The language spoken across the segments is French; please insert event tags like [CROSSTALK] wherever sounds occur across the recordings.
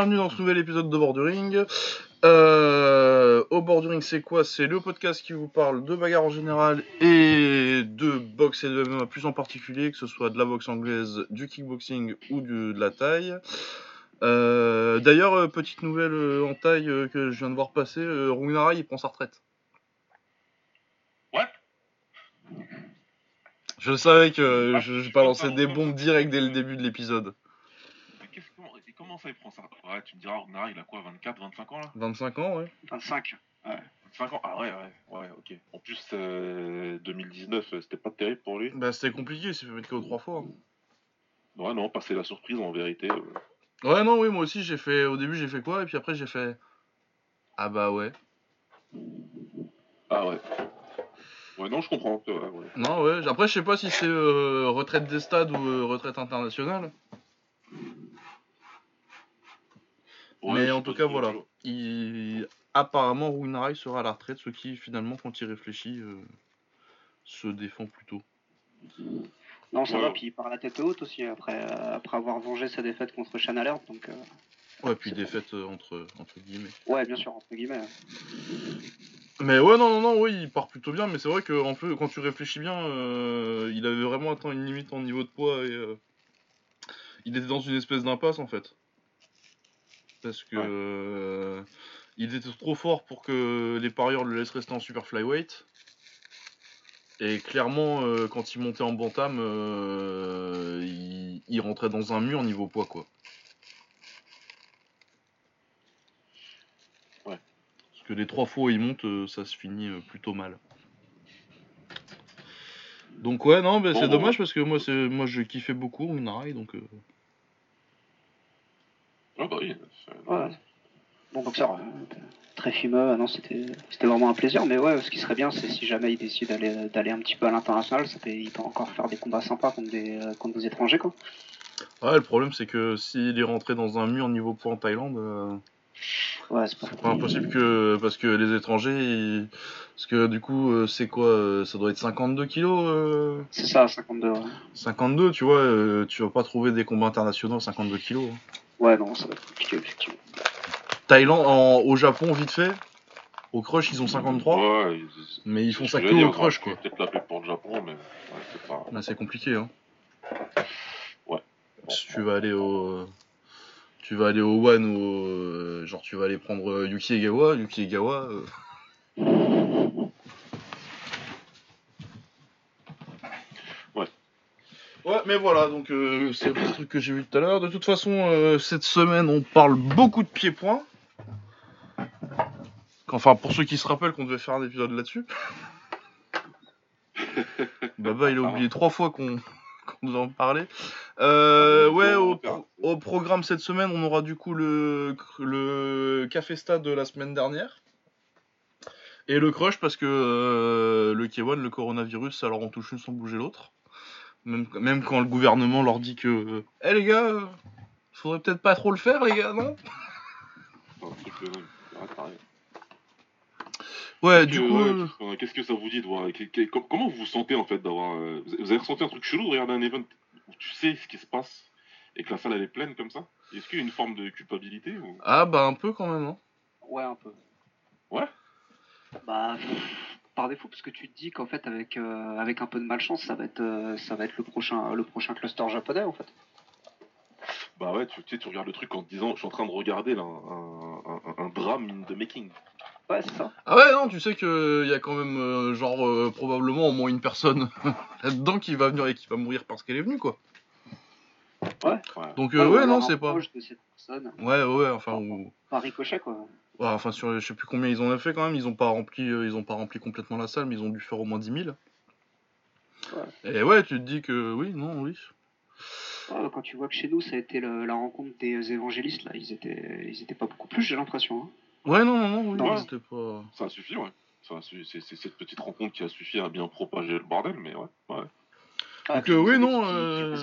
Bienvenue dans ce nouvel épisode de Borduring. Euh, au Borduring, c'est quoi? C'est le podcast qui vous parle de bagarre en général et de boxe et de MMA plus en particulier, que ce soit de la boxe anglaise, du kickboxing ou de, de la taille. Euh, D'ailleurs, euh, petite nouvelle euh, en taille que je viens de voir passer, Runara, il prend sa retraite. Ouais. Je savais que je, je balançais des bombes direct dès le début de l'épisode. Comment, ça il prend ça? Ouais, tu me diras, Runara, il a quoi, 24, 25 ans là? 25 ans, ouais. 25. 25 ans Ah ouais, ouais, ouais, ok. En plus, euh, 2019, euh, c'était pas terrible pour lui. Bah, c'était compliqué, il s'est fait mettre KO trois fois. hein. Ouais, non, passer la surprise en vérité. euh. Ouais, non, oui, moi aussi, j'ai fait. Au début, j'ai fait quoi Et puis après, j'ai fait. Ah bah ouais. Ah ouais. Ouais, non, je comprends. ouais, ouais. Non, ouais. Après, je sais pas si c'est euh, retraite des stades ou euh, retraite internationale. Ouais, Mais en tout cas, voilà. Il... Apparemment, Runarai sera à la retraite, ce qui, finalement, quand il réfléchit, euh, se défend plutôt. Non, ça Ouais. va, puis il part la tête haute aussi après, euh, après avoir vengé sa défaite contre Sean Alert. Donc, euh, Ouais, puis défaite euh, entre, entre guillemets. ouais, bien sûr, entre guillemets. Mais ouais, non, non, non, oui, il part plutôt bien, mais c'est vrai que en fait, quand tu réfléchis bien, euh, il avait vraiment atteint une limite en niveau de poids et euh, il était dans une espèce d'impasse en fait. Parce que Ouais. euh, il était trop fort pour que les parieurs le laissent rester en super flyweight. Et clairement, euh, quand il montait en bantam, euh, il, il rentrait dans un mur niveau poids quoi. Ouais. Parce que les trois fois où il monte, ça se finit plutôt mal. Donc ouais, non, bah, Bon, c'est bon, dommage parce que moi, c'est moi je kiffais beaucoup Minari, donc Ah bah oui. c'est- Ouais. Bon boxeur, euh, très fumeux. Non, c'était c'était vraiment un plaisir. Mais ouais, ce qui serait bien, c'est si jamais il décide d'aller d'aller un petit peu à l'international, ça peut, il peut encore faire des combats sympas contre des, euh, contre des étrangers, quoi. ouais, le problème c'est que s'il est rentré dans un mur niveau poids en Thaïlande, euh, Ouais, c'est pas. c'est pas impossible que parce que les étrangers, ils- parce que du coup euh, c'est quoi, euh, ça doit être 52 kilos, euh, C'est ça, 52. Ouais. 52, tu vois, euh, tu vas pas trouver des combats internationaux à 52 kilos. hein. ouais, non, ça va être compliqué, effectivement. Thaïlande, en- au Japon vite fait, au crush ils ont 53, Ouais, ils- mais ils font ça que au crush on quoi. peut Peut-être l'appeler pour le Japon, mais ouais, c'est pas. Là, c'est compliqué. Hein. Ouais. Si tu vas aller au. Tu vas aller au One ou. au- Genre, tu vas aller prendre euh, Yuki Egawa. Yuki Egawa. euh, Ouais. Ouais, mais voilà, donc euh, c'est le truc que j'ai vu tout à l'heure. De toute façon, euh, cette semaine, on parle beaucoup de pieds-points. Enfin, pour ceux qui se rappellent qu'on devait faire un épisode là-dessus. [LAUGHS] Baba, il a oublié trois fois qu'on qu'on nous en parlait. Euh, ouais, au, pro- au programme cette semaine, on aura du coup le, le Café Stade de la semaine dernière. Et le Crush, parce que euh, le K1, le coronavirus, ça leur en touche une sans bouger l'autre. Même, même quand le gouvernement leur dit que. Eh les gars, euh, faudrait peut-être pas trop le faire, les gars, non? Ouais, du que- coup. ouais, qu'est-ce que- ça vous dit de voir Comment vous vous sentez en fait d'avoir. Vous vous avez ressenti un truc chelou de regarder un event où tu sais ce qui se passe et que la salle elle est pleine comme ça Est-ce qu'il y a une forme de culpabilité ou... Ah, bah un peu quand même, hein. Ouais, un peu. Ouais? Bah, par défaut, parce que tu te dis qu'en fait, avec, euh, avec un peu de malchance, ça va être, euh, ça va être le, prochain, le prochain cluster japonais, en fait. Bah ouais, tu, tu sais, tu regardes le truc en te disant je suis en train de regarder là, un, un- un- un drame in the making. Ouais, c'est ça. Ah ouais, non, tu sais qu'il y a quand même, euh, genre, euh, probablement au moins une personne [LAUGHS] là-dedans qui va venir et qui va mourir parce qu'elle est venue, quoi. Ouais. Donc, Ouais, euh, ou ouais, non, c'est pas. proche de cette personne, Ouais, ouais, enfin, ou... par ricochet, quoi. ouais, enfin sur, je sais plus combien ils en ont fait quand même, ils ont pas rempli, euh, ils ont pas rempli complètement la salle, mais ils ont dû faire au moins 10 000. Et ouais, tu te dis que oui, non, oui. Ouais, quand tu vois que chez nous, ça a été le- la rencontre des évangélistes, là, ils étaient, ils étaient pas beaucoup plus, j'ai l'impression. hein. Ouais, non, non, non, oui, Ouais. c'était pas. Ça a suffi, ouais. C'est cette petite rencontre qui a suffi à bien propager le bordel, mais ouais. ouais. Ah, Donc, euh, oui, non, euh,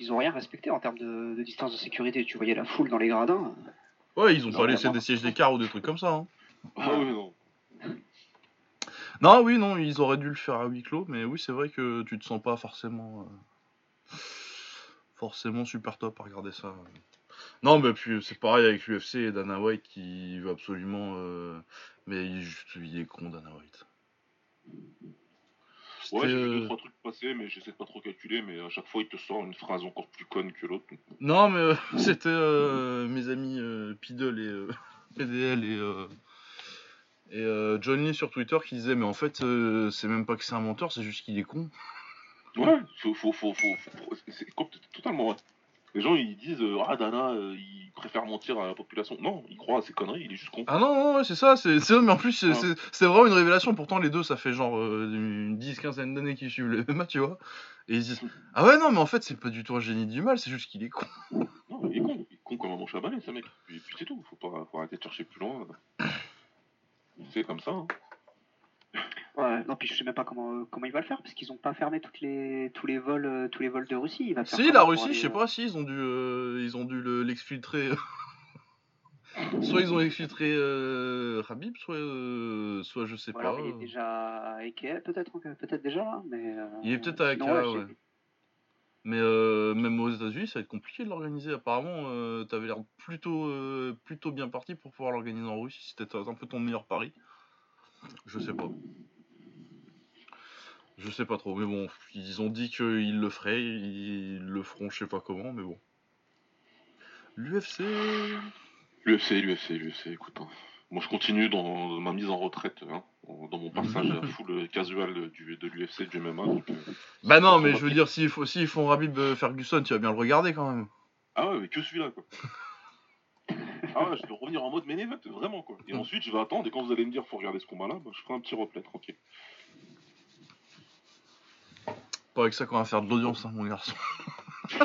Ils ont rien respecté en termes de, de distance de sécurité. Tu voyais la foule dans les gradins. Ouais, ils ont pas laissé des sièges d'écart ou des trucs comme ça. Hein. Ah ouais, non. Non, oui, non, ils auraient dû le faire à huis clos, mais oui, c'est vrai que tu te sens pas forcément. euh, forcément super top à regarder ça. Non, mais puis c'est pareil avec l'UFC et Dana White qui veut absolument. euh, Mais il, juste- il est con, Dana White. Ouais, j'ai vu euh, deux, trois trucs passer, mais j'essaie de pas trop calculer, mais à chaque fois, il te sort une phrase encore plus conne que l'autre. Non, mais euh, [LAUGHS] c'était euh, mes amis euh, Piddle et euh, [LAUGHS] PDL et, euh, et euh, John Lee sur Twitter qui disaient Mais en fait, euh, c'est même pas que c'est un menteur, c'est juste qu'il est con. Ouais, faut, faut, faut, faut, c'est totalement. Les gens, ils disent, euh, ah, Dana, euh, il préfère mentir à la population. Non, il croit à ses conneries, il est juste con. Ah non, non, ouais, c'est ça, c'est c'est- mais en plus, c'est Ouais. c'est- c'est vraiment une révélation. Pourtant, les deux, ça fait genre euh, une 10-15 d'années qu'ils suivent le MMA, tu vois. Et ils disent [LAUGHS] Ah ouais, non, mais en fait, c'est pas du tout un génie du mal, c'est juste qu'il est con. Non, il est con, il est con comme un manche à balai, ce mec. Puis, puis c'est tout, faut pas faut arrêter de chercher plus loin. C'est comme ça. Hein. Ouais, non, puis je sais même pas comment, euh, comment il va le faire, parce qu'ils ont pas fermé toutes les, tous, les vols, euh, tous les vols de Russie. Il va Si, la Russie, aller, je sais euh, pas si ils ont dû, euh, ils ont dû le- l'exfiltrer. [LAUGHS] soit ils ont exfiltré euh, Habib, soit, euh, soit je sais pas. il est déjà à Ikea, peut-être euh, peut-être déjà là, mais. Il est peut-être à Akira, ouais. Mais même aux États-Unis, ça va être compliqué de l'organiser. Apparemment, euh, t'avais l'air plutôt, plutôt bien parti pour pouvoir l'organiser en Russie. C'était un peu ton meilleur pari. Je sais pas. Je sais pas trop, mais bon, ils ont dit qu'ils le feraient, ils le feront, je sais pas comment, mais bon. L'UFC. L'UFC, l'UFC, l'UFC, écoute. hein. Moi, je continue dans ma mise en retraite, hein, dans mon passage à [LAUGHS] full casual du, de l'UFC, du MMA. Donc, euh, Bah non, mais je veux dire, s'ils font, s'ils font Rabib euh, Ferguson, tu vas bien le regarder quand même. Ah ouais, mais que celui-là, quoi. [LAUGHS] Ah ouais, je vais revenir en mode main vraiment, quoi. Et ensuite, je vais attendre, et quand vous allez me dire, faut regarder ce combat-là, bah, je ferai un petit replay, tranquille. Pas avec ça qu'on va faire de l'audience, hein, mon garçon. [LAUGHS]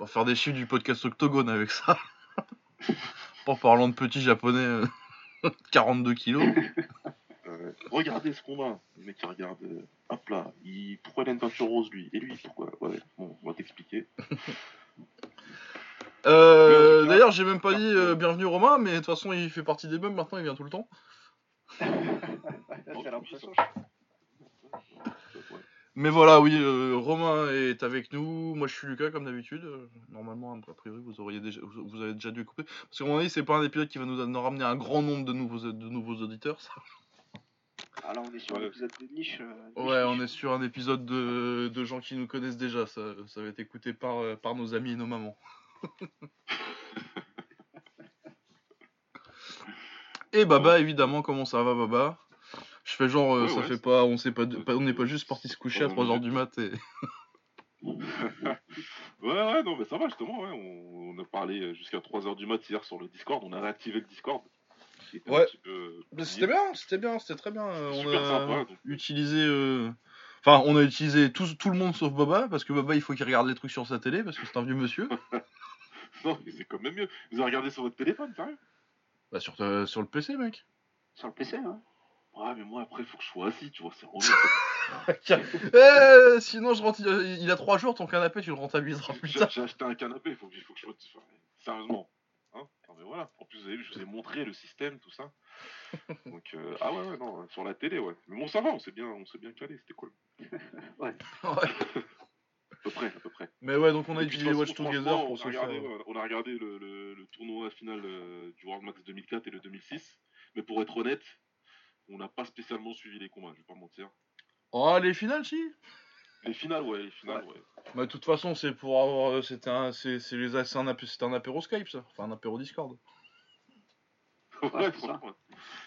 Va faire des chiffres du podcast Octogone avec ça. [LAUGHS] en parlant de petits japonais, euh, [LAUGHS] 42 kilos. Euh, regardez ce combat. Le mec qui regarde, euh, hop là, il... pourquoi il a une peinture rose lui? Et lui, pourquoi? Ouais, bon, on va t'expliquer. Euh. D'ailleurs, j'ai même pas dit euh, bienvenue Romain, mais de toute façon, il fait partie des meubles maintenant, il vient tout le temps. [LAUGHS] L'impression. Mais voilà, oui, euh, Romain est avec nous. Moi, je suis Lucas, comme d'habitude. Euh, Normalement, a priori, vous, auriez déjà, vous, vous avez déjà dû couper. Parce qu'à mon avis, c'est pas un épisode qui va nous, nous ramener un grand nombre de nouveaux, de nouveaux auditeurs. ça. Ah là, on est sur un épisode de niche. euh, Ouais, niche, on est sur un épisode de, de gens qui nous connaissent déjà. Ça, ça va être écouté par, par nos amis et nos mamans. [LAUGHS] et Baba, évidemment, comment ça va, Baba? Je fais genre, euh, Ouais, ça ouais, fait pas, on sait pas, on n'est pas juste parti se coucher à Ouais, 3h ouais. du mat et. [LAUGHS] Ouais, ouais, non, mais ça va, justement, ouais. On, on a parlé euh, jusqu'à 3h du mat hier sur le Discord, on a réactivé le Discord. Ouais. peu, euh, c'était bien, c'était bien, c'était très bien. On Super a sympa, donc. utilisé. euh, Enfin, on a utilisé tout, tout le monde sauf Baba, parce que Baba, il faut qu'il regarde les trucs sur sa télé, parce que c'est un vieux monsieur. [LAUGHS] Non, mais c'est quand même mieux. Vous avez regardé sur votre téléphone, sérieux? Bah, sur, ta- sur le PC, mec. Sur le PC, hein. Ouais, mais moi, après, il faut que je sois assis, tu vois, c'est relou. Eh, [LAUGHS] [LAUGHS] sinon, je rentre, il a 3 jours, ton canapé, tu le rentabiliseras plus J'ai tard. j'ai acheté un canapé, il faut que, faut que je sois. enfin, sérieusement. Hein non, mais voilà. En plus, vous avez vu, je vous ai montré le système, tout ça. [LAUGHS] Donc, euh, ah ouais, ouais, non, sur la télé, ouais. Mais bon, ça va, on s'est bien, on s'est bien calé, c'était cool. Ouais. À peu près, à peu près. Mais ouais, donc on a utilisé Watch Together pour on se a regardé, faire. ouais, on a regardé le, le- le tournoi final euh, du World Max 2004 et le 2006. Mais pour être honnête, on n'a pas spécialement suivi les combats, je vais pas mentir. Oh, les finales, si? Les finales, ouais, les finales, ouais. Bah, de toute façon, c'est pour avoir. euh, C'était un, c'est, c'est les, c'est un, apé- un apéro Skype, ça. Enfin, un apéro Discord. [LAUGHS] Ouais, c'est ça.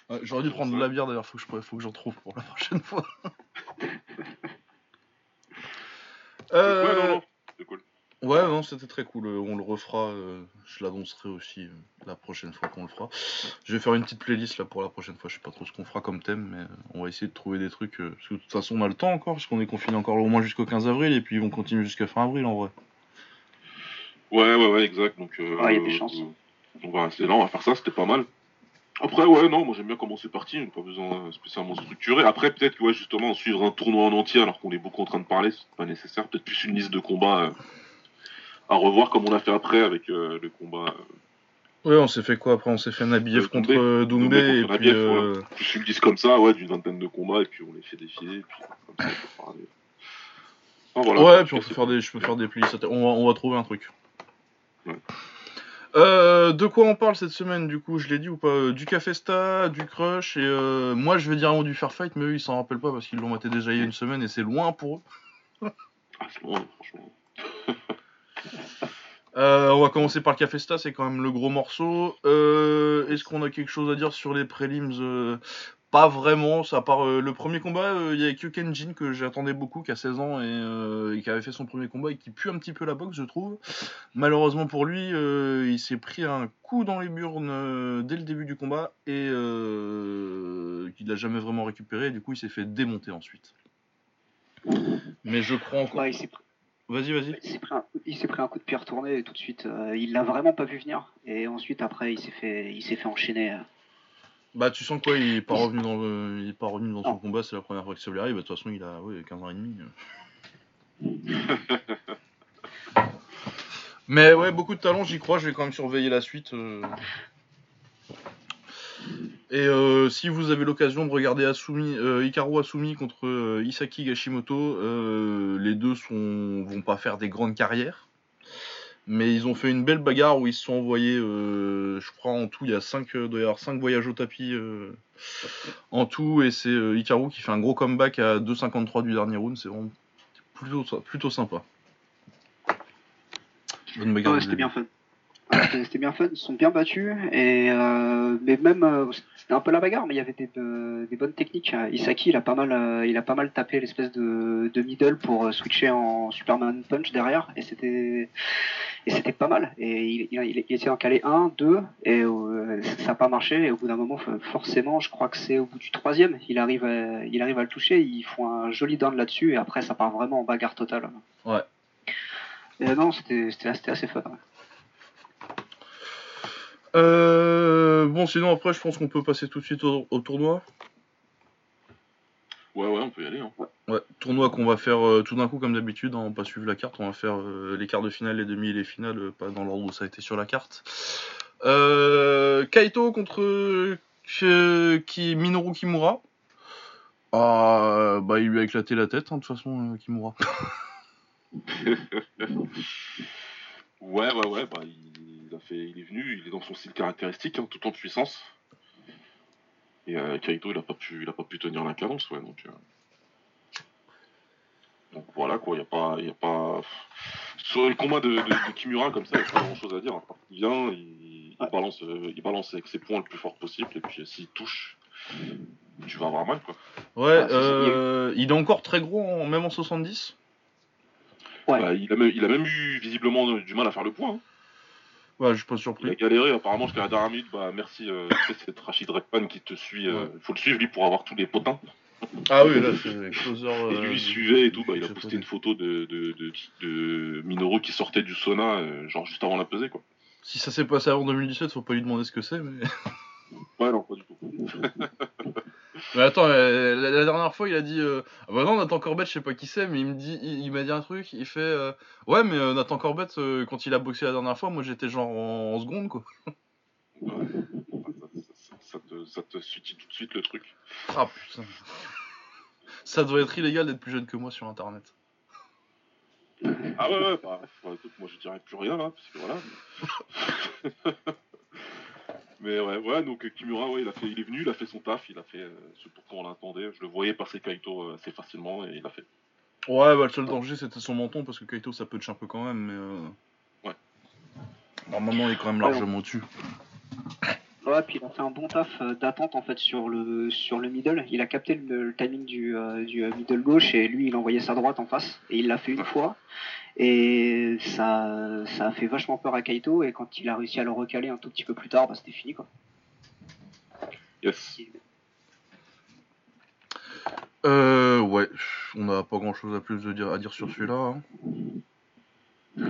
Ouais, j'aurais dû prendre de la bière d'ailleurs, faut que, je, faut que j'en trouve pour la prochaine fois. Ouais, non, non, c'est cool. Ouais, non, c'était très cool. euh, On le refera. euh, je l'annoncerai aussi euh, la prochaine fois qu'on le fera. Je vais faire une petite playlist là pour la prochaine fois. Je sais pas trop ce qu'on fera comme thème, mais euh, on va essayer de trouver des trucs. euh, parce que de toute façon, on a le temps encore, parce qu'on est confiné encore au moins jusqu'au 15 avril, et puis ils vont continuer jusqu'à fin avril en vrai. Ouais, ouais, ouais, exact. Donc, euh, il y a des chances. On va rester là, on va faire ça, c'était pas mal. Après, ouais, non, moi j'aime bien comment c'est parti, pas besoin spécialement structuré. Après, peut-être que, ouais, justement, suivre un tournoi en entier alors qu'on est beaucoup en train de parler, c'est pas nécessaire. Peut-être plus une liste de combats euh, à revoir comme on a fait après avec euh, le combat. euh, Ouais, on s'est fait quoi après? On s'est fait Nabiev Euh, contre Doumbé. et puis. Nabiev, euh, plus une liste comme ça, ouais, d'une vingtaine de combats, et puis on les fait défiler, et puis comme ça, on peut parler. ouais, puis on peut faire des, je peux faire des playlists. On va, on va trouver un truc. Euh, de quoi on parle cette semaine du coup Je l'ai dit ou pas? Du Cafesta, du Crush et euh, moi je vais dire un mot du Fairfight mais eux ils s'en rappellent pas parce qu'ils l'ont maté déjà il y a une semaine et c'est loin pour eux. ah, c'est loin franchement. [LAUGHS] on va commencer par le Cafesta, c'est quand même le gros morceau. Est-ce qu'on a quelque chose à dire sur les prelims pas vraiment, ça part euh, le premier combat, euh, il y a Kyokenjin que j'attendais beaucoup, qui a 16 ans euh, et, qui avait fait son premier combat et qui pue un petit peu la boxe, je trouve. Malheureusement pour lui, il s'est pris un coup dans les burnes dès le début du combat et qu'il n'a jamais vraiment récupéré. Du coup, il s'est fait démonter ensuite. Mais je crois encore. Vas-y, vas-y. Il s'est pris, un coup de pied retourné et tout de suite, il l'a vraiment pas vu venir. Et ensuite, après, il s'est fait, il s'est fait enchaîner. Bah, tu sens quoi Il est pas revenu dans, le... il est pas revenu dans son combat, c'est la première fois que ça lui arrive. Bah, de toute façon, il a ouais, 15 ans et demi. [LAUGHS] Mais ouais, beaucoup de talent, j'y crois. Je vais quand même surveiller la suite. Euh. Et euh, si vous avez l'occasion de regarder Asumi, euh, Hikaru Asumi contre Isaki Gashimoto, les deux sont... vont pas faire des grandes carrières. Mais ils ont fait une belle bagarre où ils se sont envoyés, euh, je crois en tout, il y a 5, euh, doit y avoir 5 voyages au tapis euh, en tout. Et c'est Ikaru qui fait un gros comeback à 2,53 du dernier round. C'est vraiment plutôt, plutôt sympa. Bonne bagarre. c'était bien fun. C'était bien fun, ils sont bien battus. Et, mais même, c'était un peu la bagarre, mais il y avait des, des bonnes techniques. Isaki, il a pas mal, il a pas mal tapé l'espèce de, de middle pour switcher en Superman Punch derrière. Et c'était et c'était pas mal. Et il, il, il essayé d'en caler un, deux, et euh, ça n'a pas marché. Et au bout d'un moment, forcément, je crois que c'est au bout du troisième, il arrive, à, il arrive à le toucher. Ils font un joli down là-dessus, et après, ça part vraiment en bagarre totale. Ouais. Et non, c'était assez fun. Euh, bon, sinon, après, je pense qu'on peut passer tout de suite au, au tournoi. Ouais, ouais, on peut y aller. Hein. Ouais, tournoi qu'on va faire euh, tout d'un coup comme d'habitude, hein, on va pas suivre la carte, on va faire euh, les quarts de finale, les demi et les finales, pas dans l'ordre où ça a été sur la carte. Kaito contre qui, Minoru Kimura. Ah, bah il lui a éclaté la tête, hein, de toute façon, Kimura. [LAUGHS] ouais, ouais, ouais, bah il, a fait, il est venu, il est dans son style caractéristique, tout en puissance. Et euh, Kaito, il a pas pu, il a pas pu tenir la cadence, ouais. Donc, euh. donc voilà quoi, il y a pas, il y a pas. Sur le combat de, Kimura comme ça, il n'y a pas grand chose à dire. Il vient, il, balance, euh, il balance avec ses points le plus fort possible, et puis s'il touche, tu vas avoir mal quoi. Ouais, il est encore très gros, même en 70. Ouais. Bah, il, a même, il a même eu visiblement du mal à faire le point. Hein. Ouais, je suis pas surpris. Il a galéré apparemment jusqu'à la dernière minute. Bah merci, euh, c'est Rachid Rekpan qui te suit. Il euh, faut le suivre lui pour avoir tous les potins. Ah oui, là c'est [LAUGHS] closer. et lui il euh, suivait et tout. Bah, il a posté une photo de, de, de, de, Minoru qui sortait du sauna, euh, genre juste avant la pesée quoi. Si ça s'est passé avant 2017, faut pas lui demander ce que c'est, mais. ouais, non, pas du tout. [LAUGHS] Mais attends, euh, la, dernière fois, il a dit euh, ah bah non, Nathan Corbett, je sais pas qui c'est, mais il me dit, il, m'a dit un truc. Il fait euh, ouais, mais Nathan Corbett, quand il a boxé la dernière fois, moi j'étais genre en, seconde quoi. Ouais. [LAUGHS] Ça, te, ça te suit tout de suite le truc. Ah putain. Ça doit être illégal d'être plus jeune que moi sur internet. Ah ouais, ouais, bah, moi je dirais plus rien là, parce que voilà. [LAUGHS] Mais ouais, ouais, donc euh, Kimura, ouais, il, a fait, il est venu, il a fait son taf, il a fait euh, ce pourquoi on l'attendait. Je le voyais passer Kaito euh, assez facilement et il l'a fait. Ouais, bah le seul danger c'était son menton parce que Kaito ça peut un peu quand même, mais. Ouais. Normalement il est quand même largement au-dessus. Ouais, puis il a fait un bon taf d'attente en fait sur le sur le middle. Il a capté le, timing du, du middle gauche et lui il envoyait sa droite en face et il l'a fait une fois. Et ça, ça a fait vachement peur à Kaito, et quand il a réussi à le recaler un tout petit peu plus tard, bah, c'était fini quoi. Yes. Euh, ouais, on n'a pas grand chose à plus de dire, à dire sur celui-là. Hein. [LAUGHS]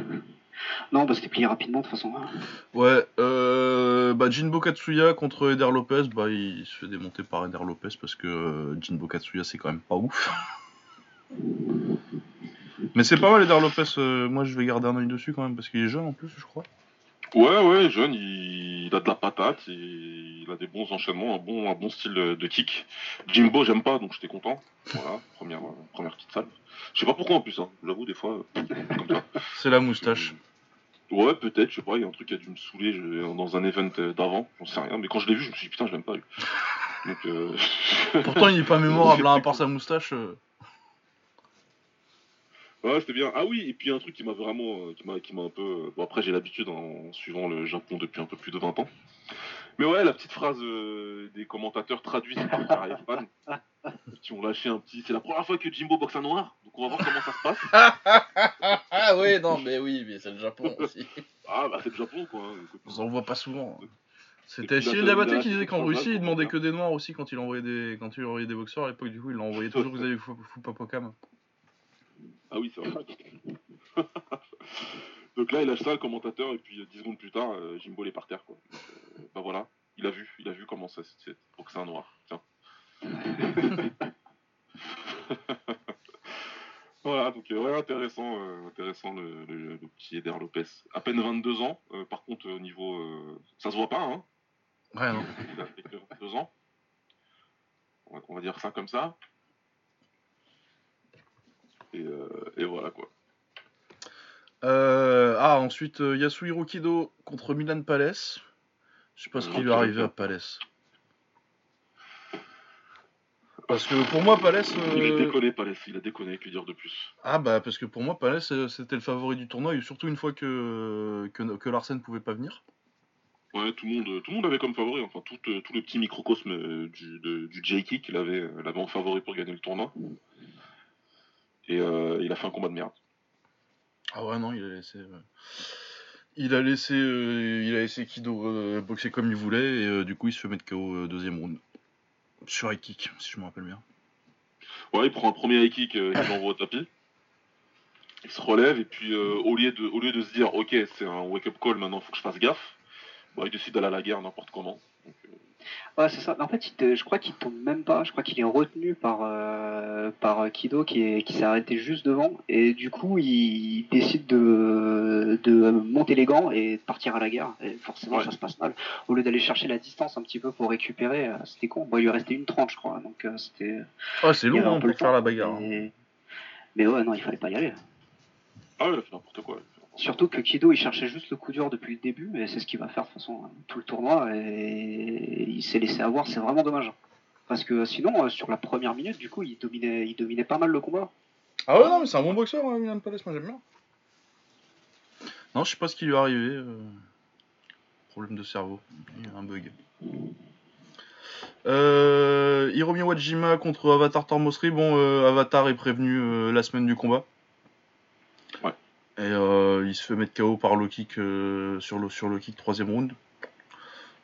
Non, bah c'était plié rapidement de toute façon. Hein. Ouais, euh, bah Jinbo Katsuya contre Eder Lopez, bah il se fait démonter par Eder Lopez parce que euh, Jinbo Katsuya c'est quand même pas ouf. [LAUGHS] Mais c'est pas mal, Eder Lopez. Euh, moi, je vais garder un oeil dessus quand même parce qu'il est jeune en plus, je crois. Ouais, ouais, jeune, il, a de la patate, il il a des bons enchaînements, un bon, un bon style de, kick. Jimbo, j'aime pas, donc j'étais content. Voilà, première, première petite salve. Je sais pas pourquoi en plus, hein. j'avoue, des fois, C'est la moustache. Ouais, peut-être, je sais pas, il y a un truc qui a dû me saouler dans un event d'avant, j'en sais rien, mais quand je l'ai vu, je me suis dit putain, je l'aime pas lui. Donc, euh... Pourtant, il est pas [LAUGHS] mémorable, hein, à part sa moustache. Euh. Ouais, c'était bien. Ah oui, et puis un truc qui m'a vraiment, euh, qui m'a, qui m'a un peu. Euh, bon, après, j'ai l'habitude en suivant le Japon depuis un peu plus de 20 ans. Mais ouais, la petite phrase des commentateurs traduite par Carrie qui ont lâché un petit. C'est la première fois que Jimbo boxe un noir, donc on va voir comment ça se passe. [LAUGHS] ah oui, non, mais oui, mais c'est le Japon aussi. [LAUGHS] ah bah c'est le Japon quoi. On en voit pas souvent. C'était Cyril Labaté qui disait qu'en Russie, il demandait que des noirs aussi quand il envoyait des, quand il envoyait des boxeurs à l'époque. Du coup, il envoyé [LAUGHS] toujours avez Fupapokam. Ah oui, c'est vrai. [LAUGHS] Donc là, il lâche ça, le commentateur, et puis 10 secondes plus tard, euh, Jimbo est par terre. Quoi. Euh, bah voilà, il a vu, il a vu comment ça c'est pour que c'est un noir. Tiens. [LAUGHS] voilà, donc euh, ouais, intéressant, intéressant le, petit Eder Lopez. À peine 22 ans, par contre, au niveau. ça se voit pas, hein Ouais, non. Il a fait que 22 ans. On va dire ça comme ça. Euh, et, voilà quoi. Euh, ah, ensuite, euh, Yasuhiro Kido contre Milan Palace. Je sais pas ce qui lui est arrivé à Palace. Parce que pour moi, Palace. Il a déconné, Palace. Il a déconné, que dire de plus? Ah, bah, parce que pour moi, Palace, c'était le favori du tournoi, et surtout une fois que, que, que Larsen pouvait pas venir. Ouais, tout le monde, tout le monde avait comme favori. Enfin, tout, tout le petit microcosme du, du J-Kick, il avait, l'avait en favori pour gagner le tournoi. Et euh, il a fait un combat de merde. Ah ouais, non, il a laissé. Il a laissé, euh, il a laissé Kido euh, boxer comme il voulait et du coup il se fait mettre KO deuxième round. Sur high kick, si je me rappelle bien. Ouais, il prend un premier high kick, il l'envoie au tapis. Il se relève et puis au, lieu de, au lieu de se dire ok c'est un wake up call maintenant faut que je fasse gaffe, bah, il décide d'aller à la guerre n'importe comment. Ouais, c'est ça. En fait, je crois qu'il tombe même pas. Je crois qu'il est retenu par, euh, par Kido qui, qui s'est arrêté juste devant. Et du coup, il décide de, de monter les gants et de partir à la guerre. Et forcément, ça se passe mal. Au lieu d'aller chercher la distance un petit peu pour récupérer, euh, c'était con. Bon, il lui restait une trente, je crois. Donc, euh, c'était. Ouais, c'est long hein, pour faire la bagarre. Mais ouais, non, il fallait pas y aller. Ah, ouais, il a fait n'importe quoi. Surtout que Kido il cherchait juste le coup dur depuis le début et c'est ce qu'il va faire de toute façon tout le tournoi et il s'est laissé avoir, c'est vraiment dommage. Parce que sinon euh, sur la première minute du coup il dominait, il dominait pas mal le combat. Ah ouais non mais c'est un bon boxeur hein, Milan Palace, moi j'aime bien. Non je sais pas ce qui lui est arrivé. Euh, problème de cerveau, un bug. Euh, Hiromi Wajima contre Avatar Tormosri. Bon, euh, Avatar est prévenu la semaine du combat. Et euh, il se fait mettre KO par low kick euh, sur, le, le kick troisième round.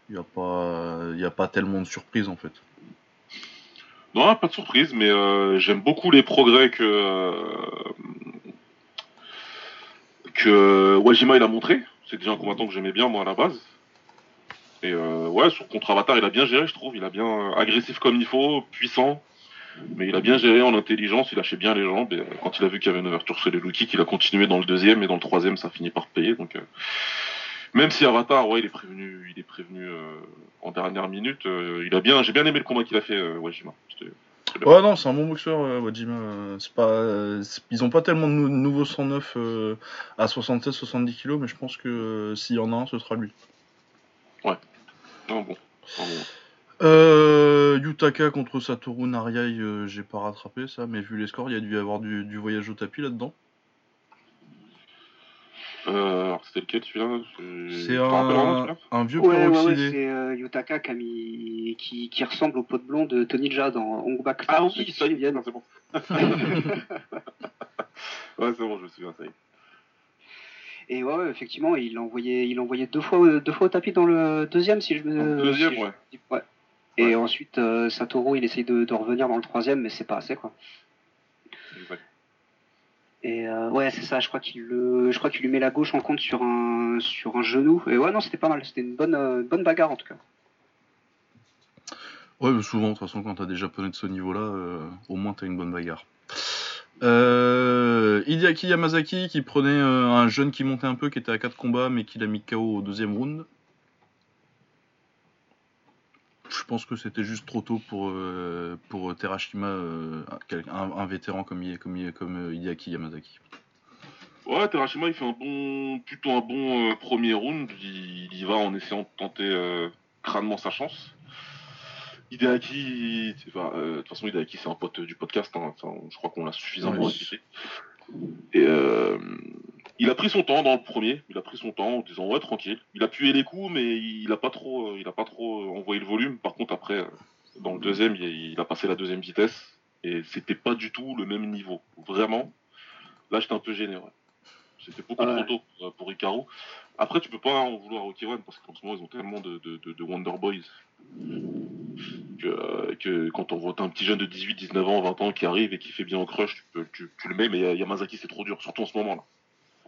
Il n'y a, pas, a pas tellement de surprise en fait. Non, pas de surprise, mais euh, j'aime beaucoup les progrès que, que Wajima il a montré. C'est déjà un combattant que j'aimais bien moi à la base. Et ouais, sur contre Avatar, il a bien géré, je trouve. Il a bien agressif comme il faut, puissant. Mais il a bien géré en intelligence, il lâchait bien les jambes. Et euh, quand il a vu qu'il y avait une ouverture sur les low kicks, il a continué dans le deuxième et dans le troisième, ça finit par payer. Donc, euh, même si Avatar, ouais, il est prévenu, il est prévenu euh, en dernière minute. il a bien, j'ai bien aimé le combat qu'il a fait, Wajima. Ouais, non, c'est un bon boxeur, Wajima. C'est pas, ils ont pas tellement de nouveaux 109 à 76-70 kg, mais je pense que s'il y en a un, ce sera lui. Ouais. Non, bon. bon. Euh, Yutaka contre Satoru Nariai, euh, j'ai pas rattrapé ça, mais vu les scores, il y a dû y avoir du, voyage au tapis là-dedans. Euh, alors c'était lequel celui-là? C'est un, vieux ouais, ouais, c'est euh, Yutaka qui, qui, ressemble au pot de blond de Tony Jaa dans Hong Bak. Ah oui, ça y est, c'est bon. [LAUGHS] [LAUGHS] ouais, c'est bon, je me souviens, ça y est. Et ouais, effectivement, il l'a envoyé, il envoyé deux fois, deux fois au tapis dans le deuxième, si je me. Deuxième, ouais. ouais. Et ensuite, euh, Satoru, il essaye de, revenir dans le troisième, mais c'est pas assez, quoi. Et euh, ouais, c'est ça. Je crois qu'il le, je crois qu'il lui met la gauche en compte sur un, sur un genou. Et ouais, non, c'était pas mal. C'était une bonne, euh, bonne bagarre en tout cas. Ouais, souvent, de toute façon, quand t'as des japonais de ce niveau-là, au moins t'as une bonne bagarre. Euh, Hideaki Yamazaki qui prenait un jeune qui montait un peu, qui était à 4 combats, mais qui l'a mis KO au deuxième round. Je pense que c'était juste trop tôt pour, euh, pour Terashima, euh, un, un, vétéran comme, comme, comme Hideaki Yamazaki. Ouais, Terashima, il fait un bon, plutôt un bon premier round. Il, y va en essayant de tenter crânement sa chance. Hideaki, de toute façon, Hideaki, c'est un pote du podcast. Hein, je crois qu'on l'a suffisamment ouais, Et il a pris son temps dans le premier, il a pris son temps en disant ouais tranquille. Il a pué les coups, mais il a pas trop, euh, il a pas trop euh, envoyé le volume. Par contre après, euh, dans le deuxième, il a passé la deuxième vitesse et c'était pas du tout le même niveau. Vraiment, là j'étais un peu gêné. C'était beaucoup trop tôt pour, Icaro. Après, tu peux pas en vouloir au Kiwan parce qu'en ce moment ils ont tellement de, de, Wonder Boys que, que, quand on voit un petit jeune de 18, 19 ans, 20 ans qui arrive et qui fait bien au crush, tu, peux, tu, tu le mets, mais Yamazaki c'est trop dur, surtout en ce moment là.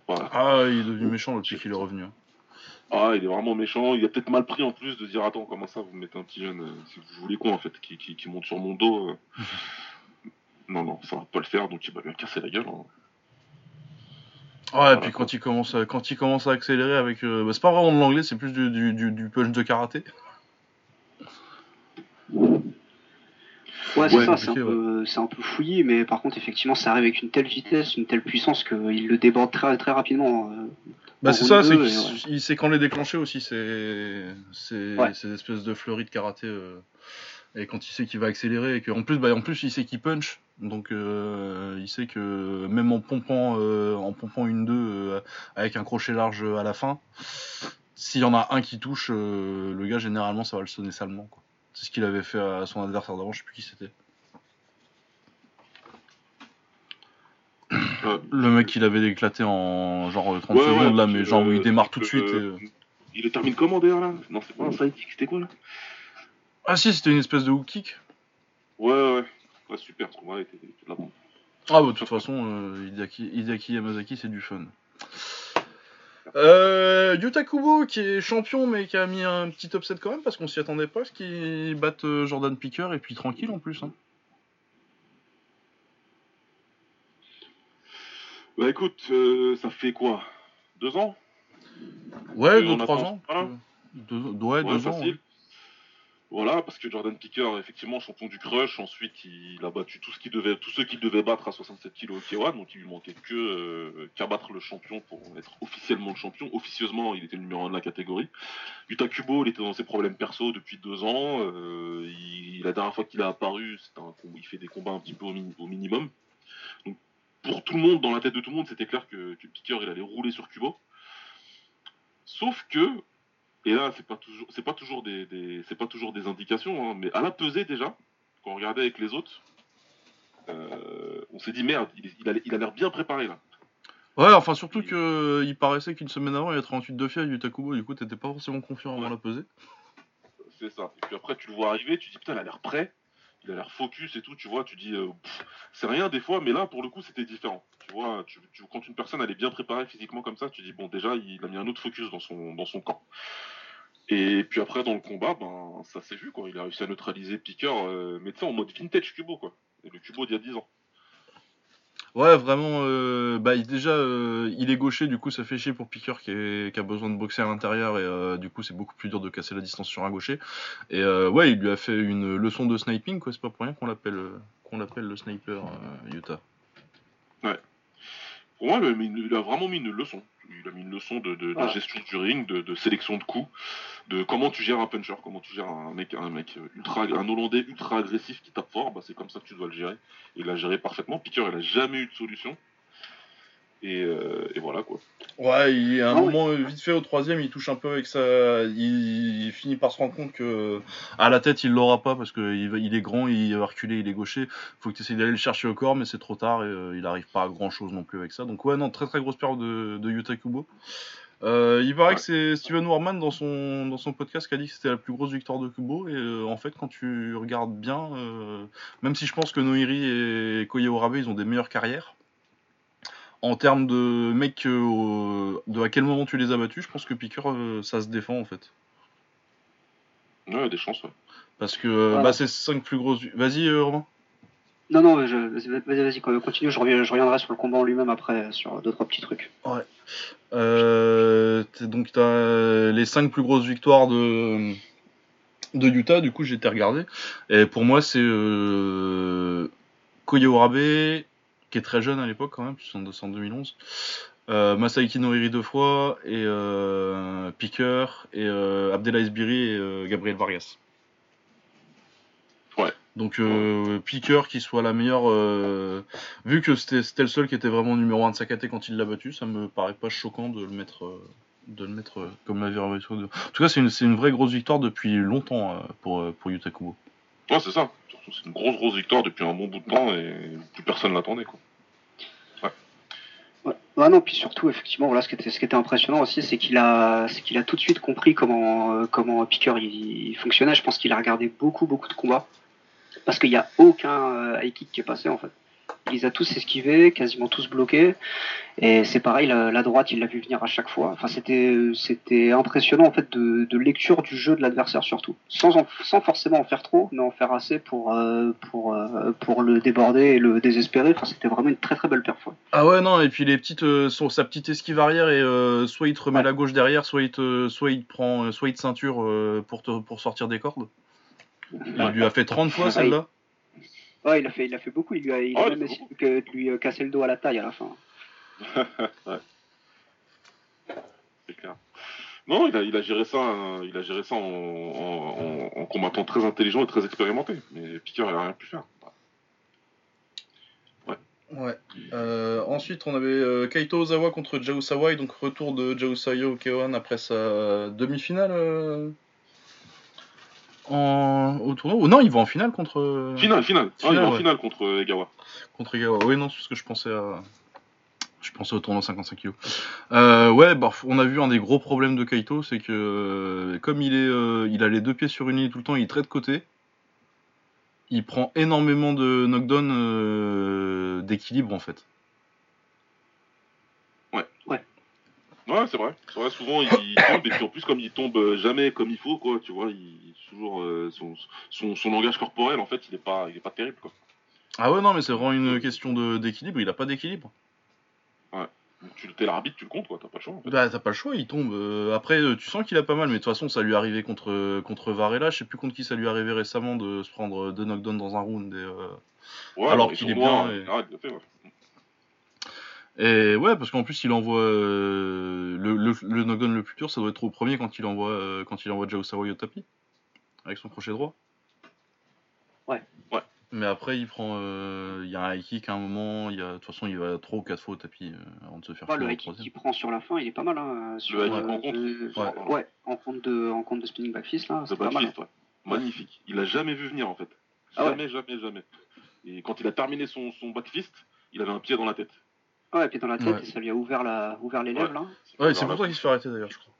Ah, il est devenu méchant depuis qu'il est revenu. Hein. Ah, il est vraiment méchant. Il a peut-être mal pris en plus de dire Attends, comment ça, vous mettez un petit jeune euh, Si vous voulez quoi en fait qui, qui, monte sur mon dos euh. [LAUGHS] Non, non, ça va pas le faire, donc il va bien casser la gueule. Hein. Ouais, et puis quand il, commence à, quand il commence à accélérer avec. Euh, bah, c'est pas vraiment de l'anglais, c'est plus du, du, du, punch de karaté. Ouais, c'est ça, c'est un, peu, un, peu fouillé, mais par contre, effectivement, ça arrive avec une telle vitesse, une telle puissance qu'il le déborde très, très rapidement. Euh, bah, c'est ça, c'est qu'il sait quand les déclencher aussi, c'est ces espèces de fleuries de karaté. Euh, et quand il sait qu'il va accélérer, et qu'en plus, bah, en plus, il sait qu'il punch, donc euh, il sait que même en pompant, en pompant une 2 avec un crochet large à la fin, s'il y en a un qui touche, le gars, généralement, ça va le sonner salement. Quoi. C'est ce qu'il avait fait à son adversaire d'avant, je sais plus qui c'était. Euh, le mec il avait éclaté en genre 30 secondes là, mais genre il démarre tout de suite. Euh, il le termine comment d'ailleurs là? Non, c'est pas un sidekick, c'était quoi là? Ah si, c'était une espèce de hook kick. Ouais, ouais, ouais, super, ce combat était, là Ah bah de toute façon, euh, Hideaki Yamazaki c'est du fun. Euh, Yuta Kubo qui est champion mais qui a mis un petit upset quand même parce qu'on s'y attendait pas, ce qui batte euh, Jordan Picker et puis tranquille en plus. Hein. Bah écoute, euh, ça fait quoi? Deux ans? Ouais, deux, trois ans. Deux, ouais, deux ans. Voilà, parce que Jordan Picker, effectivement, champion du crush, ensuite il a battu tous ceux qu'il devait battre à 67 kg au K1, donc il lui manquait que euh, qu'à battre le champion pour être officiellement le champion. Officieusement, il était le numéro 1 de la catégorie. Yuta Kubo, il était dans ses problèmes perso depuis deux ans. Euh, la dernière fois qu'il a apparu, il fait des combats un petit peu au, minimum. Donc, pour tout le monde, dans la tête de tout le monde, c'était clair que, que Picker il allait rouler sur Kubo. Sauf que et là, c'est pas toujours, c'est pas toujours des, c'est pas toujours des indications, hein, mais à la pesée déjà, quand on regardait avec les autres, euh, on s'est dit merde, il, a, l'air bien préparé là. Ouais, enfin surtout que euh, il paraissait qu'une semaine avant il y a 38 de fièvre du Takubo, du coup t'étais pas forcément confiant avant la pesée. C'est ça. Et puis après tu le vois arriver, tu dis putain il a l'air prêt, il a l'air focus et tout, tu vois, tu dis euh, c'est rien des fois, mais là pour le coup c'était différent. Tu vois, tu, quand une personne elle est bien préparée physiquement comme ça, tu dis bon déjà il a mis un autre focus dans son dans son camp. Et puis après, dans le combat, ben, ça s'est vu, quoi. Il a réussi à neutraliser Picker, euh, mais tu sais, en mode vintage Kubo, quoi. Et le Kubo d'il y a 10 ans. Ouais, vraiment, euh, bah, déjà, euh, il est gaucher, du coup, ça fait chier pour Picker qui, a besoin de boxer à l'intérieur, et du coup, c'est beaucoup plus dur de casser la distance sur un gaucher. Et ouais, il lui a fait une leçon de sniping, quoi. C'est pas pour rien qu'on l'appelle qu'on l'appelle le sniper Utah. Ouais. Pour moi, il a vraiment mis une leçon. Il a mis une leçon de, gestion du ring, de, sélection de coups, de comment tu gères un puncher, comment tu gères un mec, un mec ultra, un Hollandais ultra agressif qui tape fort, bah c'est comme ça que tu dois le gérer. il l'a géré parfaitement. Piqueur, il a jamais eu de solution. Euh, et, voilà quoi. Ouais, il, à un ah moment, vite fait au troisième, il touche un peu avec ça. Il, finit par se rendre compte que à la tête, il l'aura pas parce qu'il il est grand, il va reculer, il est gaucher. Faut que tu essaies d'aller le chercher au corps, mais c'est trop tard et euh, il arrive pas à grand chose non plus avec ça. Donc, ouais, non, très très grosse période de, de Yuta Kubo. Euh, il paraît que c'est Steven Warman dans son, dans son podcast qui a dit que c'était la plus grosse victoire de Kubo. Et en fait, quand tu regardes bien, même si je pense que Noiri et Koye Orabe, ils ont des meilleures carrières, en termes de mecs, euh, de à quel moment tu les as battus, je pense que Piqueur, euh, ça se défend en fait. Ouais, des chances, ouais. Parce que euh, bah, c'est 5 plus grosses. Vas-y, Romain. Non, non, vas-y, vas-y, continue, je, reviendrai sur le combat en lui-même après, sur deux, trois petits trucs. Ouais. donc, tu as les 5 plus grosses victoires de, de Utah, du coup j'ai été regarder. Et pour moi c'est euh, Koyo Orabe, qui est très jeune à l'époque quand même, c'est en 2011. Euh, Masaiki Noiri deux fois, et euh, Picker, et euh, Abdelaziz Biri et euh, Gabriel Vargas. Ouais. Donc euh, Picker qui soit la meilleure, euh, vu que c'était le seul qui était vraiment numéro 1 de sa caté quand il l'a battu, ça me paraît pas choquant de le mettre, de le mettre comme la En tout cas, c'est une, une vraie grosse victoire depuis longtemps pour, pour Yuta Kubo. Ouais, c'est ça. C'est une grosse, grosse victoire depuis un bon bout de temps et plus personne l'attendait, quoi. Ouais. Ouais, non, puis surtout, effectivement, voilà, ce qui était, ce qui était impressionnant aussi, c'est qu'il a, c'est qu'il a tout de suite compris comment, euh, comment Picker il, il fonctionnait. Je pense qu'il a regardé beaucoup, beaucoup de combats. Parce qu'il n'y a aucun euh, high kick qui est passé, en fait. Il les a tous esquivés, quasiment tous bloqués. Et c'est pareil, la, la droite, il l'a vu venir à chaque fois. Enfin, c'était, c'était impressionnant, en fait, de, de lecture du jeu de l'adversaire, surtout. Sans, en- sans forcément en faire trop, mais en faire assez pour, euh, pour, euh, pour le déborder et le désespérer. Enfin, c'était vraiment une très, très belle perf. Ah ouais, non, et puis les petites, euh, sa petite esquive arrière, et soit il te remet Ouais. la gauche derrière, soit il te, soit il te prend, soit il te ceinture pour, te, pour sortir des cordes. Il lui a fait 30 fois celle-là. Ouais, il a fait, il a fait beaucoup. Il lui a, il a Ouais, même essayé de lui euh, casser le dos à la taille à la fin. [LAUGHS] ouais. C'est clair. Non, il a, il a géré ça, hein, il a géré ça en, en, en- en combattant très intelligent et très expérimenté. Mais Piquer, il a rien pu faire. Ouais. Euh, ensuite, on avait euh, Kaito Ozawa contre Jao Sawai, donc retour de Jao Sayo après sa demi-finale euh, en... au tournoi. Oh, non, il va en finale contre. Finale, finale. Ah, il Finale, est en ouais. finale contre euh, Egawa. Contre Egawa. Oui, non, c'est parce que je pensais à. Je pensais au tournoi 55 kg. Euh, ouais, bah, on a vu un des gros problèmes de Kaito, c'est que euh, comme il est, euh, il a les deux pieds sur une ligne tout le temps, il très de côté. Il prend énormément de knockdown euh, d'équilibre en fait. Ouais, c'est vrai. C'est vrai, souvent il, [COUGHS] tombe, et puis en plus, comme il tombe euh, jamais comme il faut, quoi, tu vois, il toujours euh, son, son, son langage corporel, en fait, il est pas, il est pas terrible, quoi. Ah ouais, non, mais c'est vraiment une question d'équilibre. Il a pas d'équilibre. Donc, tu t'es l'arbitre, tu le comptes, quoi, t'as pas le choix. En fait. Bah, t'as pas le choix, il tombe. Euh, après, tu sens qu'il a pas mal, mais de toute façon, ça lui est arrivé contre, contre Varela. Je sais plus contre qui ça lui est arrivé récemment de se prendre deux knockdowns dans un round. Et, euh, Ouais, alors qu'il est bien, et- il l'a fait, ouais. Et ouais, parce qu'en plus, il envoie euh, le, le, le knockdown le plus dur, ça doit être au premier quand il envoie euh, quand il envoie Jao Sawai au tapis avec son crochet droit. Ouais. Ouais. Mais après, il prend, euh, il y a un high kick à un moment. De toute façon, il va trois ou quatre fois au tapis euh, avant de se faire Ouais, le high kick qu'il prend sur la fin, il est pas mal. Hein, sur, high kick euh, en contre euh, Ouais. ouais, en compte de, en compte de spinning back fist là, c'est pas mal. Ouais. Magnifique. Il a jamais vu venir, en fait. Ah ouais. Jamais, jamais, jamais. Et quand il a terminé son, son back fist, il avait un pied dans la tête. Ouais, et puis dans la tête, Ouais. et ça lui a ouvert, la, ouvert les lèvres là. Ouais, c'est pour ça qu'il se fait arrêter d'ailleurs, je crois.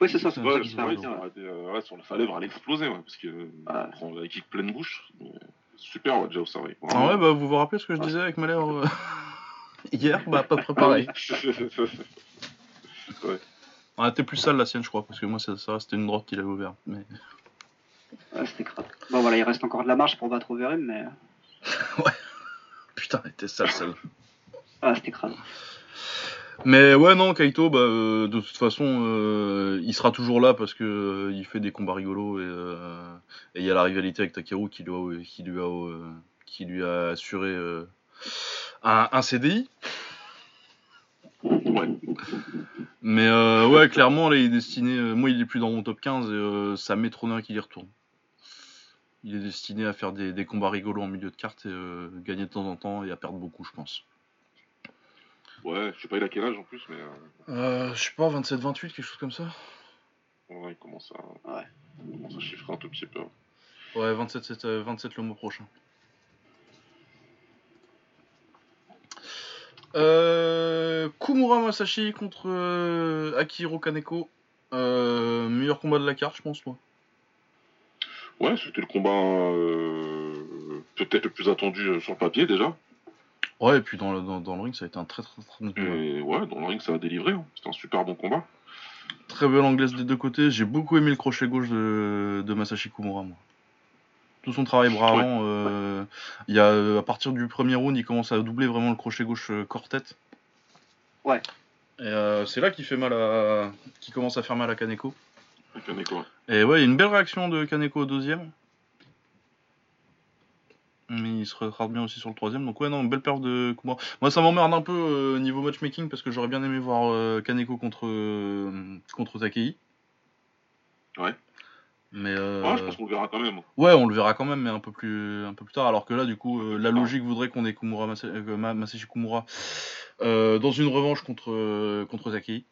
Ouais, c'est ça, c'est pour Ouais, ça qu'il se fait ouais, arrêter. ouais. euh, ouais, son, sa lèvre allait exploser, ouais, parce que euh, Ouais. il prend la kick pleine bouche. Super, ouais, Jao Sawai. Ah ouais, bah vous vous rappelez ce que je Ouais. disais avec ma lèvre euh, [LAUGHS] hier? Bah, pareil. Ah, elle était plus sale la sienne, je crois, parce que moi, ça, ça c'était une droite qu'il avait ouverte. Mais... [LAUGHS] Ouais, c'était crade. Bon, voilà, il reste encore de la marge pour battre Overeem, mais. [LAUGHS] Putain, elle était sale celle Ah, c'était crade. Mais ouais, non, Kaito, bah, euh, de toute façon, euh, il sera toujours là parce que euh, il fait des combats rigolos et euh, il y a la rivalité avec Takeru qui lui a, qui lui a, euh, qui lui a assuré euh, un, un CDI. ouais. Mais euh, ouais, clairement, là, il est destiné. euh, moi, il est plus dans mon top 15 et euh, ça m'étonnerait qu'il y retourne. Il est destiné à faire des, des combats rigolos en milieu de carte et euh, gagner de temps en temps et à perdre beaucoup, je pense. Ouais, je sais pas, il a quel âge en plus, mais euh, Euh, je sais pas, 27-28, quelque chose comme ça ouais, il commence à, Ouais. il commence à chiffrer un tout petit peu. Ouais, 27, c'est, euh, 27 le mois prochain. Euh, Kumura Masashi contre euh, Akihiro Kaneko. Euh, meilleur combat de la carte, je pense, moi. Ouais, c'était le combat euh, peut-être le plus attendu sur le papier déjà. Ouais, et puis dans le, dans, dans le ring, ça a été un très très très, très, Et ouais, dans le ring, ça a délivré. hein. C'était un super bon combat. très belle anglaise des deux côtés. J'ai beaucoup aimé le crochet gauche de, de Masashi Kumura, moi. Tout son travail bras Ouais, avant. euh, il y a, euh, à partir du premier round, il commence à doubler vraiment le crochet gauche euh, corps-tête. Ouais. Et euh, c'est là qu'il fait mal à, qu'il commence à faire mal à Kaneko. Un écho. Et Et ouais, il y a une belle réaction de Kaneko au deuxième. Mais il se retarde bien aussi sur le troisième. Donc ouais, non, belle perf de Kumura. Moi, ça m'emmerde un peu euh, niveau matchmaking parce que j'aurais bien aimé voir euh, Kaneko contre, euh, contre Takei. Ouais. Mais euh, Ouais, je pense qu'on le verra quand même. ouais, on le verra quand même, mais un peu plus, un peu plus tard. Alors que là, du coup, la logique voudrait qu'on ait Kumura, Masa- Ma- Masashi Kumura dans une revanche contre, contre Takei.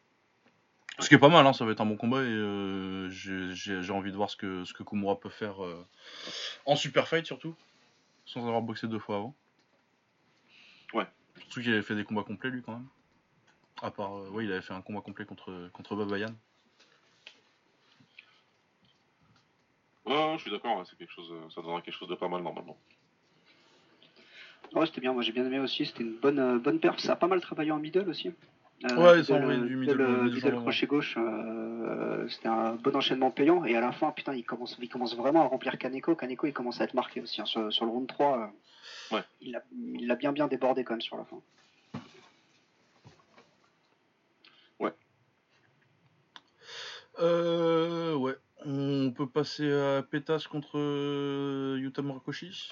Ce qui est pas mal, hein, ça va être un bon combat et euh, j'ai envie de voir ce que, ce que Kumura peut faire euh, en super fight surtout, sans avoir boxé deux fois avant. Ouais. Surtout qu'il avait fait des combats complets lui quand même. À part, euh, ouais, il avait fait un combat complet contre, contre Babayan. Ouais, ouais, je suis d'accord, ouais, c'est quelque chose, euh, ça donnera quelque chose de pas mal normalement. Ouais, c'était bien, moi j'ai bien aimé aussi, c'était une bonne, euh, bonne perf. Ça a pas mal travaillé en middle aussi. Euh, Ouais, ils ont envoyé euh, du middle, middle, middle middle genre, crochet gauche, euh, c'était un bon enchaînement payant. Et à la fin, putain, il commence, il commence vraiment à remplir Kaneko. Kaneko, il commence à être marqué aussi. hein, sur, sur le round 3, euh, Ouais. il l'a bien bien débordé quand même sur la fin. Euh, ouais. On peut passer à Pétas contre Yuta Murakoshi.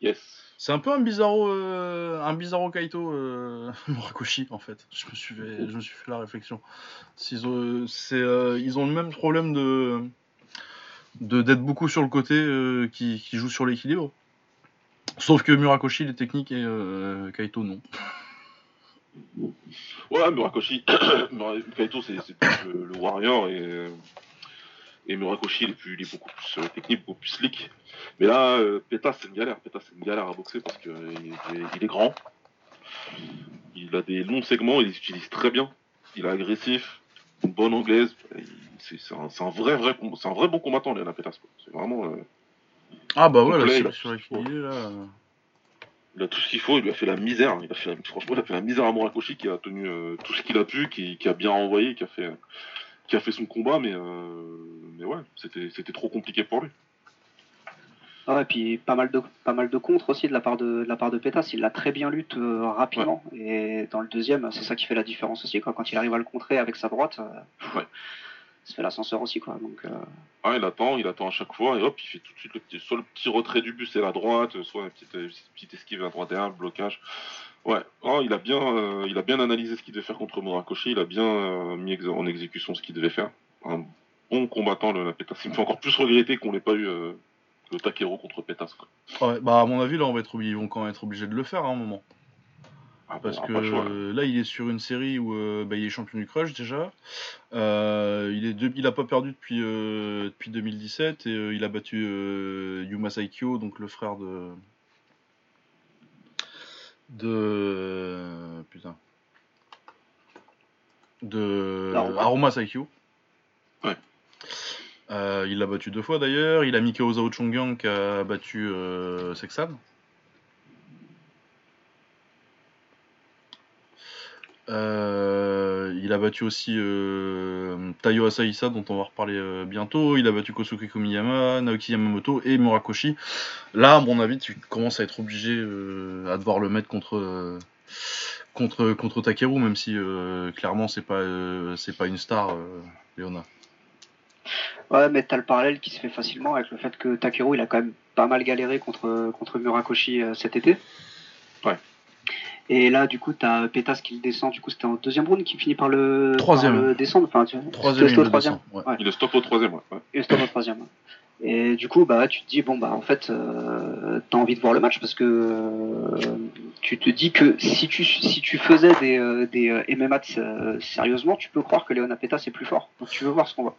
Yes. C'est un peu un bizarro, euh, un bizarro Kaito euh, [LAUGHS] Murakoshi en fait. Je me suis fait, je me suis fait la réflexion. Euh, ils ont le même problème de, d'être beaucoup sur le côté, euh, qui, qui joue sur l'équilibre. Sauf que Murakoshi il est technique et Kaito non. Ouais, Murakoshi, [COUGHS] Mura- Kaito c'est le, le warrior et, et Murakoshi il est, plus, il est beaucoup plus euh, technique, beaucoup plus slick. Mais là, euh, Pétas c'est une galère, Pétas c'est une galère à boxer parce qu'il est, il est grand, il a des longs segments, il les utilise très bien, il est agressif, une bonne anglaise, c'est un, vrai, vrai, com- c'est un vrai bon combattant, Léana Pétas. C'est vraiment, euh, Ah bah ouais, là, a- sur il là. euh. il a tout ce qu'il faut, il lui a fait la misère, il a fait la- franchement il a fait la misère à Murakoshi qui a tenu euh, tout ce qu'il a pu, qui, qui a bien envoyé, qui a fait, qui a fait son combat, mais, euh, mais ouais, c'était trop compliqué pour lui. Ah ouais, puis pas mal de pas mal de contre aussi de la part de, de la part de Pétas. Il l'a très bien lutte euh, rapidement. Et dans le deuxième, c'est ça qui fait la différence aussi. Quoi. Quand il arrive à le contrer avec sa droite, euh, Ouais. ça fait l'ascenseur aussi. Quoi. Donc, euh, Ah, il attend, il attend à chaque fois, et hop, il fait tout de suite le petit, soit le petit retrait du bus et la droite, soit une petite, une petite esquive à droite et un blocage. Ouais, oh, il, a bien, euh, il a bien analysé ce qu'il devait faire contre Murakoshi, il a bien euh, mis ex- en exécution ce qu'il devait faire. Un bon combattant, le, la Pétas. Il me fait encore plus regretter qu'on n'ait pas eu euh, le Takero contre Pétas. Quoi. Ouais, bah à mon avis là on va être obligé, ils vont quand même être obligés de le faire à un moment. Ah, Parce bon, que choix, là. là, il est sur une série où bah, il est champion du crush déjà. Il est de- il a pas perdu depuis depuis 2017 et il a battu Yuma Saikyo, donc le frère de de putain de. Aruma Saikyo. Ouais. Euh, il l'a battu deux fois d'ailleurs. Il a mis KO Zhao Chongyang qui a battu euh, Sexan. Euh, il a battu aussi euh, Taiyo Asaisa, dont on va reparler euh, bientôt. Il a battu Kosuke Komiyama, Naoki Yamamoto et Murakoshi. Là, à mon avis, tu commences à être obligé euh, à devoir le mettre contre, euh, contre, contre Takeru, même si euh, clairement, c'est pas, euh, c'est pas une star, euh, Léona. ouais, mais t'as le parallèle qui se fait facilement avec le fait que Takeru, il a quand même pas mal galéré contre, contre Murakoshi euh, cet été. Ouais. Et là, du coup, t'as Pétas qui le descend. Du coup, c'était en deuxième round qui finit par le, Troisième. par le descendre. Enfin, tu Troisième, il au le troisième. descend, ouais. Il est stop au troisième, ouais. ouais. Et le stop au troisième. Et du coup, bah, tu te dis, bon, bah, en fait, euh, t'as envie de voir le match parce que euh, tu te dis que si tu, si tu faisais des, euh, des euh, MMA euh, sérieusement, tu peux croire que Léona Pétas est plus fort. Donc, tu veux voir ce qu'on voit.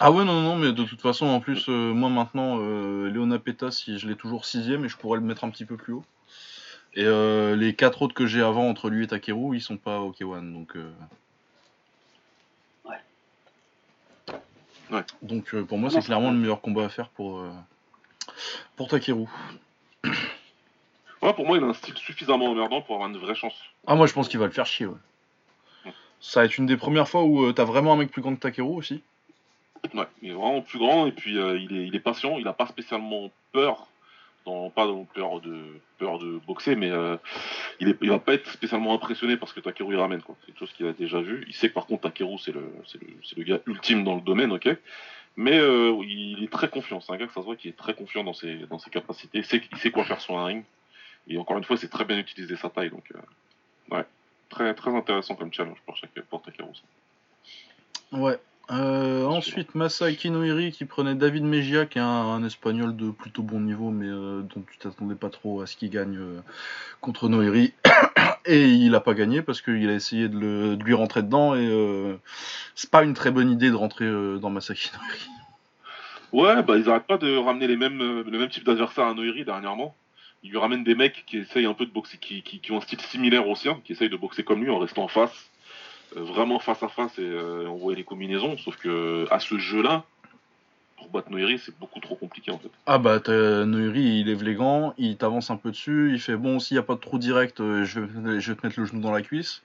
Ah ouais, non, non, mais de toute façon, en plus, euh, moi maintenant, euh, Léona Peta, si je l'ai toujours sixième et je pourrais le mettre un petit peu plus haut. Et euh, les quatre autres que j'ai avant entre lui et Takeru, ils sont pas au K1, donc. euh, Ouais. Ouais. Donc euh, pour moi, c'est clairement le meilleur combat à faire pour, euh, pour Takeru. Ouais, pour moi, il a un style suffisamment emmerdant pour avoir une vraie chance. Ah, moi je pense qu'il va le faire chier, ouais. Ça va être une des premières fois où euh, t'as vraiment un mec plus grand que Takeru aussi. Ouais, il est vraiment plus grand et puis euh, il, est, il est patient, il a pas spécialement peur pas dans peur de peur de boxer, mais euh, il, est, il va pas être spécialement impressionné parce que Takeru il ramène quoi. C'est quelque chose qu'il a déjà vu. Il sait que par contre Takeru c'est le, c'est le, le gars ultime dans le domaine, ok. Mais euh, il est très confiant. C'est un gars que ça se voit qui est très confiant dans ses dans ses capacités. Il sait, sait quoi faire sur un ring. Et encore une fois, c'est très bien utilisé sa taille. Donc euh, ouais, très très intéressant comme challenge pour chaque pour Takeru. ça. Ouais. Euh, ensuite, Masaki Noiri qui prenait David Mejia, qui est un, espagnol de plutôt bon niveau, mais euh, dont tu t'attendais pas trop à ce qu'il gagne euh, contre Noiri. [COUGHS] et il a pas gagné parce qu'il a essayé de, lui rentrer dedans, et c'est pas une très bonne idée de rentrer dans Masaki Noiri. Ouais, bah ils arrêtent pas de ramener les mêmes, le même type d'adversaire à Noiri dernièrement. Ils lui ramènent des mecs qui essayent un peu de boxer, qui, ont un style similaire au sien, qui essayent de boxer comme lui en restant en face, vraiment face à face et euh, envoyer les combinaisons. Sauf que à ce jeu-là, pour battre Noiri, c'est beaucoup trop compliqué en fait. Ah bah Noiri il lève les gants, il t'avance un peu dessus, il fait bon s'il n'y a pas de trou direct, euh, je, vais, je vais te mettre le genou dans la cuisse.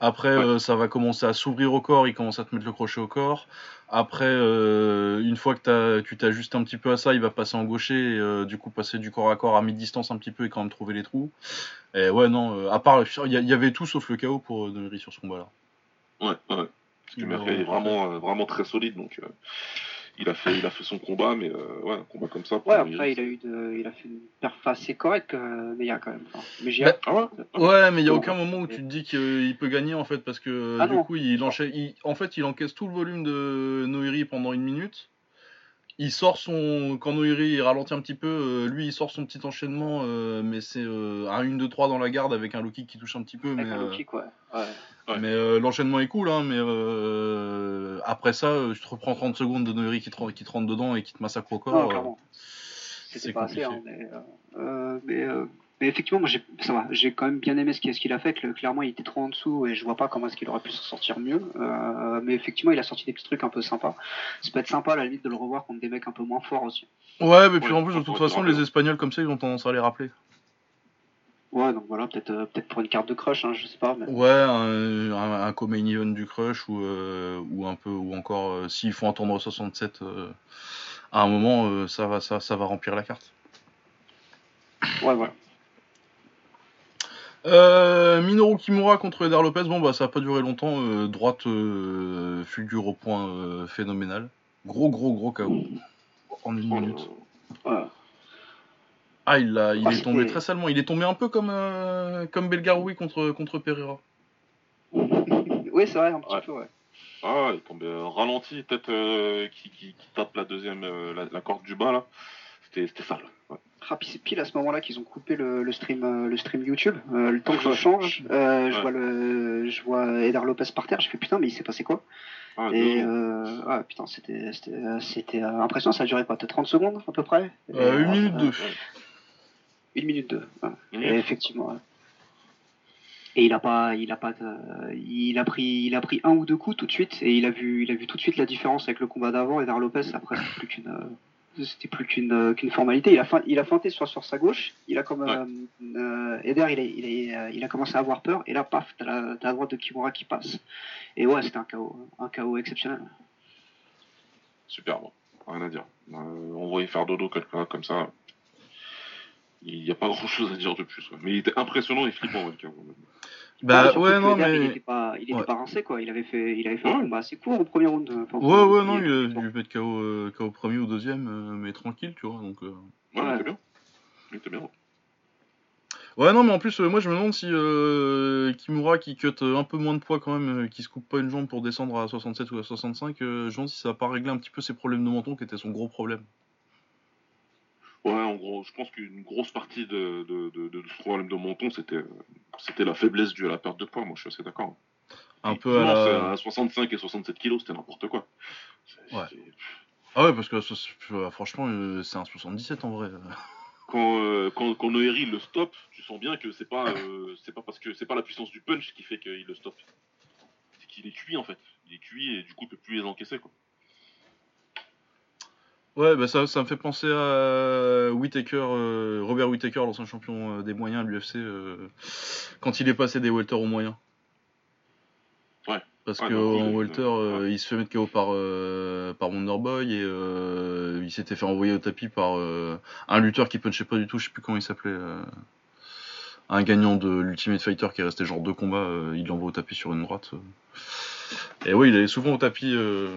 Après Ouais. euh, ça va commencer à s'ouvrir au corps, il commence à te mettre le crochet au corps. Après euh, une fois que t'as- tu t'ajustes un petit peu à ça, il va passer en gaucher, et, euh, du coup passer du corps à corps à mi-distance un petit peu et quand même trouver les trous. Et ouais non, euh, à part il y, avait tout sauf le chaos pour euh, Noiri sur ce combat là. Ouais, ouais. Parce que Il Merkel est vraiment, euh, vraiment très solide, donc euh, il a fait, il a fait son combat, mais euh, ouais, un combat comme ça. pour Ouais, après, il a eu de, il a fait une perf assez correcte, euh, mais il y a quand même. Enfin, mais j'ai Bah, Ah ouais. Ouais, mais il y a aucun moment où tu te dis qu'il peut gagner en fait parce que Ah du non. coup il enchaîne, il- en fait il encaisse tout le volume de Noiri pendant une minute. Il sort son quand Noiri il ralentit un petit peu, euh, lui il sort son petit enchaînement, euh, mais c'est euh, un 1 2 3 dans la garde avec un low kick qui touche un petit peu, mais avec un euh, low kick, ouais. ouais. Ouais. mais euh, l'enchaînement est cool, hein, mais euh, après ça euh, tu te reprends 30 secondes de Noiri qui te, ren- qui te rentre dedans et qui te massacre au Non, corps. euh, clairement. c'est C'était pas assez, compliqué. hein, mais, euh, euh, mais, euh, mais effectivement, moi, j'ai, ça va, j'ai quand même bien aimé ce qu'il, ce qu'il a fait. que, clairement, il était trop en dessous et je vois pas comment est-ce qu'il aurait pu s'en sortir mieux. Euh, mais effectivement, il a sorti des petits trucs un peu sympas. Ça peut être sympa à la limite de le revoir contre des mecs un peu moins forts aussi. Ouais, mais puis Ouais, en plus de toute façon les. Espagnols comme ça ils ont tendance à les rappeler. Ouais, donc voilà, peut-être, euh, peut-être pour une carte de crush, hein, je sais pas. Mais... Ouais, un, un, du Crush ou, euh, ou un peu ou encore euh, s'ils font un tournoi 67 euh, à un moment euh, ça va ça, ça va remplir la carte. Ouais, voilà. Euh, Minoru Kimura contre Eder Lopez, bon bah ça a pas duré longtemps, euh, droite euh, fulgure au point euh, phénoménal. Gros gros gros KO en une minute. Ah il, a, il Ah, est tombé très salement, il est tombé un peu comme, euh, comme Belgaroui contre, contre Pereira. [LAUGHS] oui, c'est vrai, un petit Ouais. peu, ouais. Ah, il tombait euh, ralenti, peut-être euh, qui, qui, qui tape la deuxième, euh, la, la corde du bas là. C'était c'était sale. Ouais. Ah, c'est pile à ce moment-là qu'ils ont coupé le, le stream, euh, le stream YouTube. Euh, le temps que je change, euh, je Ouais. vois le, je vois Eder Lopez par terre. Je fais putain, mais il s'est passé quoi? Ah, Et euh, ah, putain, c'était, impressionnant. Ça a duré quoi, peut-être 30 secondes à peu près? Euh, Et, une minute deux. Une minute deux. ouais. Une Et minute. effectivement. ouais. Et il a pas, il a pas, il a pris, il a pris un ou deux coups tout de suite et il a vu, il a vu tout de suite la différence avec le combat d'avant. Eder Lopez après c'était plus qu'une, euh, c'était plus qu'une, euh, qu'une formalité. Il a, fein- il a feinté sur, sur sa gauche. Il a comme euh, euh, Eder, il a, il, il a commencé à avoir peur et là paf, t'as la, droite de Kimura qui passe. Et ouais, c'était un chaos, un chaos exceptionnel. Super bon. Rien à dire. Euh, on voyait faire dodo quelqu'un comme ça. Il n'y a pas grand chose à dire de plus. ouais. Mais il était impressionnant et flippant, ouais, le KO. Bah ouais non il mais était pas, il était Ouais. pas rincé quoi. Il avait fait, il avait fait Ouais. un combat assez court au premier round. enfin, au ouais premier- ouais non il a dû mettre KO, euh, KO premier ou deuxième euh, mais tranquille tu vois donc. euh. Ouais, Ouais. était bien. Il était bien. Ouais, non, mais en plus, euh, moi je me demande si euh, Kimura qui cut euh, un peu moins de poids quand même, euh, qui se coupe pas une jambe pour descendre à 67 ou à 65, euh, je me demande si ça va pas régler un petit peu ses problèmes de menton qui étaient son gros problème. Ouais, en gros, je pense qu'une grosse partie de, de, de, de ce problème de menton, c'était c'était la faiblesse due à la perte de poids. Moi, je suis assez d'accord. Un peu à la. à 65 et 67 kilos, c'était n'importe quoi. Ouais. Ah ouais, parce que euh, franchement, euh, c'est un 77 en vrai. Quand, euh, quand, quand Noeri le stoppe, tu sens bien que c'est pas, euh, c'est pas parce que c'est pas la puissance du punch qui fait qu'il le stoppe. C'est qu'il est cuit en fait. Il est cuit et du coup il peut plus les encaisser quoi. Ouais, bah ça, ça me fait penser à Whittaker, euh, Robert Whittaker, l'ancien champion euh, des moyens à l'UFC, euh, quand il est passé des welter aux moyens. Ouais. Parce Ouais, que donc, en il- welter, euh, il se fait mettre KO par, euh, par Wonderboy et euh, il s'était fait envoyer au tapis par euh, un lutteur qui punchait pas du tout, je sais plus comment il s'appelait. euh, un gagnant de l'Ultimate Fighter qui est resté genre deux combats, euh, il l'envoie au tapis sur une droite. Et oui, il allait souvent au tapis euh,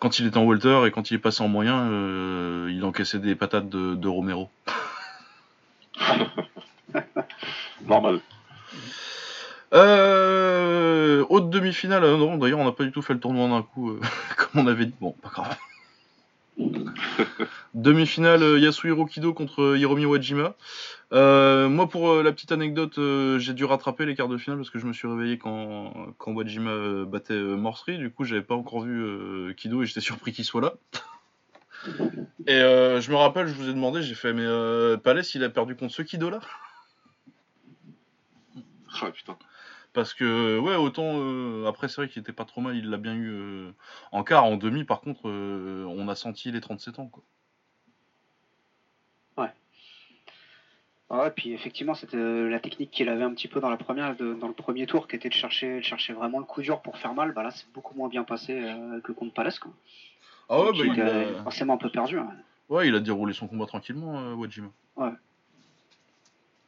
quand il était en welter et quand il est passé en moyen, euh, il encaissait des patates de, de Romero. [LAUGHS] Normal. Euh, autre demi-finale, non, d'ailleurs on n'a pas du tout fait le tournoi d'un coup, euh, [LAUGHS] comme on avait dit. Bon, pas grave. [LAUGHS] Demi-finale euh, Yasuhiro Kido contre Hiromi Wajima. Euh, moi, pour euh, la petite anecdote, euh, j'ai dû rattraper les quarts de finale parce que je me suis réveillé quand, quand Wajima euh, battait euh, Morsery. Du coup, j'avais pas encore vu euh, Kido et j'étais [LAUGHS] surpris qu'il soit là. [LAUGHS] Et euh, je me rappelle, je vous ai demandé, j'ai fait, mais euh, Palès, il a perdu contre ce Kido là Ah putain. Parce que, ouais, autant. euh, après, c'est vrai qu'il était pas trop mal, il l'a bien eu euh, en quart. En demi, par contre, euh, on a senti les 37 ans, quoi. Ah ouais, puis effectivement, c'était la technique qu'il avait un petit peu dans la première, de- dans le premier tour, qui était de chercher, de chercher vraiment le coup dur pour faire mal. Bah là, c'est beaucoup moins bien passé que contre Palace. Quoi. Ah ouais, Donc, bah, il a... forcément un peu perdu. hein. ouais, il a déroulé son combat tranquillement, Wajima. Ah,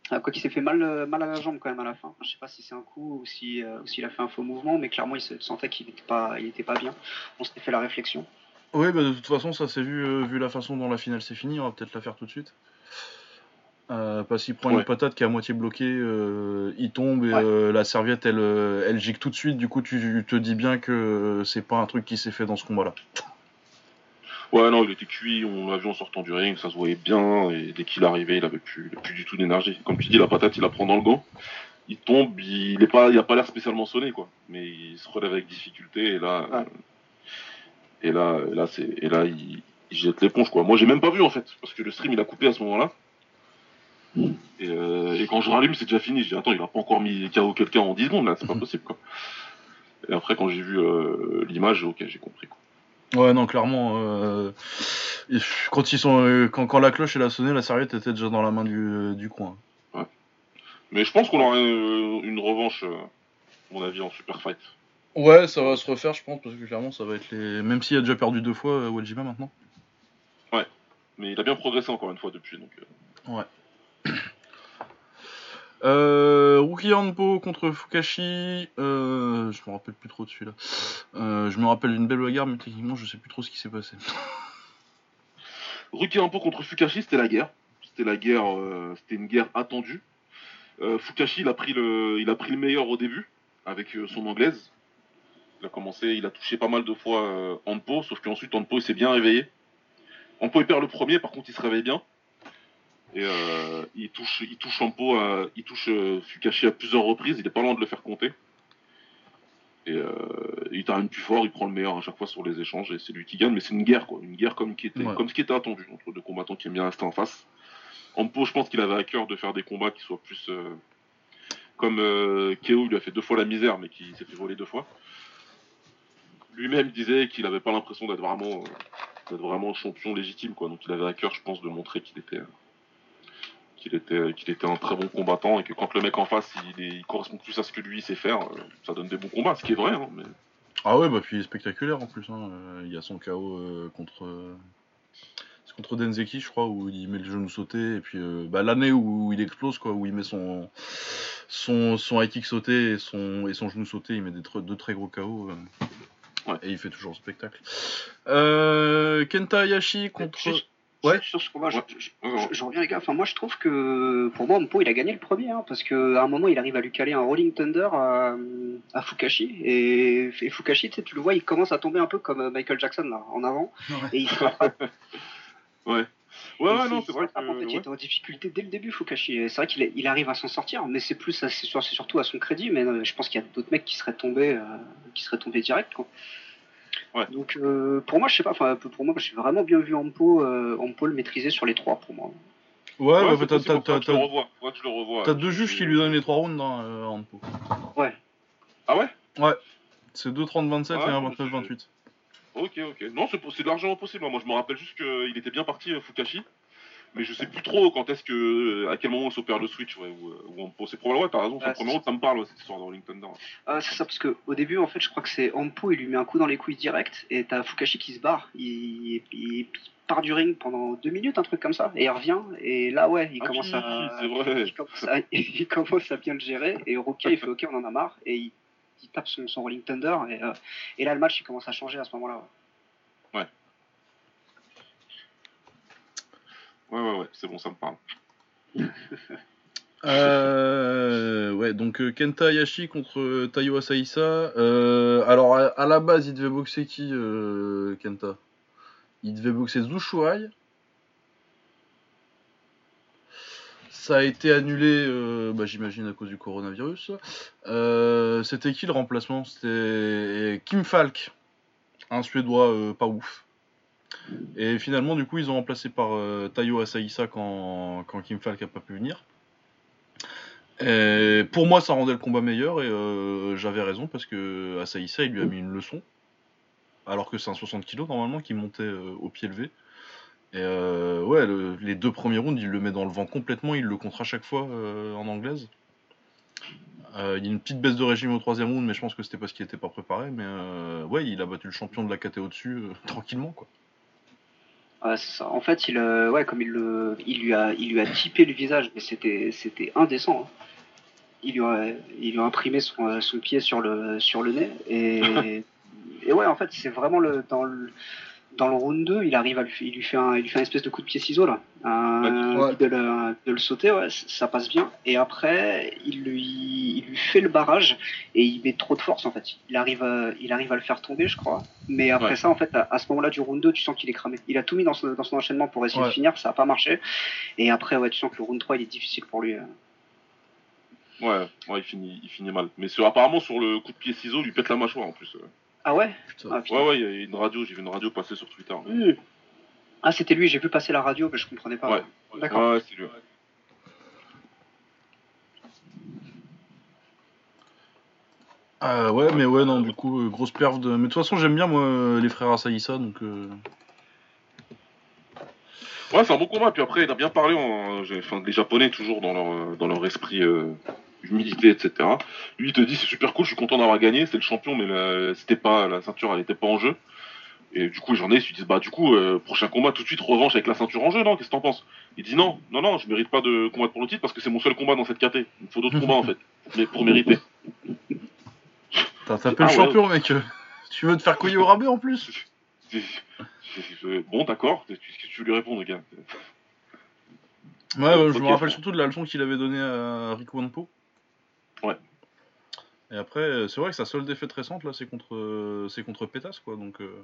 quoi qu'il s'est fait mal, euh, mal à la jambe quand même à la fin. Je sais pas si c'est un coup ou si, euh, s'il a fait un faux mouvement, mais clairement, il se sentait qu'il n'était pas, il était pas bien. On s'était fait la réflexion. Oui, bah, de toute façon, ça s'est vu, euh, vu la façon dont la finale s'est finie, on va peut-être la faire tout de suite. Euh, parce qu'il prend Ouais. une patate qui est à moitié bloquée, il tombe et Ouais. la serviette elle, elle gicle tout de suite. Du coup, tu te dis bien que c'est pas un truc qui s'est fait dans ce combat-là. Ouais, non, il était cuit, on l'a vu en sortant du ring, ça se voyait bien, et dès qu'il arrivait, il avait plus, il avait plus du tout d'énergie. Comme tu dis, la patate, il la prend dans le gant, il tombe, il est pas, il a pas l'air spécialement sonné, quoi. Mais il se relève avec difficulté, et là, Ouais. euh, et là, et là, c'est, et là, il, il jette l'éponge, quoi. Moi, j'ai même pas vu, en fait, parce que le stream, il a coupé à ce moment-là. Et, euh, et quand je rallume, c'est déjà fini. Je dis, attends, il a pas encore mis KO quelqu'un en 10 secondes, là, c'est pas [LAUGHS] possible, quoi. Et après, quand j'ai vu euh, l'image, ok, j'ai compris, quoi. Ouais, non, clairement. euh, quand, ils sont, euh, quand, quand la cloche elle a sonné, la serviette était déjà dans la main du, du coin. Mais je pense qu'on aura euh, une revanche, euh, à mon avis, en super fight. Ouais, ça va se refaire, je pense, parce que clairement, ça va être les. Même s'il a déjà perdu deux fois, euh, Wajima maintenant. Mais il a bien progressé encore une fois depuis. Donc, euh, Euh, Ruki Hanpo contre Fukashi. Euh, je me rappelle plus trop de celui-là. Euh, je me rappelle d'une belle bagarre, mais techniquement, je sais plus trop ce qui s'est passé. [LAUGHS] Ruki Hampo contre Fukashi, c'était la guerre. C'était la guerre, euh, c'était une guerre attendue. Fukashi, il a pris le, il a pris le meilleur au début avec son anglaise. Il a commencé, il a touché pas mal de fois Hanpo, sauf qu'ensuite Hanpo il s'est bien réveillé. Hanpo il perd le premier, par contre il se réveille bien. Et euh, il touche, il touche à- il touche euh, Fukashi à plusieurs reprises. Il est pas loin de le faire compter. Et euh, il termine plus fort, il prend le meilleur à chaque fois sur les échanges et c'est lui qui gagne. Mais c'est une guerre quoi, une guerre comme qui était, Ouais. comme ce qui était attendu entre deux combattants qui aiment bien rester en face. Ampo, je pense qu'il avait à cœur de faire des combats qui soient plus euh, comme euh, Keo lui a fait deux fois la misère, mais qui s'est fait voler deux fois. Lui-même disait qu'il n'avait pas l'impression d'être vraiment, euh, d'être vraiment champion légitime, quoi. Donc il avait à cœur, je pense, de montrer qu'il était, euh, qu'il était, qu'il était un très bon combattant et que quand le mec en face, il, correspond plus à ce que lui sait faire, euh, ça donne des bons combats, ce qui est vrai. Hein, mais... Ah ouais, bah puis il est spectaculaire en plus. hein. Euh, Il y a son KO euh, contre. euh, C'est contre Denzeki, je crois, où il met le genou sauté. Et puis euh, bah, l'année où il explose, quoi, où il met son, son, son high kick sauté et son, et son genou sauté, il met des deux très gros KO. Ouais. Et il fait toujours le spectacle. Kenta Hayashi contre. Ouais. Sur ce combat, je- Ouais. je, Ouais, ouais. je- je reviens les gars. Enfin, moi, je trouve que pour moi, Mpo, il a gagné le premier, hein, parce que à un moment, il arrive à lui caler un Rolling Thunder à, à Fukashi, et, et Fukashi, tu sais, tu le vois, il commence à tomber un peu comme euh, Michael Jackson là, en avant, et il se. [LAUGHS] Ouais, ouais, ouais, non, c'est vrai que. rattrape, en fait, il ouais. était en difficulté dès le début, Fukashi. Et C'est vrai qu'il il arrive à s'en sortir, mais c'est plus, à- c'est sur- c'est surtout à son crédit. Mais euh, je pense qu'il y a d'autres mecs qui seraient tombés, euh, qui seraient tombés direct. Quoi. Ouais. Donc pour pour moi, je sais pas. Enfin, pour moi, j'ai vraiment bien vu Ampo, euh, Ampo le maîtriser sur les trois pour moi. Ouais, Ouais, bah, c'est t'as- t'as- je le que je le t'as deux juges qui lui donnent les trois rounds hein, euh, à Hanpo. Ah ouais? C'est 2 30-27 Ouais, et un bon, 29-28. Ok, ok. Non, c'est c'est largement possible. hein. Moi, je me rappelle juste qu'il était bien parti, euh, Fukashi. Mais je sais plus trop quand est-ce que, à quel moment on s'opère le switch, ouais, ou, on c'est probablement, ouais, t'as raison, premier ça me parle, cette histoire de Rolling Thunder. Ah, c'est ça, parce que au début, en fait, je crois que c'est Ampo, il lui met un coup dans les couilles direct, et t'as Fukashi qui se barre, il, il, part du ring pendant deux minutes, un truc comme ça, et il revient, et là, ouais, il, ah commence, à, [LAUGHS] il commence, à, il commence à bien le gérer, et Rocky, il fait ok, on en a marre, et il, tape son, son, Rolling Thunder, et, euh, et là, le match, il commence à changer à ce moment-là. Ouais. Ouais, ouais, ouais, c'est bon, ça me parle. [LAUGHS] Euh, ouais, donc euh, Kenta Hayashi contre euh, Tayo Asaisa. alors à, la base, il devait boxer qui, Kenta? Il devait boxer Zushuai. Ça a été annulé, bah, j'imagine à cause du coronavirus. C'était qui le remplacement? C'était Kim Falk, un Suédois pas ouf. Et finalement, du coup, ils ont remplacé par euh, Tayo Asaïsa quand, Kim Falk n'a pas pu venir. Et pour moi, ça rendait le combat meilleur et euh, j'avais raison parce que Asaïsa, il lui a mis une leçon. Alors que c'est un 60 kg normalement qui montait euh, au pied levé. Et ouais, les deux premiers rounds, il le met dans le vent complètement, il le contre à chaque fois en anglaise. il y a une petite baisse de régime au troisième round, mais je pense que c'était parce qu'il n'était pas préparé. Mais ouais, il a battu le champion de la KT au-dessus [LAUGHS] tranquillement. quoi. En fait, il, euh, ouais, comme il, le, il, lui a, il lui a typé le visage, mais c'était, c'était indécent. Hein. Il, lui a, il lui a imprimé son, euh, son pied sur le, sur le nez. Et, [LAUGHS] et ouais, en fait, c'est vraiment le, dans le, dans le round 2, il arrive à lui, il lui fait un, il lui fait un espèce de coup de pied ciseau là, de, le, de, le, sauter, ouais, ça passe bien. Et après, il lui, il lui fait le barrage et il met trop de force en fait. Il arrive, à, il arrive à le faire tomber, je crois. Mais après ça, en fait, à, ce moment-là du round 2, tu sens qu'il est cramé. Il a tout mis dans son, dans son enchaînement pour essayer de finir, ça a pas marché. Et après, ouais, tu sens que le round 3, il est difficile pour lui. Euh. Ouais, ouais, il finit, il finit mal. Mais sur, apparemment sur le coup de pied ciseau, il lui pète la mâchoire en plus. Ah ouais ah, Ouais, ouais, il y a une radio, j'ai vu une radio passer sur Twitter. Ah, c'était lui, j'ai vu passer la radio, mais je comprenais pas. Ouais, d'accord. Ouais, c'est lui. Ah ouais, mais ouais, non, du coup, euh, grosse perf de. Mais de toute façon, j'aime bien, moi, les frères Asaïsa, donc. Euh... Ouais, c'est un bon combat. Puis après, il a bien parlé, en... enfin, les Japonais, toujours dans leur, dans leur esprit. Humilité, etc. Lui, il te dit c'est super cool, je suis content d'avoir gagné, c'est le champion, mais la, c'était pas la ceinture, elle était pas en jeu. Et du coup, j'en ai, ils disent bah du coup, euh, prochain combat tout de suite revanche avec la ceinture en jeu, non? Qu'est-ce que t'en penses? Il dit non, non, non, je mérite pas de combattre pour le titre parce que c'est mon seul combat dans cette KT. Il me faut d'autres combats en fait, mais pour mériter. [LAUGHS] T'as tapé le ah champion, mec. Tu veux te faire couiller au rabais en plus? [LAUGHS] Bon, d'accord. Qu'est-ce que tu veux lui répondre, gars? Ouais, je me rappelle surtout de la leçon qu'il avait donnée à Rick Wanpo. Ouais. Et après, euh, c'est vrai que sa seule défaite récente, là, c'est contre, euh, c'est contre Pétas, quoi. Donc. Euh...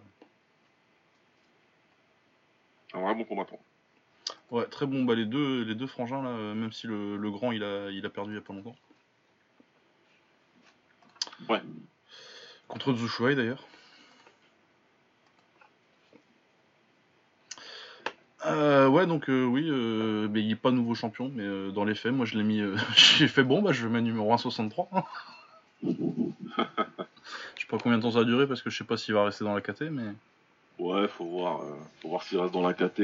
Un vrai bon combattant. Ouais, très bon. Bah, les deux, les deux frangins, là, même si le, le, grand, il a, il a perdu il y a pas longtemps. Ouais. Contre Zushuai, d'ailleurs. Euh, ouais, donc euh, oui, euh, mais il n'est pas nouveau champion, mais euh, dans les faits, moi je l'ai mis. [LAUGHS] j'ai fait bon, bah je mets numéro 1,63. [LAUGHS] je sais pas combien de temps ça va durer parce que je sais pas s'il va rester dans la KT, mais. Ouais, faut voir, faut voir s'il reste dans la KT,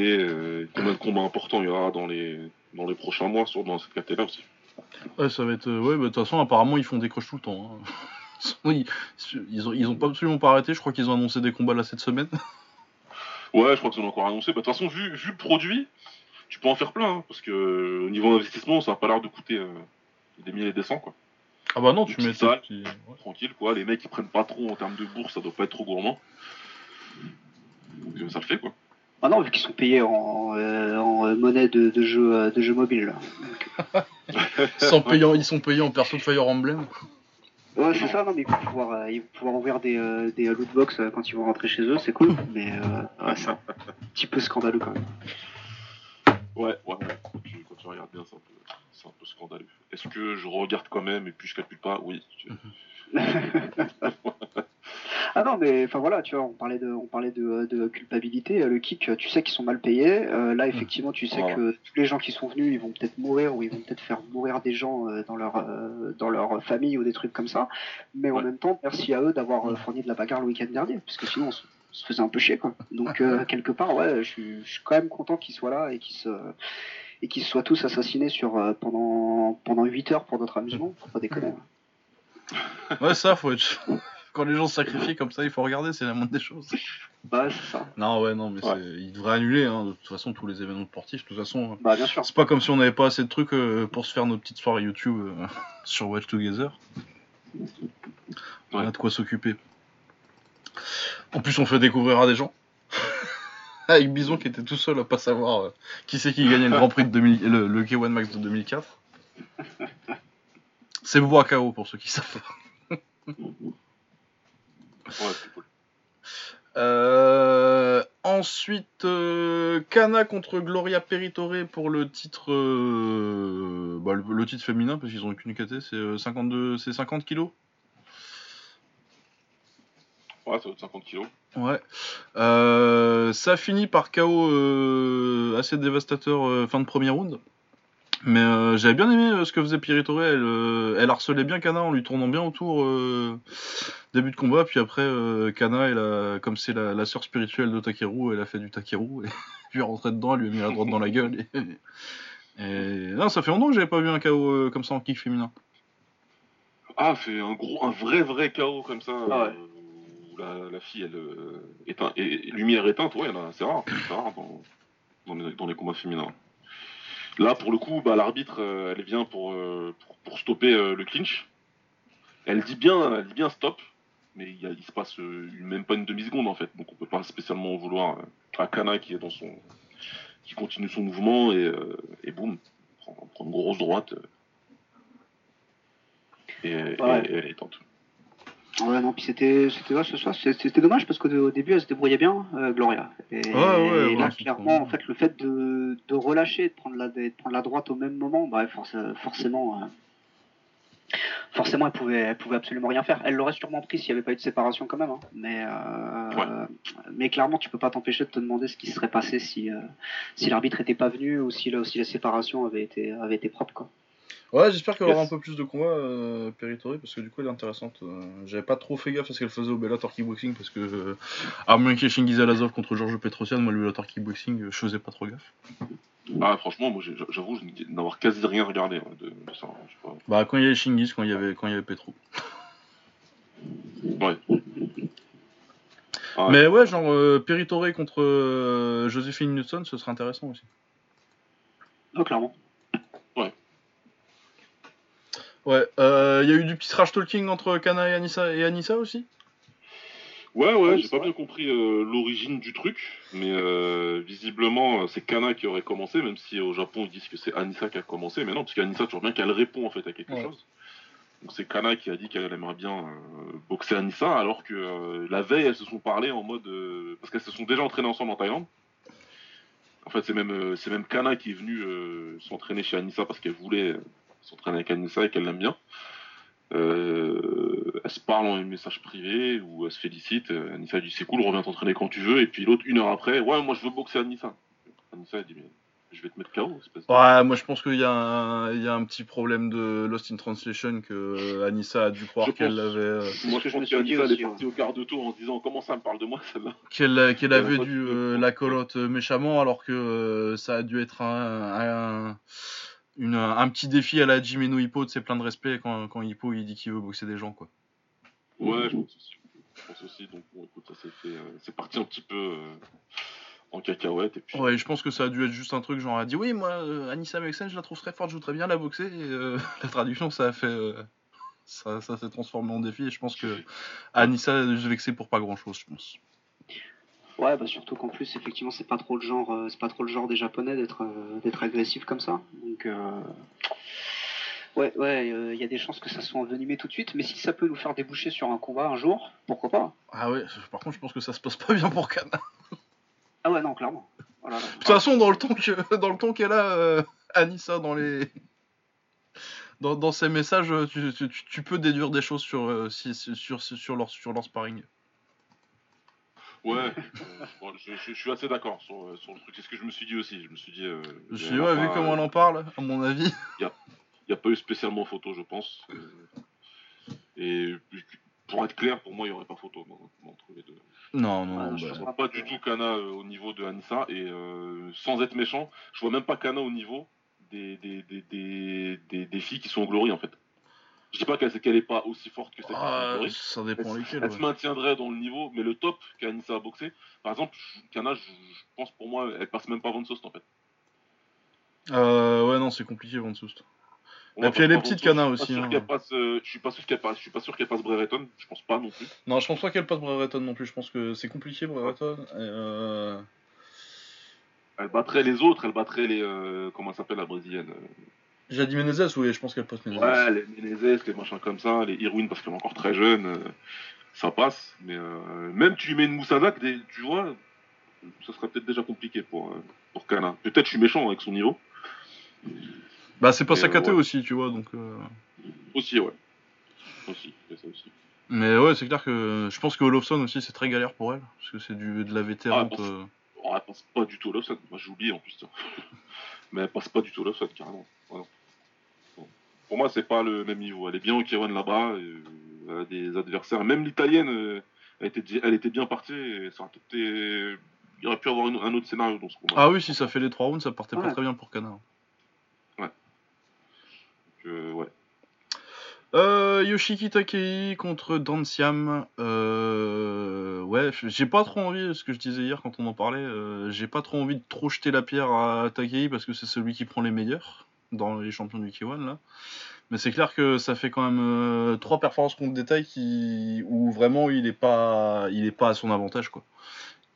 combien de combats importants il y aura dans les, dans les prochains mois sur, dans cette KT là aussi. Ouais, ça va être. ouais, bah, de toute façon, apparemment, ils font des crushs tout le temps. Hein. [LAUGHS] ils, ils, ont, ils ont pas absolument pas arrêté, je crois qu'ils ont annoncé des combats là cette semaine. Ouais, je crois qu'ils ont encore annoncé. Bah, de toute façon, vu, vu le produit, tu peux en faire plein, hein, parce que au niveau d'investissement, ça n'a pas l'air de coûter euh, des milliers et des cents, quoi. Ah bah non, tu mets ça. Tranquille, quoi. Les mecs, ils prennent pas trop en termes de bourse, ça doit pas être trop gourmand. Donc euh, ça le fait, quoi. Ah non, vu qu'ils sont payés en, euh, monnaie de, de, jeu, de jeu mobile, là. [LAUGHS] sont payés, ils sont payés en perso de Fire Emblem. Ouais, c'est ça, non, mais ils vont pouvoir, euh, ils vont pouvoir ouvrir des, euh, des lootbox euh, quand ils vont rentrer chez eux, c'est cool, mais euh, ouais, c'est un petit peu scandaleux quand même. Ouais, ouais, quand tu, quand tu regardes bien, c'est un, peu, c'est un peu scandaleux. Est-ce que je regarde quand même et puis je calcule pas? Oui. [LAUGHS] Ah non, mais enfin voilà, tu vois, on parlait de, on parlait de, de culpabilité. Le kick, tu sais qu'ils sont mal payés. Euh, là, effectivement, tu sais que tous les gens qui sont venus, ils vont peut-être mourir ou ils vont peut-être faire mourir des gens euh, dans leur, euh, dans leur famille ou des trucs comme ça. Mais en même temps, merci à eux d'avoir fourni de la bagarre le week-end dernier, parce que sinon, se faisait un peu chier quoi. Donc euh, [LAUGHS] quelque part ouais, je suis, je suis quand même content qu'ils soient là et qu'ils se et qu'ils soient tous assassinés sur euh, pendant pendant 8 heures pour notre amusement, faut pas déconner. hein. Ouais, ça, faut être. Quand les gens se sacrifient comme ça, il faut regarder, c'est la moindre des choses. Bah c'est ça. Non, ouais, non, mais Ouais. c'est... ils devraient annuler, hein, de toute façon, tous les événements sportifs. De toute façon, Bah bien sûr. c'est pas comme si on n'avait pas assez de trucs euh, pour se faire nos petites soirées YouTube euh, [LAUGHS] sur Watch Together. On a de quoi s'occuper. En plus, on fait découvrir à des gens. [LAUGHS] Avec Bison qui était tout seul à pas savoir euh, qui c'est qui gagnait le Grand Prix de 2000, le, le K1 Max de 2004. C'est Bois KO pour ceux qui savent. [LAUGHS] Ouais, c'est cool. Euh, ensuite, euh, Kana contre Gloria Peritore pour le titre, euh, bah, le, le titre féminin parce qu'ils ont qu'une KT, c'est euh, 52, c'est 50 kilos? Ouais, ça va être 50 kilos. Ouais. Euh, ça finit par KO euh, assez dévastateur euh, fin de premier round. Mais euh, j'avais bien aimé euh, ce que faisait Piritore. Elle, euh, elle harcelait bien Kana en lui tournant bien autour euh, début de combat. Puis après, euh, Kana, elle a, comme c'est la, la sœur spirituelle de Takeru, elle a fait du Takeru. Et [LAUGHS] puis elle est rentrée dedans, elle lui a mis la droite dans la gueule. Et, et- non, ça fait longtemps que j'avais pas vu un KO euh, comme ça en kick féminin. Ah, c'est un gros, un vrai, vrai chaos comme ça. Ah ouais. euh, où la, la fille, elle euh, éteint, et, et lumière éteinte, ouais, c'est rare. C'est rare dans, dans, les, dans les combats féminins. Là, pour le coup, bah, l'arbitre, euh, elle vient pour, euh, pour, pour stopper euh, le clinch. Elle dit bien, elle dit bien stop, mais il, y a- il se passe une- même pas une demi-seconde en fait. Donc on peut pas spécialement en vouloir à Kana qui est dans son. qui continue son mouvement et, et boum, prend, prend une grosse droite. et, et- Ouais. et elle est éteinte. Ouais non puis c'était c'était dommage parce qu'au au début elle se débrouillait bien euh, Gloria. Et, Ouais, ouais, et là clairement en fait le fait de, de relâcher, de prendre la de prendre la droite au même moment, bah forc- forcément. euh, Forcément, elle pouvait, elle pouvait absolument rien faire. Elle l'aurait sûrement pris s'il n'y avait pas eu de séparation quand même. hein. Mais, euh, mais clairement, tu peux pas t'empêcher de te demander ce qui serait passé si, si l'arbitre était pas venu ou si, la- si la séparation avait été, avait été propre. Quoi. Ouais, j'espère qu'elle aura Yes. un peu plus de combats, euh, Peritore, parce que du coup elle est intéressante. Euh, J'avais pas trop fait gaffe à ce qu'elle faisait au Bellator Kickboxing, parce que euh, à moins qu'il y ait Shingiz Alazov contre Georges Petrosian, moi le Bellator Kickboxing, euh, je faisais pas trop gaffe. Ah, franchement, moi j'avoue n'avoir quasi rien regardé hein, de, de ça. Je sais pas. Bah quand il y avait Shingiz, quand il y avait, quand il y avait Petro. Ouais. Ah, Mais ouais, genre euh, Peritore contre euh, Joséphine Newton, ce serait intéressant aussi. Non, clairement. Ouais, euh, il y a eu du petit trash talking entre Kana et Anissa, et Anissa aussi? Ouais, ouais, j'ai pas vrai. bien compris euh, l'origine du truc, mais euh, visiblement euh, c'est Kana qui aurait commencé, même si au Japon ils disent que c'est Anissa qui a commencé, mais non, parce qu'Anissa, toujours bien qu'elle répond en fait à quelque Ouais. chose. Donc c'est Kana qui a dit qu'elle aimerait bien euh, boxer Anissa, alors que euh, la veille elles se sont parlé en mode. euh, parce qu'elles se sont déjà entraînées ensemble en Thaïlande. En fait, c'est même, euh, c'est même Kana qui est venu euh, s'entraîner chez Anissa parce qu'elle voulait s'entraîner avec Anissa et qu'elle l'aime bien. Euh, elle se parle en message privé ou elle se félicite. Anissa dit c'est cool, reviens t'entraîner quand tu veux. Et puis l'autre, une heure après, ouais, moi je veux boxer Anissa. Anissa elle dit mais je vais te mettre KO. Ouais, moi je pense qu'il y, a un- il y a un petit problème de Lost in Translation que euh, Anissa a dû croire qu'elle pense. avait, euh, Moi je pense qu'Anissa elle est partie au quart de tour en se disant comment ça me parle de moi celle-là. qu'elle avait dû euh, la colotte méchamment alors que euh, ça a dû être un, un, une- un petit défi à la Jimeno Hippo ses plein de respect quand, quand Hippo il dit qu'il veut boxer des gens quoi. Ouais, je pense aussi. Je pense aussi. Donc bon, écoute, ça s'est fait. euh, c'est parti un petit peu euh, en cacahuète et puis. Ouais, je pense que ça a dû être juste un truc genre a dit oui moi euh, Anissa Mexen je la trouve très forte, je voudrais bien la boxer et [LAUGHS] la traduction ça a fait ça, ça s'est transformé en défi et je pense que Anissa se vexer pour pas grand chose je pense. Ouais, bah surtout qu'en plus, effectivement, c'est pas trop le genre, euh, c'est pas trop le genre des Japonais d'être euh, d'être agressif comme ça. Donc, euh, ouais, ouais, il y a des chances que ça soit envenimé tout de suite. Mais si ça peut nous faire déboucher sur un combat un jour, pourquoi pas? Ah ouais, par contre je pense que ça se passe pas bien pour Kana. Ah ouais, non, clairement. Voilà, De toute façon, dans le ton que, dans le ton qu'elle a, Anissa, dans les, dans, dans ses messages, tu, tu, tu- peux déduire des choses sur, si- sur, sur leur, sur leur sparring. Ouais. euh, bon, je, je- je suis assez d'accord sur, euh, sur le truc. C'est ce que je me suis dit aussi. Je me suis dit. euh, Je suis a ouais, vu pas- comment elle en parle, à mon avis. Il n'y a pas eu spécialement photo, je pense. Euh, Et pour être clair, pour moi, il n'y aurait pas photo non, entre les deux. Non, non, non. je bah, sais Je vois pas du tout Kana euh, au niveau de Anissa et euh, sans être méchant, je vois même pas Kana au niveau des, des, des, des, des, des filles qui sont au Glory en fait. Je dis pas qu'elle qu'elle est pas aussi forte que au ah, ça dépend Elle, elle se maintiendrait dans le niveau, mais le top qu'Anissa a boxé, par exemple, Kana, je, je pense pour moi, elle passe même pas Van Soest en fait. Euh, ouais, non, c'est compliqué, Van moi, Et puis elle est petite. Kana, aussi, hein. passe, euh, je suis pas sûr qu'elle passe, je suis pas sûr qu'elle passe Brereton, je pense pas non plus. Non, je pense pas qu'elle passe Brereton non plus. Je pense que c'est compliqué, Brereton. Et, euh... Elle battrait les autres, elle battrait les, euh, comment elle s'appelle la brésilienne J'ai dit Menezes, oui, je pense qu'elle passe Menezes. Ouais, les Menezes, les machins comme ça, les Irwin parce qu'elle est encore très jeune, euh, ça passe. Mais euh, même tu lui mets une Moussadak, tu vois, ça serait peut-être déjà compliqué pour, euh, pour Kana. Peut-être je suis méchant avec son niveau. Bah, c'est pas Mais, sa KT ouais. aussi, tu vois, donc. euh, Aussi, ouais. Aussi, ça aussi. Mais ouais, c'est clair que je pense que Olofsson aussi, c'est très galère pour elle. Parce que c'est du, de la vétérante. Ah, bon, euh, Oh, elle passe pas du tout Lawson. Moi j'ai oublié en plus. [LAUGHS] Mais elle passe pas du tout Lawson, carrément. Pour moi, c'est pas le même niveau. Elle est bien au K1 là-bas. euh, Elle a des adversaires. Même l'italienne, euh, elle, était, elle était bien partie. Et ça aurait peut-être été- Il aurait pu avoir une- un autre scénario dans ce combat. Ah oui, si ça fait les 3 rounds, ça partait pas Ouais. très bien pour Kana. Donc, euh, ouais. Euh, Yoshiki Takei contre Danciam. Euh, ouais, j'ai pas trop envie, ce que je disais hier quand on en parlait, euh, j'ai pas trop envie de trop jeter la pierre à Takei parce que c'est celui qui prend les meilleurs dans les champions du K1 là. Mais c'est clair que ça fait quand même euh, trois performances contre détail qui où vraiment il est pas il est pas à son avantage quoi.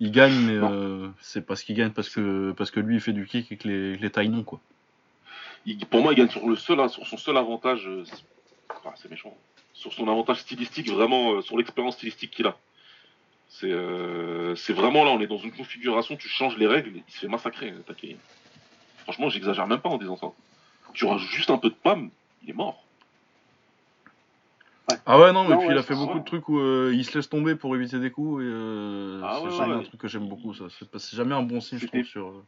Il gagne mais euh, c'est parce qu'il gagne parce que parce que lui il fait du kick et que les, les tailles non quoi. Il- pour moi, il gagne sur, le seul, sur son seul avantage. euh, c'est- enfin, c'est méchant. Sur son avantage stylistique, vraiment, euh, sur l'expérience stylistique qu'il a. C'est c'est vraiment là, on est dans une configuration, tu changes les règles, il se fait massacrer. Franchement, j'exagère même pas en disant ça. Tu rajoutes juste un peu de pam, il est mort. Ah ouais non mais Non, puis ouais, il a fait beaucoup ça. de trucs où euh, il se laisse tomber pour éviter des coups et euh, Ah c'est ouais, jamais ouais. un truc que j'aime beaucoup ça. C'est jamais un bon signe je trouve sur. euh,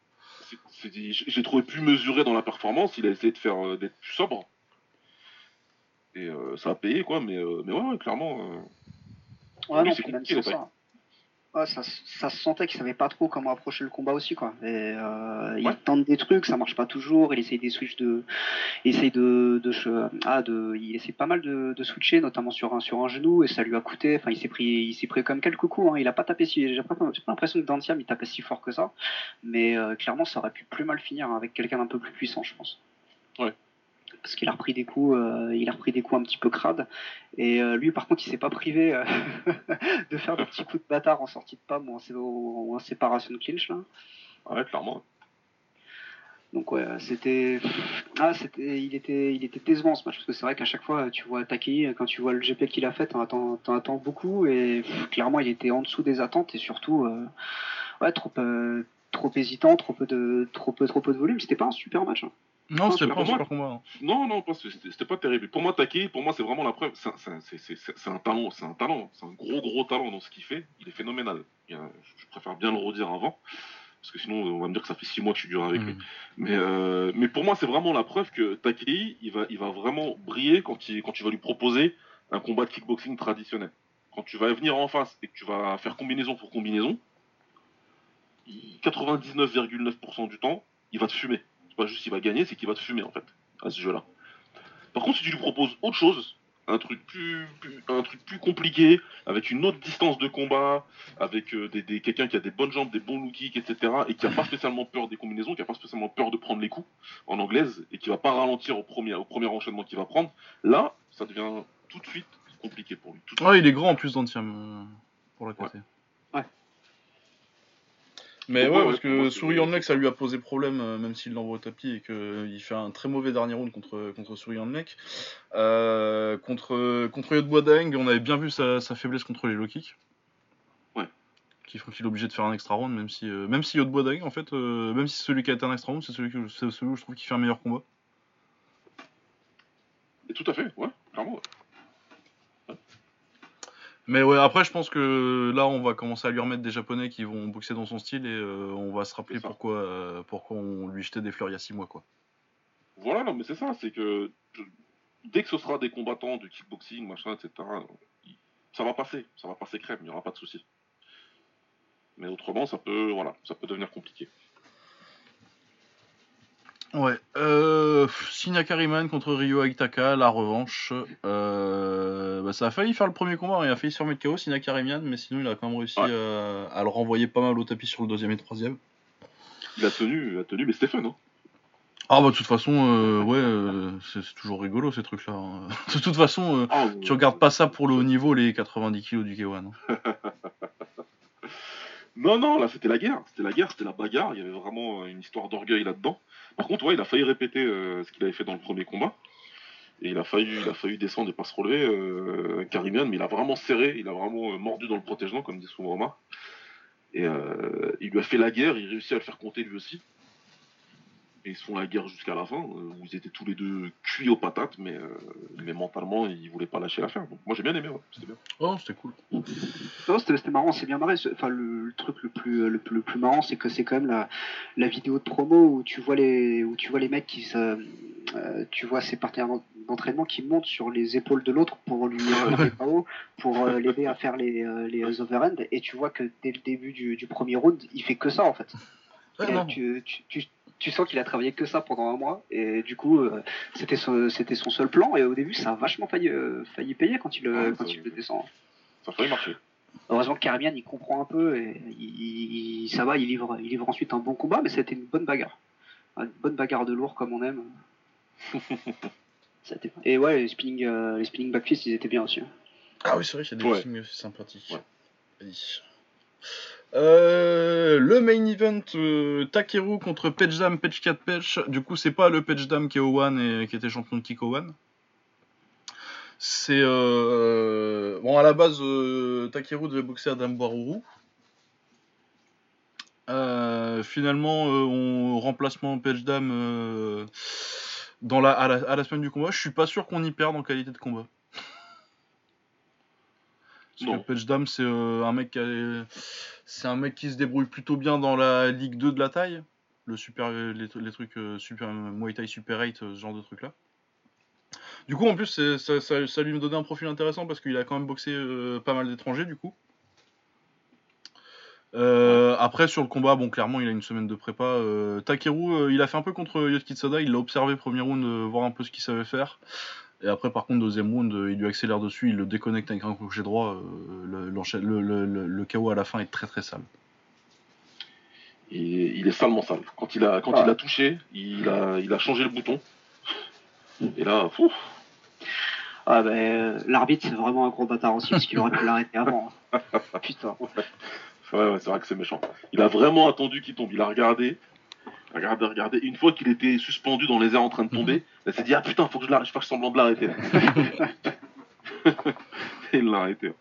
J'ai trouvé plus mesuré dans la performance, il a essayé de faire euh, d'être plus sobre. Et euh, ça a payé, quoi, mais, euh, mais ouais, ouais, clairement. euh, Ouais, Oui, non, c'est compliqué, ça. Ouais, ça, se- ça se sentait qu'il savait pas trop comment approcher le combat aussi, quoi. Et, euh, Ouais. Il tente des trucs, ça marche pas toujours. Il essaye des switches de, il essaye de, de, ah, de, il essaye pas mal de, de switcher, notamment sur un, sur un genou, et ça lui a coûté. Enfin, il s'est pris, il s'est pris comme quelques coups. Hein. Il a pas tapé si, j'ai pas, j'ai pas l'impression que Dantiam il tapait si fort que ça, mais euh, clairement, ça aurait pu plus mal finir hein, avec quelqu'un d'un peu plus puissant, je pense. Ouais. Parce qu'il a repris des coups, euh, il a repris des coups un petit peu crades. Et euh, lui, par contre, il s'est pas privé euh, [LAUGHS] de faire des petits coups de bâtard en sortie de pam ou en, séparation de clinch là. Ouais, clairement. Donc ouais, c'était, ah, c'était, il était, il était décevant ce match parce que c'est vrai qu'à chaque fois, tu vois Takei, quand tu vois le GP qu'il a fait, t'en attends, t'en attends beaucoup et pff, clairement, il était en dessous des attentes et surtout, ouais, trop, trop hésitant, trop peu de, trop peu, trop peu de volume. C'était pas un super match. hein. Non c'était pas un super combat. hein. Non, non, pas- c'était c'était pas terrible. Pour moi, Takei, pour moi, c'est vraiment la preuve. C'est un- talent, c'est un talent, c'est un gros, gros talent dans ce qu'il fait. Il est phénoménal. Il y a- je préfère bien le redire avant, parce que sinon, on va me dire que ça fait six mois que je suis dur avec lui. Mhm. Mais, euh, mais pour moi, c'est vraiment la preuve que Takei, il va, il va vraiment briller quand, il, quand tu vas lui proposer un combat de kickboxing traditionnel. Quand tu vas venir en face et que tu vas faire combinaison pour combinaison, il- 99,9% du temps, il va te fumer. Pas juste qu'il va gagner, c'est qu'il va te fumer en fait, à ce jeu-là. Par contre, si tu lui proposes autre chose, un truc plus, plus- un truc plus compliqué, avec une autre distance de combat, avec euh, des, des- quelqu'un qui a des bonnes jambes, des bons low kicks, etc., et qui a pas spécialement peur des combinaisons, qui a pas spécialement peur de prendre les coups en anglaise, et qui va pas ralentir au premier, au premier enchaînement qu'il va prendre, là, ça devient tout de suite compliqué pour lui. Tout de Ouais, suite. il est grand en plus d'Antiam euh, pour la KT. Ouais. Mais Ouais, parce que Souris Neck, ça lui a posé problème, euh, même s'il l'envoie au tapis et qu'il fait un très mauvais dernier round contre, contre Souris Neck. Euh, contre contre Yod Daeng, on avait bien vu sa, sa faiblesse contre les low kicks. Ouais. Qui font qu'il est obligé de faire un extra round, même si, euh, même si Yod en fait, euh, même si c'est celui qui a été un extra round, c'est celui, que- celui où je trouve qu'il fait un meilleur combat. Et tout à fait, ouais, clairement. ouais. Mais ouais, après, je pense que là, on va commencer à lui remettre des japonais qui vont boxer dans son style et euh, on va se rappeler pourquoi, euh, pourquoi on lui jetait des fleurs il y a 6 mois, quoi. Voilà, non, mais c'est ça, c'est que je- dès que ce sera des combattants de kickboxing, machin, etc., ça va passer, ça va passer crème, il n'y aura pas de souci. Mais autrement, ça peut, voilà, ça peut devenir compliqué. Ouais. Euh, Sina Kariman contre Ryo Aitaka, la revanche. Euh, bah, ça a failli faire le premier combat, il a failli se remettre KO Sina Kariman, mais sinon il a quand même réussi à, à, le renvoyer pas mal au tapis sur le deuxième et troisième. Il a tenu, il a tenu, mais c'était fun, hein ah bah de toute façon, euh, ouais, euh, c'est toujours rigolo ces trucs-là. Hein. [LAUGHS] De toute façon, euh, ah, tu regardes pas ça pour le haut niveau, les 90 kilos du K1. Hein. [LAUGHS] non, non, là c'était la guerre, c'était la guerre, c'était la bagarre, il y avait vraiment une histoire d'orgueil là-dedans. Par contre, ouais, il a failli répéter ce qu'il avait fait dans le premier combat. Et il a failli, il a failli descendre et pas se relever, euh, Karimian, mais il a vraiment serré, il a vraiment mordu dans le protège comme dit souvent Omar. Et il lui a fait la guerre, il réussit à le faire compter lui aussi et ils se font la guerre jusqu'à la fin, euh, où ils étaient tous les deux cuits aux patates, mais, euh, mais mentalement, ils voulaient pas lâcher l'affaire. Donc moi j'ai bien aimé, c'était bien. Oh, c'était cool. c'était marrant, c'est bien marré. Enfin, le, truc le plus, le, plus, le plus marrant, c'est que c'est quand même la, la vidéo de promo où tu vois les, où tu vois les mecs qui se. Euh, tu vois ces partenaires d'entraînement qui montent sur les épaules de l'autre pour lui pour l'aider à faire les, les overhands, et tu vois que dès le début du, du premier round, il fait que ça en fait. Tu, tu, tu sens qu'il a travaillé que ça pendant un mois et du coup euh, c'était c'était son seul plan et au début ça a vachement failli, euh, failli payer quand il, ah, quand il le descend. Ça a failli marcher. Heureusement que Carmian il comprend un peu et il, ça va, il livre, il livre ensuite un bon combat, mais c'était une bonne bagarre. Une bonne bagarre de lourd comme on aime. [LAUGHS] et ouais, les spinning, euh, les spinning backfist ils étaient bien aussi. Hein. Ah oui, c'est vrai qu'il y a des ouais. sympathiques. Euh, le main event euh, Takeru contre Pechdam, Pech 4 Pech. Du coup, c'est pas le Pechdam qui est au et qui était champion de Kiko One. C'est euh, bon à la base Takeru devait boxer Adam Boaruru. finalement, on remplacement Pechdam dans la à, la, semaine du combat. Je suis pas sûr qu'on y perde en qualité de combat. Parce que Pechdam, c'est un mec qui a c'est un mec qui se débrouille plutôt bien dans la Ligue 2 de la taille. Le super, les, trucs euh, super, Muay Thai Super 8, euh, ce genre de trucs là. Du coup, en plus, ça, ça, lui me donnait un profil intéressant parce qu'il a quand même boxé euh, pas mal d'étrangers, du coup. après, sur le combat, bon, clairement, il a une semaine de prépa. Takeru, il a fait un peu contre Yotki Tsada, il l'a observé premier round, voir un peu ce qu'il savait faire. Et après, par contre, deuxième round, il lui accélère dessus, il le déconnecte avec un crochet droit. Euh, le, le, le, KO à la fin est très très sale. Et il est salement sale. Quand il a, quand il a touché, il a, il a changé le bouton. [LAUGHS] Et là, fou. Ah ben, l'arbitre c'est vraiment un gros bâtard aussi parce qu'il aurait pu l'arrêter avant. Hein. [LAUGHS] Putain. Ouais, ouais, c'est vrai que c'est méchant. Il a vraiment attendu qu'il tombe. Il a regardé, Regardez, regardez. Une fois qu'il était suspendu dans les airs en train de tomber, mhm. il s'est dit Ah putain, faut que je, je fasse semblant de l'arrêter. [LAUGHS] Et il l'a arrêté.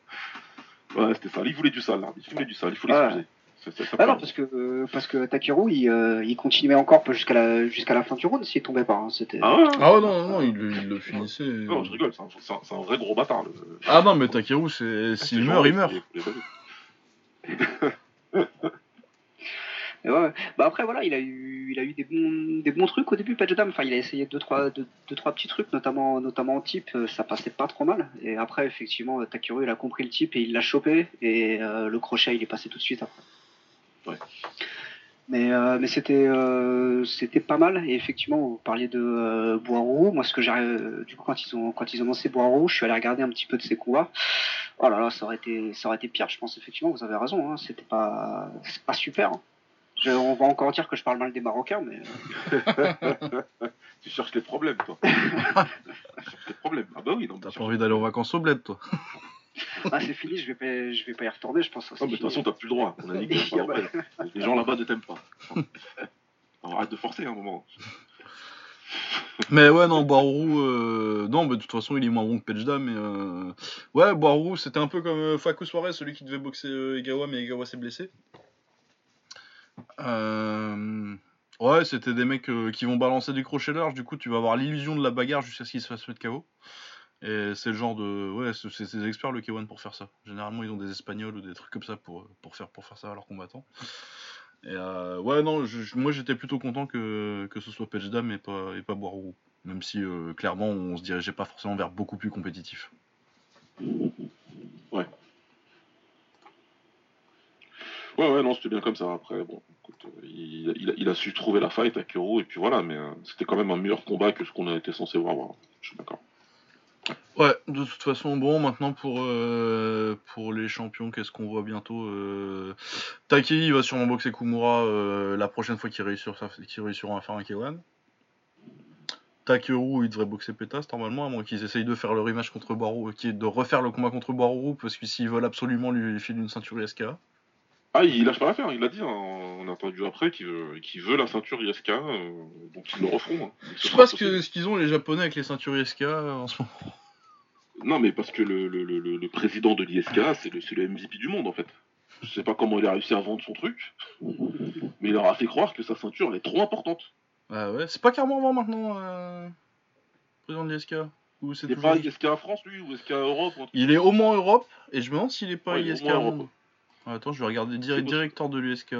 Ouais, c'était ça. Il voulait du sale, l'arbitre. Il voulait du sale. Il faut l'excuser. Ah non, parce que, euh, parce que Takeru, il, euh, il continuait encore jusqu'à la, jusqu'à la fin du round s'il tombait pas. Hein. C'était... Ah, ouais, ah non, non, non, il, le finissait. Non, je rigole, c'est un, un, vrai gros bâtard. Le... Ah non, mais Takeru, c'est, s'il meurt, il meurt. [LAUGHS] Ouais. Bah après voilà, il a eu, il a eu des bons, des bons trucs au début, Pajdam. Enfin, il a essayé deux trois, deux, trois petits trucs, notamment, notamment en type, euh, ça passait pas trop mal. Et après, effectivement, Takeru, il a compris le type et il l'a chopé. Et euh, le crochet, il est passé tout de suite après. Ouais. Mais, euh, mais c'était, c'était pas mal. Et effectivement, vous parliez de Boiroux. Moi, ce que j'ai, du coup, quand ils ont, quand ils ont lancé Boiroux, je suis allé regarder un petit peu de ses combats. Oh là là, ça aurait été, ça aurait été pire. Je pense effectivement, vous avez raison. Hein. C'était pas, pas super. Hein on va encore dire que je parle mal des Marocains, mais. [LAUGHS] tu cherches les problèmes, toi. tu cherches les problèmes. Ah bah oui, non. T'as pas envie d'aller en vacances au bled, toi. ah, c'est fini, je vais pas, je vais pas y retourner, je pense. Non, mais de toute façon, t'as plus le droit. On a dit que pas [LAUGHS] bah. Les gens là-bas ne t'aiment pas. arrête de forcer un moment. mais ouais, non, Boarou, euh... non, mais de toute façon, il est moins bon que Pejda, mais euh... ouais, Boarou, c'était un peu comme euh, Fakou Suarez, celui qui devait boxer euh, Egawa, mais Egawa s'est blessé. Euh, ouais, c'était des mecs euh, qui vont balancer des crochets larges, du coup tu vas avoir l'illusion de la bagarre jusqu'à ce qu'ils se fassent mettre KO. Et c'est le genre de. Ouais, c'est des experts le K1 pour faire ça. Généralement ils ont des espagnols ou des trucs comme ça pour, pour, faire, pour faire ça à leurs combattants. Et euh, ouais, non, moi j'étais plutôt content que, que ce soit Pechdam et pas, et pas. Même si clairement on se dirigeait pas forcément vers beaucoup plus compétitif. Ouais. Ouais, ouais, non, c'était bien comme ça. Après, bon, écoute, euh, il, il, il a su trouver la fight à et puis voilà, mais euh, c'était quand même un meilleur combat que ce qu'on a été censé voir. Je suis d'accord. Ouais, de toute façon, bon, maintenant pour, euh, les champions, qu'est-ce qu'on voit bientôt. Takei va sûrement boxer Kumura la prochaine fois qu'il réussira, qu'il réussira à faire un K1. Takeru, il devrait boxer Pétas normalement, à moins qu'ils essayent de faire le rematch contre est de refaire le combat contre Barou, parce que s'ils veulent absolument lui filer une ceinture ISK. Ah, il lâche pas l'affaire, il l'a dit, hein, on a entendu après qu'il veut, la ceinture ISK, euh, donc ils le referont. hein. Je sais pas ce possible. que- ce qu'ils ont les japonais avec les ceintures ISK euh, en ce moment. Non, mais parce que le, le, le, le président de l'ISK, c'est le, MVP du monde en fait. Je sais pas comment il a réussi à vendre son truc, mais il leur a fait croire que sa ceinture elle est trop importante. Ah ouais, c'est pas carrément avant maintenant, euh, président de l'ISK Ou c'est Il est toujours... pas ISK France lui ou ISK Europe ou Il est au moins Europe, et je me demande s'il est pas Ouais, ISK Monde. Europe. Attends, je vais regarder directeur de l'USK.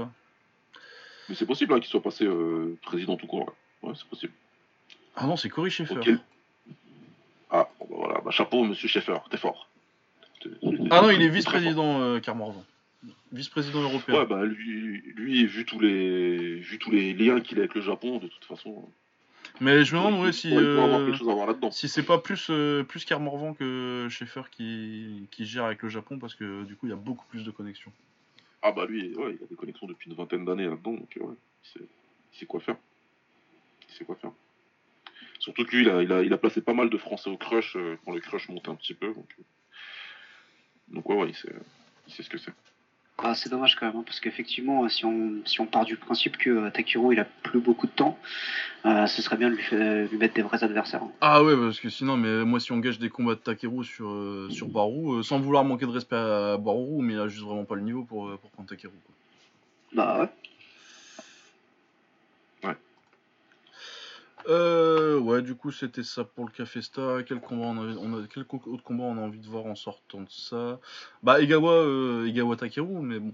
Mais c'est possible hein, qu'il soit passé euh, président tout court. Ouais, Ouais, c'est possible. Ah non, c'est Cory Schaeffer. Ah, bah voilà, bah, chapeau, monsieur Schaeffer, t'es fort. T'es- Ah non, il est vice-président, euh, Carmorvan. Vice-président européen. Ouais, bah lui, lui, vu tous les, vu tous les liens qu'il a avec le Japon, de toute façon, Mais je me demande ouais, si, euh, si c'est pas plus, euh, plus Carmorvan que Schaeffer qui, qui gère avec le Japon, parce que du coup, il y a beaucoup plus de connexions. Ah bah lui, ouais, il a des connexions depuis une vingtaine d'années là-dedans, donc euh, ouais, il sait, quoi faire. Il sait quoi faire. Surtout que lui, il a, il a, il a placé pas mal de Français au crush euh, quand le crush montait un petit peu. Donc, donc ouais, ouais, il sait, il sait ce que c'est. Ah, c'est dommage quand même, hein, parce qu'effectivement, euh, si on, si on part du principe que euh, Takiro il a plus beaucoup de temps, euh, ce serait bien de lui, lui mettre des vrais adversaires. hein. Ah ouais, parce que sinon, mais moi, si on gage des combats de Takeru sur, euh, sur Barou, euh, sans vouloir manquer de respect à Barou, mais il a juste vraiment pas le niveau pour, euh, pour prendre Takeru. quoi. Bah ouais. Euh, ouais, du coup, c'était ça pour le Cafesta. Quel combat on a, on a, quel co- autre combat on a envie de voir en sortant de ça? Bah, Egawa, euh, Egawa Takeru, mais bon.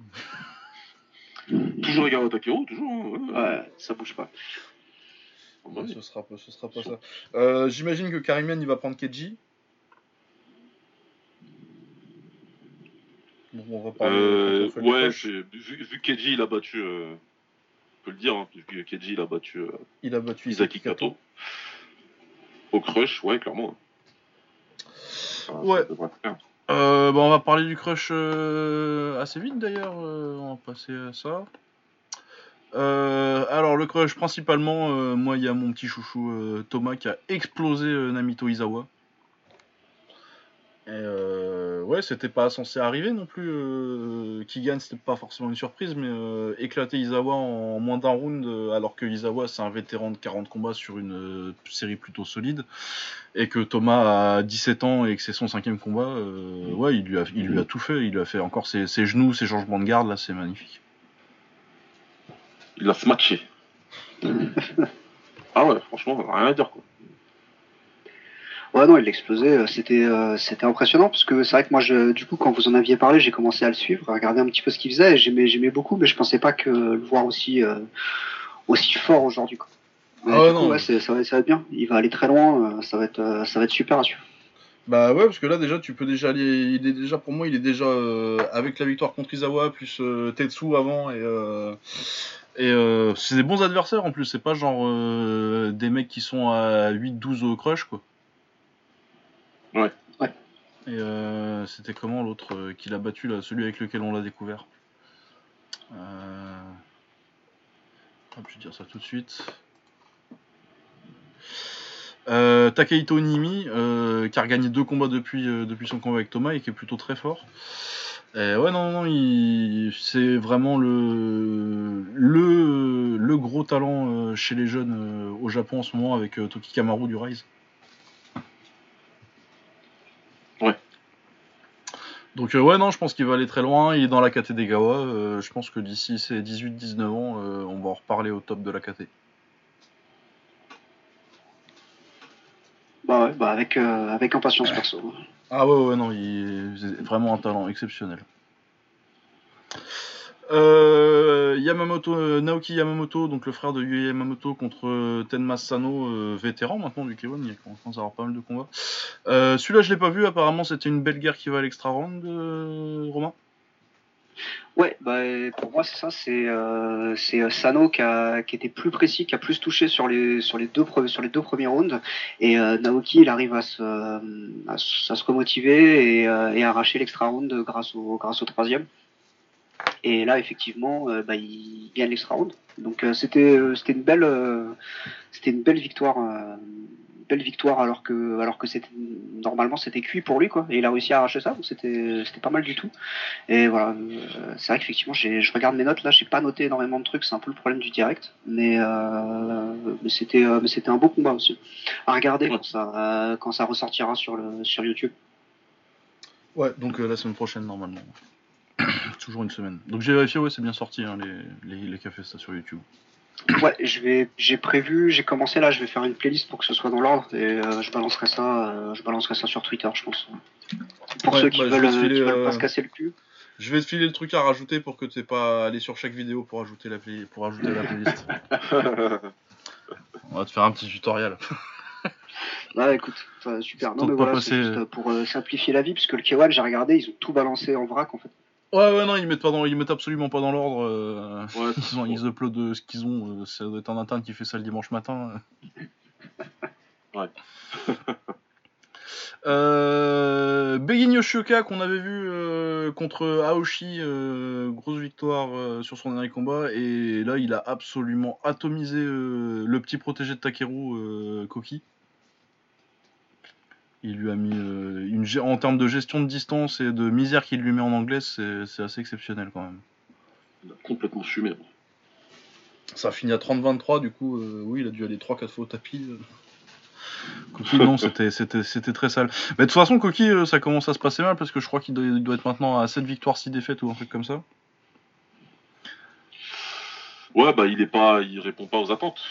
[LAUGHS] Toujours Egawa Takeru, toujours. hein, ouais, ça bouge pas. Ouais. ce, sera, pas- ce sera pas ça. Euh, J'imagine que Karimian il va prendre Keiji? Bon, on va parler Euh, ouais, vu, vu que Keiji il a battu, euh, peut le dire, hein, vu que Keiji il a battu euh, Il a battu Isaki Kato. Au crush, ouais, clairement. Ouais. Euh, bah, on va parler du crush euh, assez vite d'ailleurs. euh, on va passer à ça. Alors le crush principalement, moi il y a mon petit chouchou Thomas qui a explosé Namito Izawa. Et ouais, c'était pas censé arriver non plus. Euh, qui gagne, c'était pas forcément une surprise, mais euh, éclater Izawa en moins d'un round, euh, alors que Izawa c'est un vétéran de 40 combats sur une euh, série plutôt solide, et que Thomas a 17 ans et que c'est son cinquième combat, euh, ouais, il lui, a, il lui a tout fait. Il lui a fait encore ses, ses genoux, ses changements de garde, là, c'est magnifique. Il a smatché. [LAUGHS] ah ouais, franchement, rien à dire quoi. Ouais, non, il l'explosait. euh, C'était, euh, c'était impressionnant parce que c'est vrai que moi, je, du coup, quand vous en aviez parlé, j'ai commencé à le suivre, à regarder un petit peu ce qu'il faisait. Et j'aimais, j'aimais beaucoup, mais je pensais pas que le voir aussi, euh, aussi fort aujourd'hui. quoi. Mais Ah ouais, coup, non. ouais, ça, va, ça va être bien. Il va aller très loin. ça va être, ça va être super à suivre. Bah ouais, parce que là déjà, tu peux déjà aller. Il est déjà, pour moi, il est déjà euh, avec la victoire contre Izawa, plus Tetsu avant, et. Euh, et euh, c'est des bons adversaires en plus, c'est pas genre des mecs qui sont à 8-12 au crush quoi. Ouais. Ouais. Et euh, c'était comment l'autre euh, qui l'a battu là, celui avec lequel on l'a découvert? Euh... hop, Je vais dire ça tout de suite. Euh, Takehito Nimi, euh, qui a regagné deux combats depuis, euh, depuis son combat avec Thomas et qui est plutôt très fort. Et ouais, non, non, il... c'est vraiment le... le, le gros talent euh, chez les jeunes euh, au Japon en ce moment avec euh, Toki Kamaru du Rise. Ouais. Donc euh, ouais, non, je pense qu'il va aller très loin. Il est dans la KT des Gawa. euh, je pense que d'ici ses 18-19 ans, euh, on va en reparler au top de la KT. Bah ouais, bah avec, euh, avec impatience perso. Ah ouais, ouais, non, il c'est vraiment un talent exceptionnel. Euh, Yamamoto, Naoki Yamamoto, donc le frère de Yu Yamamoto contre Tenma Sano, euh, vétéran maintenant du K1, il commence à avoir pas mal de combats. Euh, Celui-là, je l'ai pas vu, apparemment c'était une belle guerre qui va à l'extra round, euh, Romain? Ouais, bah, pour moi c'est ça, c'est euh, c'est euh, Sano qui, a, qui était plus précis, qui a plus touché sur les sur les deux sur les deux premiers rounds, et euh, Naoki il arrive à se à, se remotiver et, et à arracher l'extra round grâce au grâce au troisième. Et là effectivement, bah, il gagne l'extra round. Donc c'était une belle c'était une belle victoire belle victoire alors que alors normalement c'était cuit pour lui quoi. Et il a réussi à arracher ça donc c'était pas mal du tout. Et voilà euh, c'est vrai qu'effectivement je regarde mes notes là j'ai pas noté énormément de trucs c'est un peu le problème du direct. Mais euh, euh, c'était un beau combat aussi. À regarder quand ça ressortira sur YouTube. Ouais donc la semaine prochaine normalement. [COUGHS] Toujours une semaine. Donc j'ai vérifié ouais c'est bien sorti hein, les, les les cafés ça sur YouTube [CLEARS THROAT] Ouais, je vais, j'ai prévu, j'ai commencé là, je vais faire une playlist pour que ce soit dans l'ordre et euh, je balancerai ça, euh, je balancerai ça sur Twitter, je pense. Pour ceux qui, bah, veulent, qui veulent pas se casser le cul. Je vais te filer le truc à rajouter pour que tu pas aller sur chaque vidéo pour ajouter la, play... pour ajouter la playlist. [LAUGHS] On va te faire un petit tutoriel. Ouais, [LAUGHS] écoute, super. Non, mais voilà, c'est juste pour euh, simplifier la vie, puisque le K1, j'ai regardé, ils ont tout balancé en vrac en fait. Ouais, ouais, non, ils mettent, pas dans, ils mettent absolument pas dans l'ordre. Euh, ouais, [LAUGHS] ils, ont, ils uploadent ce qu'ils ont. Euh, ça doit être un interne qui fait ça le dimanche matin. ouais. [LAUGHS] euh, qu'on avait vu euh, contre Aoshi, grosse victoire sur son dernier combat. Et là, il a absolument atomisé le petit protégé de Takeru, Koki. Il lui a mis euh, une en termes de gestion de distance et de misère qu'il lui met en anglais, c'est assez exceptionnel quand même. Il a complètement fumé. Ça a fini à 30-23, du coup, euh, oui, il a dû aller 3-4 fois au tapis. Coquille, non, c'était très sale. Mais de toute façon, Coquille, euh, ça commence à se passer mal parce que je crois qu'il doit, être maintenant à 7 victoires, 6 défaites ou un truc comme ça. Ouais, bah il est pas, il répond pas aux attentes.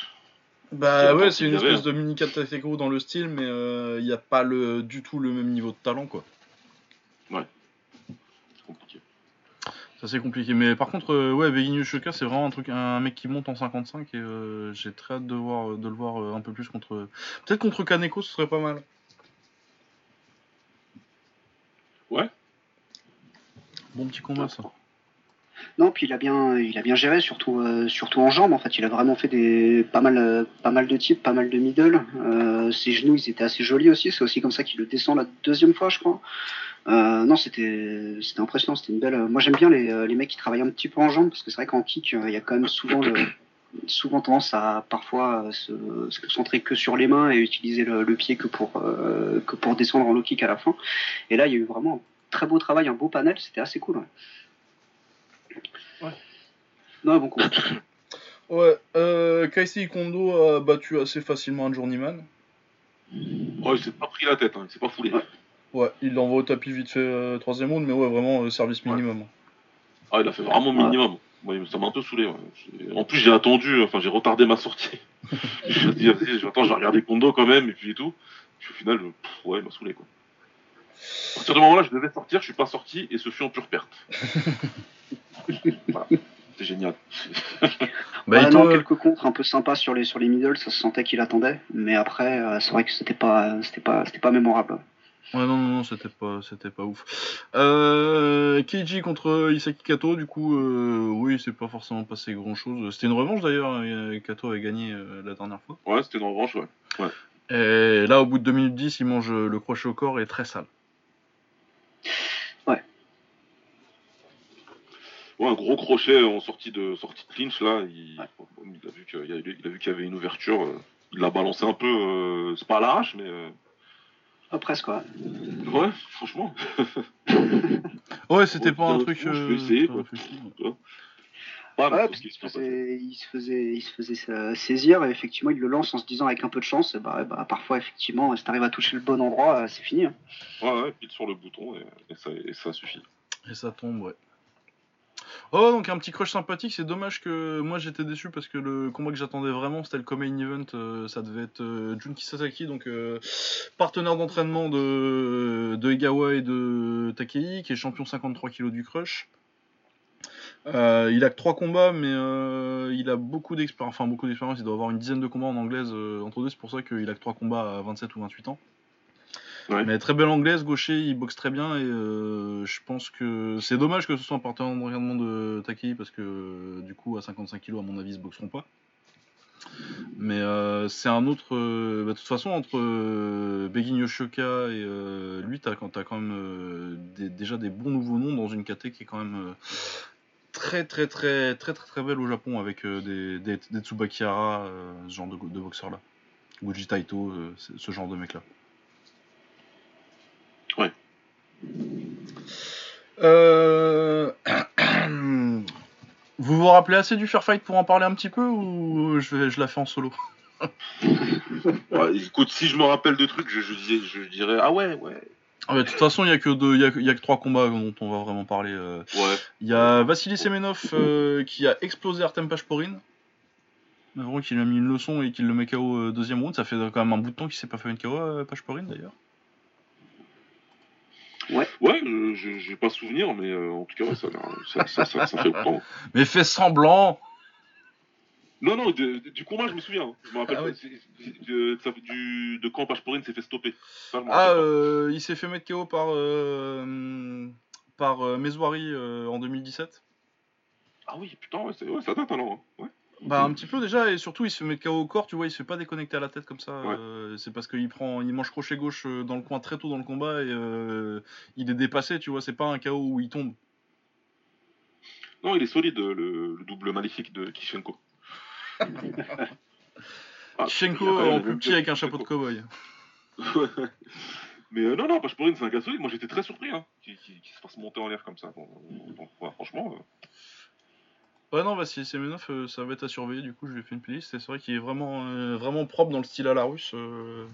Bah ouais, c'est une espèce de mini Katakeko dans le style, mais il euh, n'y a pas le, du tout le même niveau de talent, quoi. Ouais. C'est compliqué. Ça c'est compliqué. Mais par contre, euh, ouais, Beginu Shoka, c'est vraiment un truc, un mec qui monte en 55 et euh, j'ai très hâte de, voir, de le voir un peu plus contre. Peut-être contre Kaneko, ce serait pas mal. Ouais. Bon petit combat, ça. Non, puis il a bien, il a bien géré, surtout, euh, surtout en jambes. En fait, il a vraiment fait des pas mal, euh, pas mal de types, pas mal de middle. Euh, ses genoux, ils étaient assez jolis aussi. C'est aussi comme ça qu'il le descend la deuxième fois, je crois. non, c'était, c'était impressionnant. C'était une belle. Moi, j'aime bien les, mecs qui travaillent un petit peu en jambes parce que c'est vrai qu'en kick, il y a quand même souvent souvent tendance à parfois se, concentrer que sur les mains et utiliser le, pied que pour que pour descendre en low kick à la fin. Et là, il y a eu vraiment un très beau travail, un beau panel. C'était assez cool. Non, bon coup. [COUGHS] ouais, euh, Kaisi Kondo a battu assez facilement un journeyman. Ouais, il s'est pas pris la tête, hein, il s'est pas foulé. Ouais, il l'envoie au tapis vite fait euh, troisième round, mais ouais, vraiment euh, service minimum. Ah, il a fait vraiment minimum. ça m'a un peu saoulé. En plus, j'ai attendu, enfin, j'ai retardé ma sortie. [LAUGHS] je dit, attends, j'ai regardé Kondo quand même, et puis et tout. Puis au final, ouais, il m'a saoulé, quoi. À partir du moment là, je devais sortir, je suis pas sorti, et ce fut en pure perte. [LAUGHS] C'est génial. [LAUGHS] bah, il a quelques contres un peu sympas sur les sur les middle, ça se sentait qu'il attendait, mais après euh, c'est vrai que c'était pas c'était pas c'était pas mémorable. Ouais non non, non c'était pas c'était pas ouf. Euh, Keiji contre Isaki Kato du coup euh, oui c'est pas forcément passé grand chose. C'était une revanche d'ailleurs hein, Kato avait gagné euh, la dernière fois. Ouais c'était une revanche ouais. ouais. Et là au bout de 2 minutes 10 il mange le crochet au corps et très sale. Ouais, un gros crochet en sortie de sortie de clinch là. Il, a vu qu'il y, y, avait une ouverture. Euh, il l'a balancé un peu. Euh, c'est pas à l'arrache, mais. Euh... Ah, presque quoi. Ouais, franchement. [LAUGHS] ouais, c'était pas un truc. Je vais euh, essayer quoi. Ouais, parce qu'il se, faisait, il se faisait, il se faisait saisir et effectivement il le lance en se disant avec un peu de chance, bah, bah parfois effectivement si t'arrives à toucher le bon endroit, c'est fini. Hein. Ouais, ouais, pile sur le bouton et, ça, et ça suffit. Et ça tombe, ouais. Oh, donc un petit crush sympathique. C'est dommage que moi j'étais déçu parce que le combat que j'attendais vraiment c'était le Comain Event. Euh, ça devait être euh, Junki Sasaki, donc euh, partenaire d'entraînement de, de Egawa et de Takei, qui est champion 53 kg du crush. Il a que 3 combats, mais il a beaucoup d'expérience. Enfin, beaucoup d'expérience. Il doit avoir une dizaine de combats en anglaise entre deux. C'est pour ça qu'il a que 3 combats à 27 ou 28 ans. Mais très belle anglaise, gaucher, il boxe très bien et euh, je pense que c'est dommage que ce soit un partenaire d'entraînement de Takei parce que du coup à 55 kg à mon avis ils se boxeront pas. Mais euh, c'est un autre. bah, de toute façon, entre Begin Yoshioka et lui, tu as, as, quand même déjà des bons nouveaux noms dans une KT qui est quand même très très très très très très belle au Japon avec des, des, des Tsubakihara, ce genre de, de boxeurs là. Guji Taito, ce genre de mec là. Ouais. Euh... [CLEARS THROAT] Vous vous rappelez assez du Fair Fight pour en parler un petit peu ou je, je la fais en solo? [LAUGHS] Ouais, Écoute, si je me rappelle de trucs, je, je, je dirais ah ouais, ouais. Ah de toute façon, il n'y a, que deux, y a, y a que trois combats dont on va vraiment parler. euh. Ouais. Il y a Vassili Semenov euh, qui a explosé Artem Pashporin. Mais vraiment qu'il a mis une leçon et qu'il le met KO euh, deuxième round. Ça fait quand même un bout de temps qu'il s'est pas fait une KO euh, Pashporin d'ailleurs. Ouais. Ouais, j'ai pas souvenir, mais euh, en tout cas, ouais, ça, ça, ça, ça, ça fait [LAUGHS] longtemps. Mais fais semblant Non, non, de- de- du combat, je me souviens. hein. Je me rappelle Ah de, du, de quand Pashporin s'est fait stopper? Ça, Ah, euh, il s'est fait mettre KO par, euh, par euh, Mezouari euh, en 2017. Ah oui, putain, ouais, ouais, ça date alors. hein. Ouais. Bah un petit peu déjà et surtout il se fait mettre KO au corps, tu vois, il se fait pas déconnecter à la tête comme ça. Ouais. c'est parce qu'il prend, il mange crochet gauche dans le coin très tôt dans le combat et il est dépassé, tu vois. C'est pas un KO où il tombe. Non, il est solide, le, le double maléfique de Kishenko. Ah, [LAUGHS] même en plus petit avec un chapeau de cowboy. [LAUGHS] Mais euh, non, non, Pashporin, c'est un gars solide. Moi, j'étais très surpris hein, qu'il se fasse monter en l'air comme ça. Franchement, euh, Ouais non, bah si Semenov euh, ça va être à surveiller. Du coup je lui ai fait une playlist. et C'est vrai qu'il est vraiment, euh, vraiment propre dans le style à la russe, euh,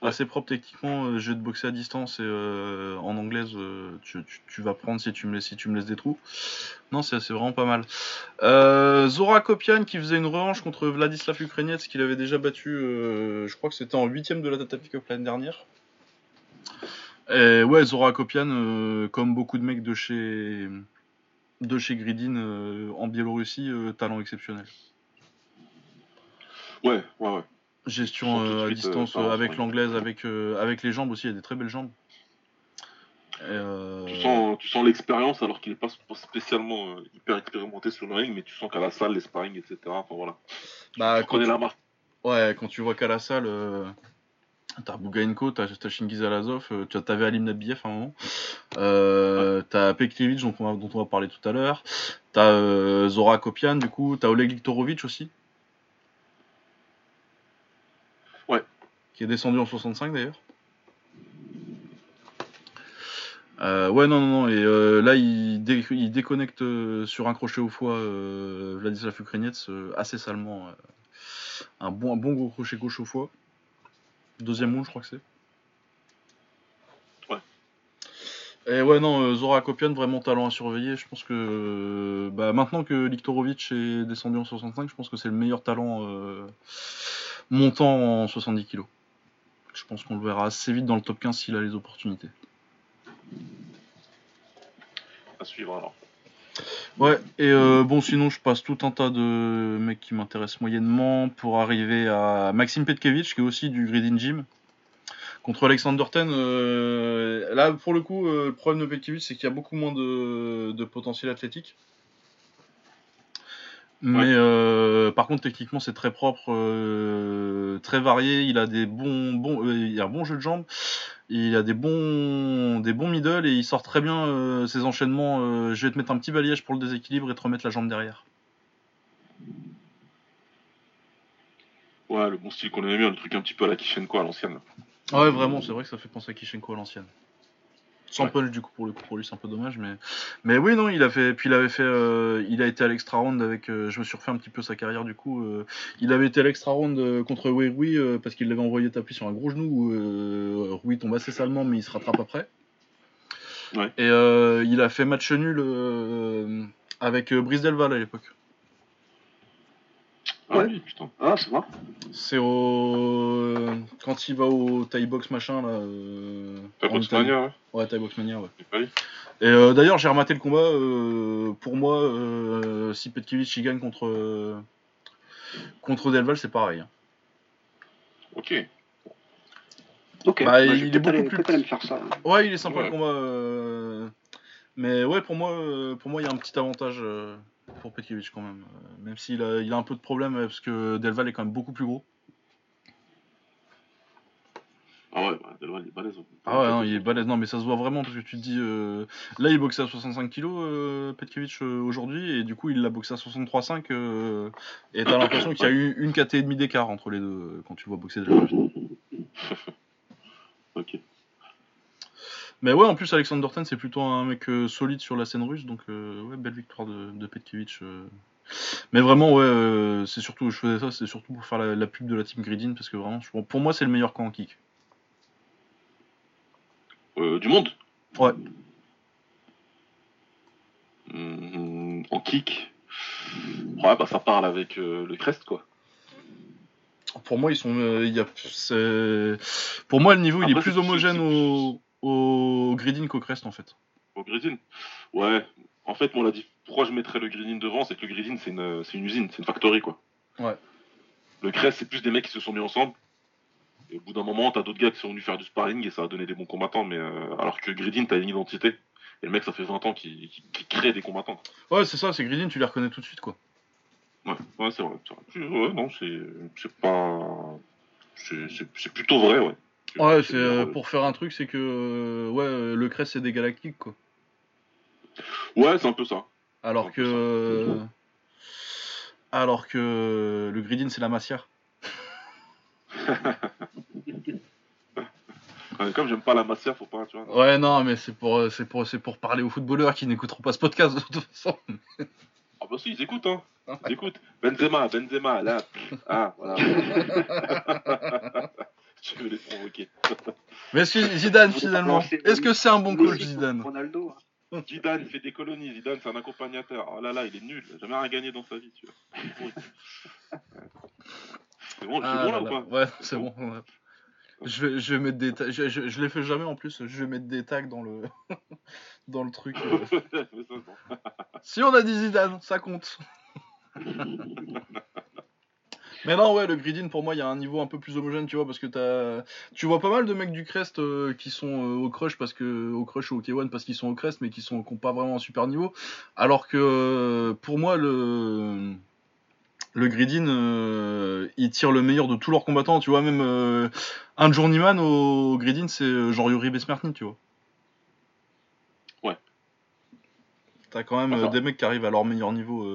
Ouais. assez propre techniquement. euh, jeu de boxer à distance et en anglaise tu, tu- tu vas prendre si tu me laisses, si tu me laisses des trous. Non c'est c'est vraiment pas mal. Zora Kopian qui faisait une revanche contre Vladislav Ukrainiec qu'il avait déjà battu, je crois que c'était en huitième de la Tata Cup l'année dernière. Et ouais, Zora Kopian, comme beaucoup de mecs de chez de chez Gridin euh, en Biélorussie, euh, talent exceptionnel. ouais, ouais, ouais. Gestion euh, à suite, distance euh, avec l'anglaise, avec, euh, avec les jambes aussi, il y a des très belles jambes. Et, Tu sens, tu sens l'expérience alors qu'il est pas sp- spécialement hyper expérimenté sur le ring, mais tu sens qu'à la salle, les sparring, etc. Enfin voilà. bah, tu quand connais tu- la marque. Ouais, quand tu vois qu'à la salle, t'as Bougainko, t'as Shingiz Alazov, euh, t'avais Alim Nabiev à un moment, euh, t'as Peklevich dont, on va- dont on va parler tout à l'heure, t'as euh, Zora Kopian du coup, t'as Oleg Liktorovic aussi. Ouais. Qui est descendu en 65 d'ailleurs. Euh, ouais, non, non, non, et là il, dé- il déconnecte sur un crochet au foie Vladislav Ukrainiec assez salement. un bon, un bon gros crochet gauche au foie. Deuxième round, je crois que c'est. Ouais. Et ouais, non, euh, Zora Kopian, vraiment talent à surveiller. Je pense que bah, maintenant que Liktorovic est descendu en 65, je pense que c'est le meilleur talent euh, montant en 70 kg. Je pense qu'on le verra assez vite dans le top 15 s'il a les opportunités. À suivre alors. Ouais, et euh, bon, sinon, je passe tout un tas de mecs qui m'intéressent moyennement pour arriver à Maxime Petkevich, qui est aussi du Gridin Gym. Contre Alexander Ten, euh, là, pour le coup, euh, le problème de Petkevich, c'est qu'il y a beaucoup moins de potentiel athlétique. Mais Ouais. euh, par contre, techniquement, c'est très propre, euh, très varié. Il a des bons, bons, euh, il a un bon jeu de jambes. Il a des bons, des bons middle et il sort très bien euh, ses enchaînements. euh, je vais te mettre un petit balayage pour le déséquilibre et te remettre la jambe derrière. Ouais, le bon style qu'on aimait bien, le truc un petit peu à la Kishenko à l'ancienne. Ouais, vraiment, c'est vrai que ça fait penser à Kishenko à l'ancienne. Sans Ouais. punch, du coup, pour le coup, pour lui, c'est un peu dommage, mais, mais oui, non, il a fait, puis il avait fait, euh, il a été à l'extra round avec, euh, je me suis refait un petit peu sa carrière, du coup, euh, il avait été à l'extra round contre Wei Rui euh, parce qu'il l'avait envoyé taper sur un gros genou Rui tombe assez salement, mais il se rattrape après. Ouais. Et il a fait match nul avec Brice Delval à l'époque. Ah Ouais. oui, putain. Ah, ça va. C'est au, quand il va au Thai box machin là. Euh... Quoi Italie. Mania, ouais Ouais, Thai box mania, ouais. C'est Et euh, d'ailleurs, j'ai rematé le combat. euh, pour moi, euh, si Petkevich il gagne contre contre Delval, c'est pareil. hein. Ok. Ok, Bah, bah, il est beaucoup aller, plus aller me faire ça. Ouais, il est sympa Ouais. le combat. euh, Mais ouais, pour moi, euh, pour moi, il y a un petit avantage euh, pour Petkovic quand même. Euh, Même s'il a, il a un peu de problème euh, parce que Delval est quand même beaucoup plus gros. Ah ouais, bah, Delval, il est balèze. hein. Ah ouais, non, il est balèze. Non, mais ça se voit vraiment parce que tu te dis. euh, Là, il boxe à 65 kg, euh, Petkovic euh, aujourd'hui, et du coup, il l'a boxé à 63,5. euh, Et t'as l'impression qu'il y a eu une KT et demi d'écart entre les deux quand tu le vois boxer Delval. [LAUGHS] Ok. Mais ouais, en plus, Alexander Ten, c'est plutôt un mec euh, solide sur la scène russe, donc euh, ouais, belle victoire de, de Petkovic. euh. Mais vraiment, ouais, euh, c'est surtout, je faisais ça, c'est surtout pour faire la, la pub de la team Gridin, parce que vraiment, je- pour moi, c'est le meilleur camp en kick. Euh, du monde? Ouais. Hum, En kick? Ouais, bah ça parle avec le Crest, quoi. Pour moi, ils sont, euh, il y a, pour moi, le niveau, il est plus homogène au, au Gridin qu'au Crest, en fait. Au Gridin Ouais. En fait, moi, on l'a dit. Pourquoi je mettrais le Gridin devant C'est que le Gridin, c'est une, c'est une usine, c'est une factory, quoi. Ouais. Le Crest, c'est plus des mecs qui se sont mis ensemble. Et au bout d'un moment, t'as d'autres gars qui sont venus faire du sparring et ça a donné des bons combattants. Mais euh, alors que Gridin, t'as une identité. Et le mec, ça fait 20 ans qu'il crée des combattants. Ouais, c'est ça, c'est Gridin, tu les reconnais tout de suite, quoi. Ouais, ouais c'est vrai. Ouais, non, c'est pas. C'est plutôt vrai, ouais. Ouais, c'est euh, pour faire un truc, c'est que euh, ouais, euh, le Crest, c'est des galactiques, quoi. Ouais, c'est un peu ça. Alors que, euh, alors que le Gridin, c'est la massière. [LAUGHS] Comme j'aime pas la massière, faut pas, tu vois. Ouais, non, mais c'est pour, c'est pour, c'est pour parler aux footballeurs qui n'écouteront pas ce podcast de toute façon. Ah bah si, ils écoutent, hein. Ils écoutent. Benzema, Benzema, là. Ah, voilà. [LAUGHS] [LAUGHS] veux les provoquer. Mais Zidane, finalement, est-ce que c'est un bon coach, Zidane Ronaldo. hein. [LAUGHS] Zidane, il fait des colonies. Zidane, c'est un accompagnateur. Oh là là, il est nul. Il a jamais rien gagné dans sa vie, tu vois. [LAUGHS] C'est bon, je Ah bon là là ou pas Ouais, c'est bon. ouais. Je vais, je vais mettre des tags. Je, je, je les fais jamais en plus. Je vais mettre des tags dans le, dans le truc. euh. Bon. Si on a dit Zidane, ça compte. Mais non, ouais, le Gridin, pour moi, il y a un niveau un peu plus homogène, tu vois, parce que t'as... tu vois pas mal de mecs du Crest euh, qui sont euh, au Crush, parce que, au Crush ou au K1 parce qu'ils sont au Crest, mais qui sont qui ont pas vraiment un super niveau. Alors que, euh, pour moi, le, le Gridin, euh, il tire le meilleur de tous leurs combattants, tu vois, même un journeyman au Gridin, c'est genre Yuri Besmertny, tu vois. Ouais. T'as quand même des mecs qui arrivent à leur meilleur niveau.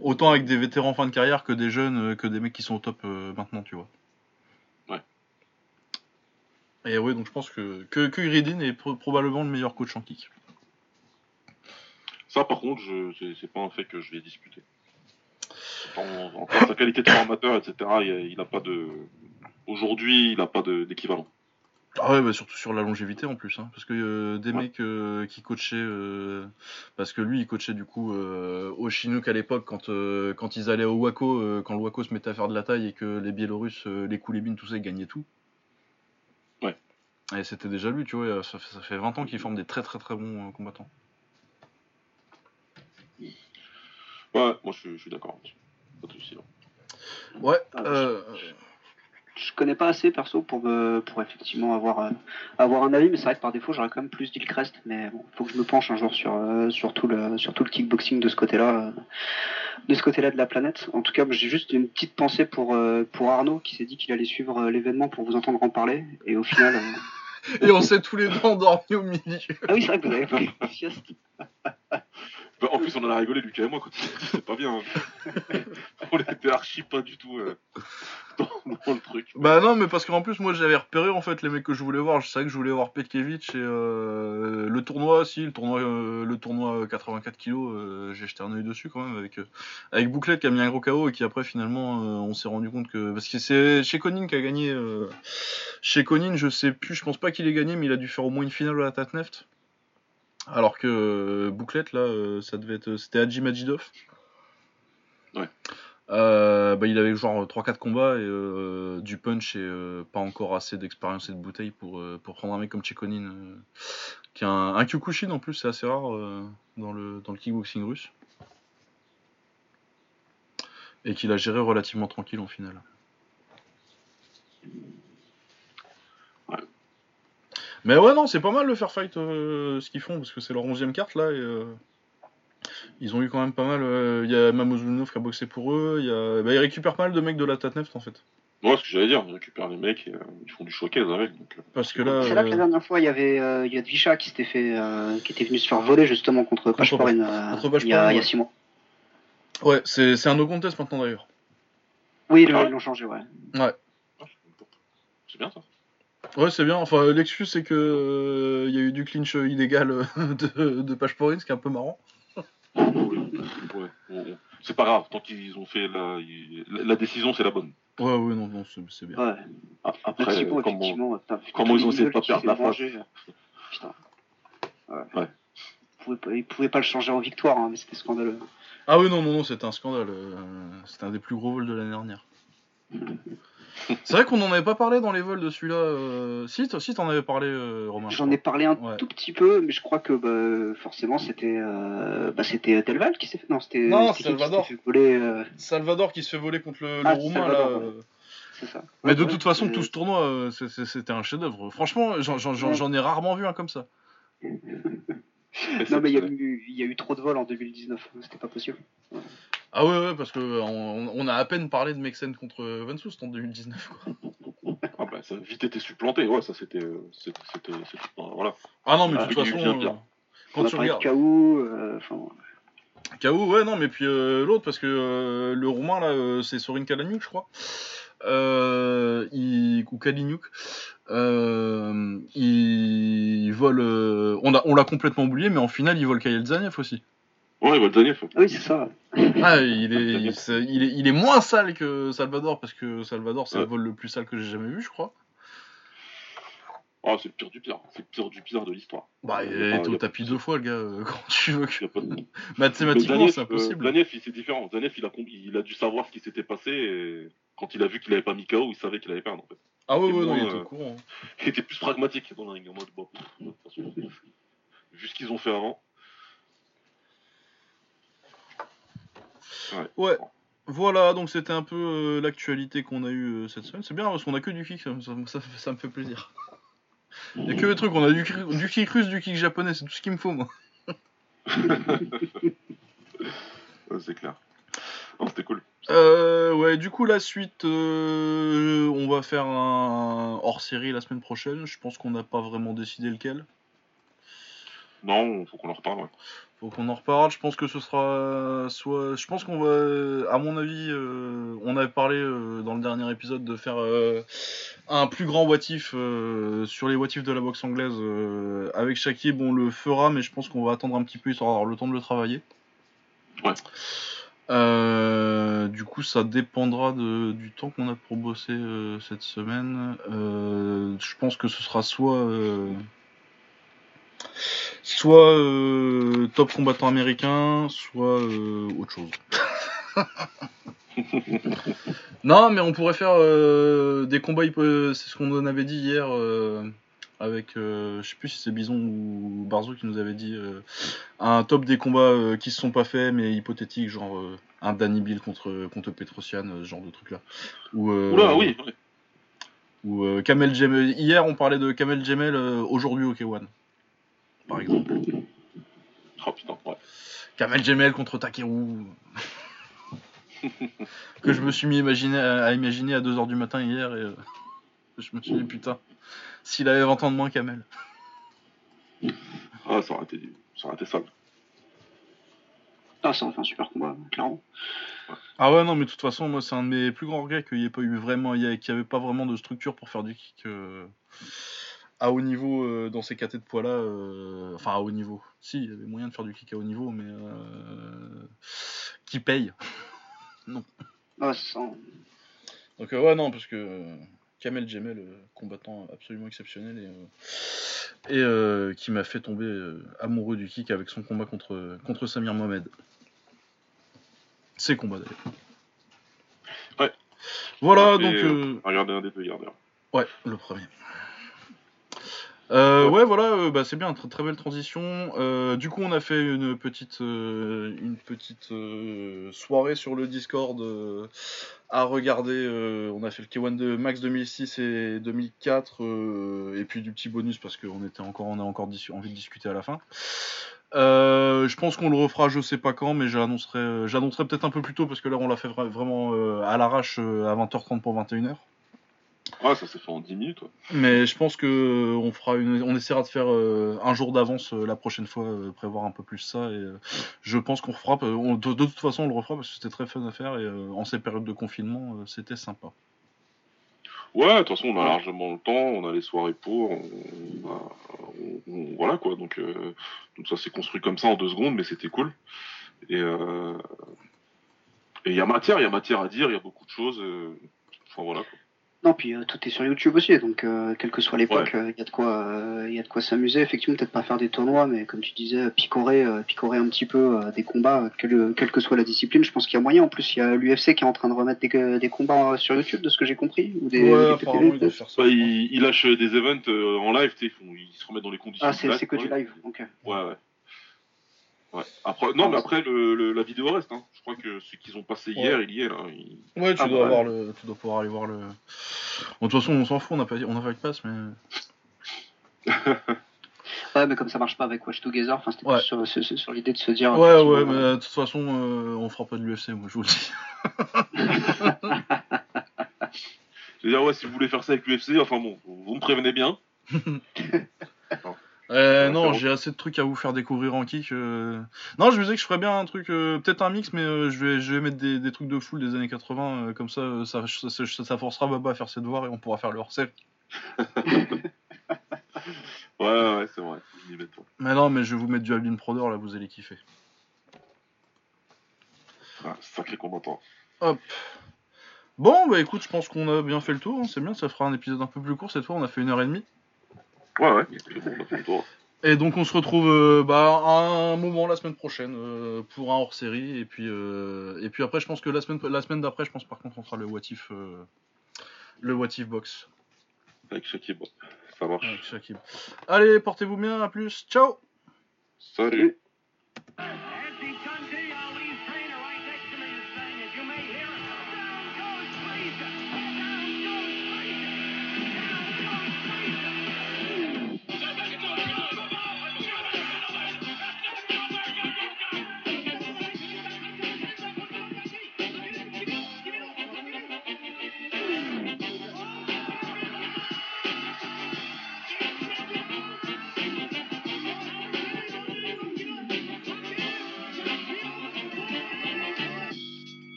Autant avec des vétérans en fin de carrière que des jeunes, euh, que des mecs qui sont au top euh, maintenant, tu vois. Ouais. Et ouais, donc je pense que, que, est pro- probablement le meilleur coach en kick. Ça, par contre, c'est- pas un fait que je vais discuter. En, en termes de sa qualité de formateur, etc., il a, il a pas de. Aujourd'hui, il a pas d'équivalent. Ah ouais, bah surtout sur la longévité en plus, hein, parce que euh, des Ouais. mecs euh, qui coachaient, euh, parce que lui il coachait du coup au Chinook à l'époque quand quand ils allaient au Waco, quand le Waco se mettait à faire de la taille et que les Biélorusses, les Koulébines, tout ça, ils gagnaient tout. Ouais. Et c'était déjà lui, tu vois, ça fait, ça fait 20 ans qu'il forme des très très très bons combattants. Ouais, moi je suis, je suis d'accord. Pas de souci. là. Ouais, Ah, euh, Je connais pas assez perso pour me, pour effectivement avoir, euh, avoir un avis, mais c'est vrai que par défaut j'aurais quand même plus Crest, mais bon, faut que je me penche un jour sur, euh, sur, tout, le, sur tout le kickboxing de ce côté-là, euh, de ce côté-là de la planète. En tout cas, j'ai juste une petite pensée pour, pour Arnaud qui s'est dit qu'il allait suivre l'événement pour vous entendre en parler, et au final. [LAUGHS] et on s'est tous les deux endormis au milieu. Ah oui, c'est vrai que vous avez pris une sieste. Bah, en plus, on en a rigolé, Lucas et moi, quand il a dit, c'est pas bien. hein. [LAUGHS] on était archi pas du tout euh, dans, dans le truc. Bah non, mais parce qu'en plus, moi j'avais repéré en fait les mecs que je voulais voir. Je savais que je voulais voir Petkevich et euh, le tournoi, si, le tournoi, euh, le tournoi 84 kilos, euh, j'ai jeté un œil dessus quand même avec, euh, avec Bouclette qui a mis un gros KO et qui après finalement euh, on s'est rendu compte que. Parce que c'est chez Conin qui a gagné. euh, chez Conin, je sais plus, je pense pas qu'il ait gagné, mais il a dû faire au moins une finale à la Tatneft. Alors que euh, Bouclette là, euh, ça devait être. C'était Hadji Majidov. Ouais. Euh, bah, il avait genre 3-4 combats et euh, du punch et euh, pas encore assez d'expérience et de bouteille pour, pour prendre un mec comme Chekonin qui a un, un Kyokushin en plus, c'est assez rare dans, le, dans le kickboxing russe. Et qu'il a géré relativement tranquille en finale. Mais ouais, non, c'est pas mal le Fair Fight euh, ce qu'ils font, parce que c'est leur 11 carte là, et euh, ils ont eu quand même pas mal. euh, Il y a Mamozunov qui a boxé pour eux, il y a... bah, ils récupèrent pas mal de mecs de la Tatneft en fait. Ouais, ce que j'allais dire, ils récupèrent les mecs et euh, ils font du showcase avec. Donc, Parce que là. C'est là que la dernière fois, il y avait euh, Yadvisha qui s'était fait, euh, qui était venu se faire voler justement contre Contre- Pashporin euh, il y a, il y a ouais. six mois. Ouais, c'est c'est un no contest maintenant d'ailleurs. Oui, ils Ah. ils l'ont changé, ouais. ah, même pas. c'est bien ça. Ouais, c'est bien. Enfin, l'excuse c'est que euh, il y a eu du clinch illégal euh, [LAUGHS] de, de Pashporin, ce qui est un peu marrant. Ouais. C'est pas grave, tant qu'ils ont fait la, la, la décision, c'est la bonne. Ouais, ouais, non, non, c'est c'est bien. Ouais. Après, si, bon, comment, ils ont essayé de pas perdre la face. Putain. Ouais. Ouais. Ils pouvaient, ils pouvaient pas le changer en victoire, hein, mais c'était scandaleux. Ah oui, non, non, non, c'était un scandale. euh, C'était un des plus gros vols de l'année dernière. C'est vrai qu'on n'en avait pas parlé dans les vols de celui-là. euh, Si, toi aussi, t'en avais parlé, euh, Romain. je J'en ai parlé un Ouais. tout petit peu, mais je crois que bah, forcément c'était euh, bah, c'était Delval qui s'est fait. Non, c'était Non, qui qui Salvador. s'était fait voler. euh. Salvador qui se fait voler contre le, le Ah, Roumain, Salvador, là. ouais. euh. c'est ça. Mais de Ouais, toute façon, c'est- tout ce tournoi, euh, c'est- c'est- c'était un chef-d'œuvre. Franchement, j'en- j'en j'en- Ouais. j'en ai rarement vu un comme ça. [LAUGHS] Non, mais il y, a eu, il y a eu trop de vols en 2019, c'était pas possible. Ah ouais, ouais, parce que euh, on, on a à peine parlé de Mexen contre Van Soest en 2019. quoi. [LAUGHS] Ah bah, ça a vite été supplanté, ouais, ça c'était. euh, c'était- c'était- c'était- Voilà. Ah non, mais de Ah, toute façon, bien euh, On quand a tu regardes. KO, euh, KO, ouais, non, mais puis euh, l'autre, parce que euh, le roumain, là, euh, c'est Sorin Kalaniuk, je crois. Euh, il, ou Kaliniuk. Euh, il vole. euh, on, on l'a complètement oublié, mais en finale, il vole Kyle Zaniev aussi. Ouais, oui, c'est ça. Ah, il est, il, est, il est moins sale que Salvador, parce que Salvador, c'est Ouais. le vol le plus sale que j'ai jamais vu, je crois. Ah, c'est le pire du pire. C'est le pire du pire de l'histoire. Bah, il est au tapis deux fois, le gars. euh, [LAUGHS] Quand tu veux que. de- [LAUGHS] Mathématiquement, Mais c'est Zaniev, impossible. euh, c'est différent. Zaniev, il a, il a dû savoir ce qui s'était passé et quand il a vu qu'il avait pas mis KO, il savait qu'il allait perdre en fait. ah ouais, ouais, non, il était euh, au courant. [LAUGHS] Il était plus pragmatique dans la ring, en mode bon, de toute façon, vu ce qu'ils ont fait avant. Ouais. Voilà, donc c'était un peu euh, l'actualité qu'on a eue euh, cette semaine. C'est bien parce qu'on a que du kick, ça, ça- ça- ça me fait plaisir. Il y a que des trucs, on a du, kick russe, du kick japonais, c'est tout ce qu'il me faut moi. [LAUGHS] Ouais, c'est clair. Non, c'était cool. Euh, ouais, du coup la suite, euh, on va faire un hors série la semaine prochaine. Je pense qu'on n'a pas vraiment décidé lequel. Non, faut qu'on en reparle. Ouais. Faut qu'on en reparle. Je pense que ce sera soit. Je pense qu'on va. À mon avis, euh, on avait parlé euh, dans le dernier épisode de faire euh, un plus grand what if sur les what if de la boxe anglaise avec Shakib. On le fera, mais je pense qu'on va attendre un petit peu histoire d'avoir le temps de le travailler. Ouais. Du coup, ça dépendra de- du temps qu'on a pour bosser cette semaine. Je pense que ce sera soit soit euh, top combattant américain, soit euh, autre chose. [LAUGHS] non, mais on pourrait faire euh, des combats. C'est ce qu'on en avait dit hier euh, avec, euh, je sais plus si c'est Bison ou Barzo qui nous avait dit euh, un top des combats euh, qui se sont pas faits mais hypothétiques, genre euh, un Danny Bill contre contre Petrosian, ce genre de truc là. Ou euh, Oula, oui. ou euh, Kamel Jemel. Hier, on parlait de Kamel Jemel, euh, aujourd'hui au K1. Par exemple. Oh putain, ouais. Kamel Jemel contre Takeru. [LAUGHS] que je me suis mis imaginer, à, à imaginer à 2h du matin hier et euh, je me suis dit putain, s'il avait 20 ans de moins Kamel. Ah, ça aurait été, ça aurait été sale. Ah, ça aurait fait un super combat, clairement. Ah ouais non mais de toute façon moi c'est un de mes plus grands regrets qu'il n'y ait pas eu vraiment, qu'il n'y avait pas vraiment de structure pour faire du kick euh, à haut niveau euh, dans ces catés de poids là. euh, enfin à haut niveau. Si il y avait moyen de faire du kick à haut niveau mais euh, qui paye? [LAUGHS] Ah, c'est ça. Donc euh, ouais non parce que Kamel Jemel, combattant absolument exceptionnel et, et qui m'a fait tomber amoureux du kick avec son combat contre, contre Samir Mohamed. Ses combats d'ailleurs. Ouais. Voilà donc Regardez un des deux d'ailleurs. ouais le premier. Euh, Ouais. ouais. voilà, euh, bah, c'est bien, très, très belle transition. Euh, du coup, on a fait une petite, une petite soirée sur le Discord à regarder. on a fait le K1 de Max 2006 et 2004, euh, et puis du petit bonus parce qu'on était encore, on a encore envie de discuter à la fin. Je pense qu'on le refera, je sais pas quand, mais j'annoncerai, j'annoncerai peut-être un peu plus tôt parce que là on l'a fait vra- vraiment à l'arrache à 20h30 pour 21h. Ouais, ça s'est fait en 10 minutes. ouais. Mais je pense que on fera une, on essaiera de faire euh, un jour d'avance euh, la prochaine fois, euh, prévoir un peu plus ça. Et je pense qu'on refera. on- de, de toute façon, on le refera parce que c'était très fun à faire et en ces périodes de confinement, c'était sympa. Ouais, de toute façon, on a largement le temps, on a les soirées pour, on, a- on- on- voilà quoi. Donc, donc ça s'est construit comme ça en deux secondes, mais c'était cool. Et et il y a matière, il y a matière à dire, il y a beaucoup de choses. enfin voilà. Quoi. Non, puis euh, tout est sur YouTube aussi, donc euh, quelle que soit l'époque, il y a de quoi, euh, y a de quoi s'amuser. Effectivement, peut-être pas faire des tournois, mais comme tu disais, picorer, euh, picorer un petit peu euh, des combats, quelle, quelle que soit la discipline. Je pense qu'il y a moyen. En plus, il y a l'UFC qui est en train de remettre des, des combats sur YouTube, de ce que j'ai compris, ou des, ouais, des apparemment, PPV, il ça. Bah, je crois. il, il lâche des events euh, en live, ils, font- ils se remettent dans les conditions. Ah, c'est que du live. Ok. Ouais, ouais. Ouais. Après, non, mais après, le, le- la vidéo reste. Hein. Je crois que ce qu'ils ont passé hier, il y est là. Il- Ouais, tu Ah, dois bah, avoir le, tu dois pouvoir aller voir le. Bon, de toute façon, on s'en fout, on n'a pas, on n'a pas de passe, mais. [LAUGHS] Ouais, mais comme ça marche pas avec Watch Together, enfin, c'était Ouais. sur, sur- sur- sur l'idée de se dire. Ouais, ouais, mais euh, de toute façon, euh, on fera pas de l'UFC, moi, je vous le dis. [LAUGHS] Je veux dire, ouais, si vous voulez faire ça avec l'UFC, enfin bon, vous me prévenez bien. [LAUGHS] Euh, non, j'ai assez de trucs à vous faire découvrir en kick. euh. Non, je me disais que je ferais bien un truc, euh, peut-être un mix, mais euh, je, vais, je vais mettre des, des trucs de full des années 80, euh, comme ça, ça, ça, ça- ça forcera Baba à faire ses devoirs et on pourra faire le hors-série. [LAUGHS] Ouais, ouais, ouais, c'est vrai. Mais non, mais je vais vous mettre du Alvin Proder, là, vous allez kiffer. Ah, sacré combattant. Hop. Bon, bah écoute, je pense qu'on a bien fait le tour, hein, c'est bien, ça fera un épisode un peu plus court cette fois, on a fait une heure et demie. Ouais, ouais, le tour. Et donc on se retrouve euh, bah, à un moment la semaine prochaine euh, pour un hors-série. Et puis euh, et puis après, je pense que la semaine la semaine d'après, je pense par contre on fera le what if le what if box Avec Shakib. Ça marche. avec Shakib. Allez, portez-vous bien, à plus, ciao. Salut.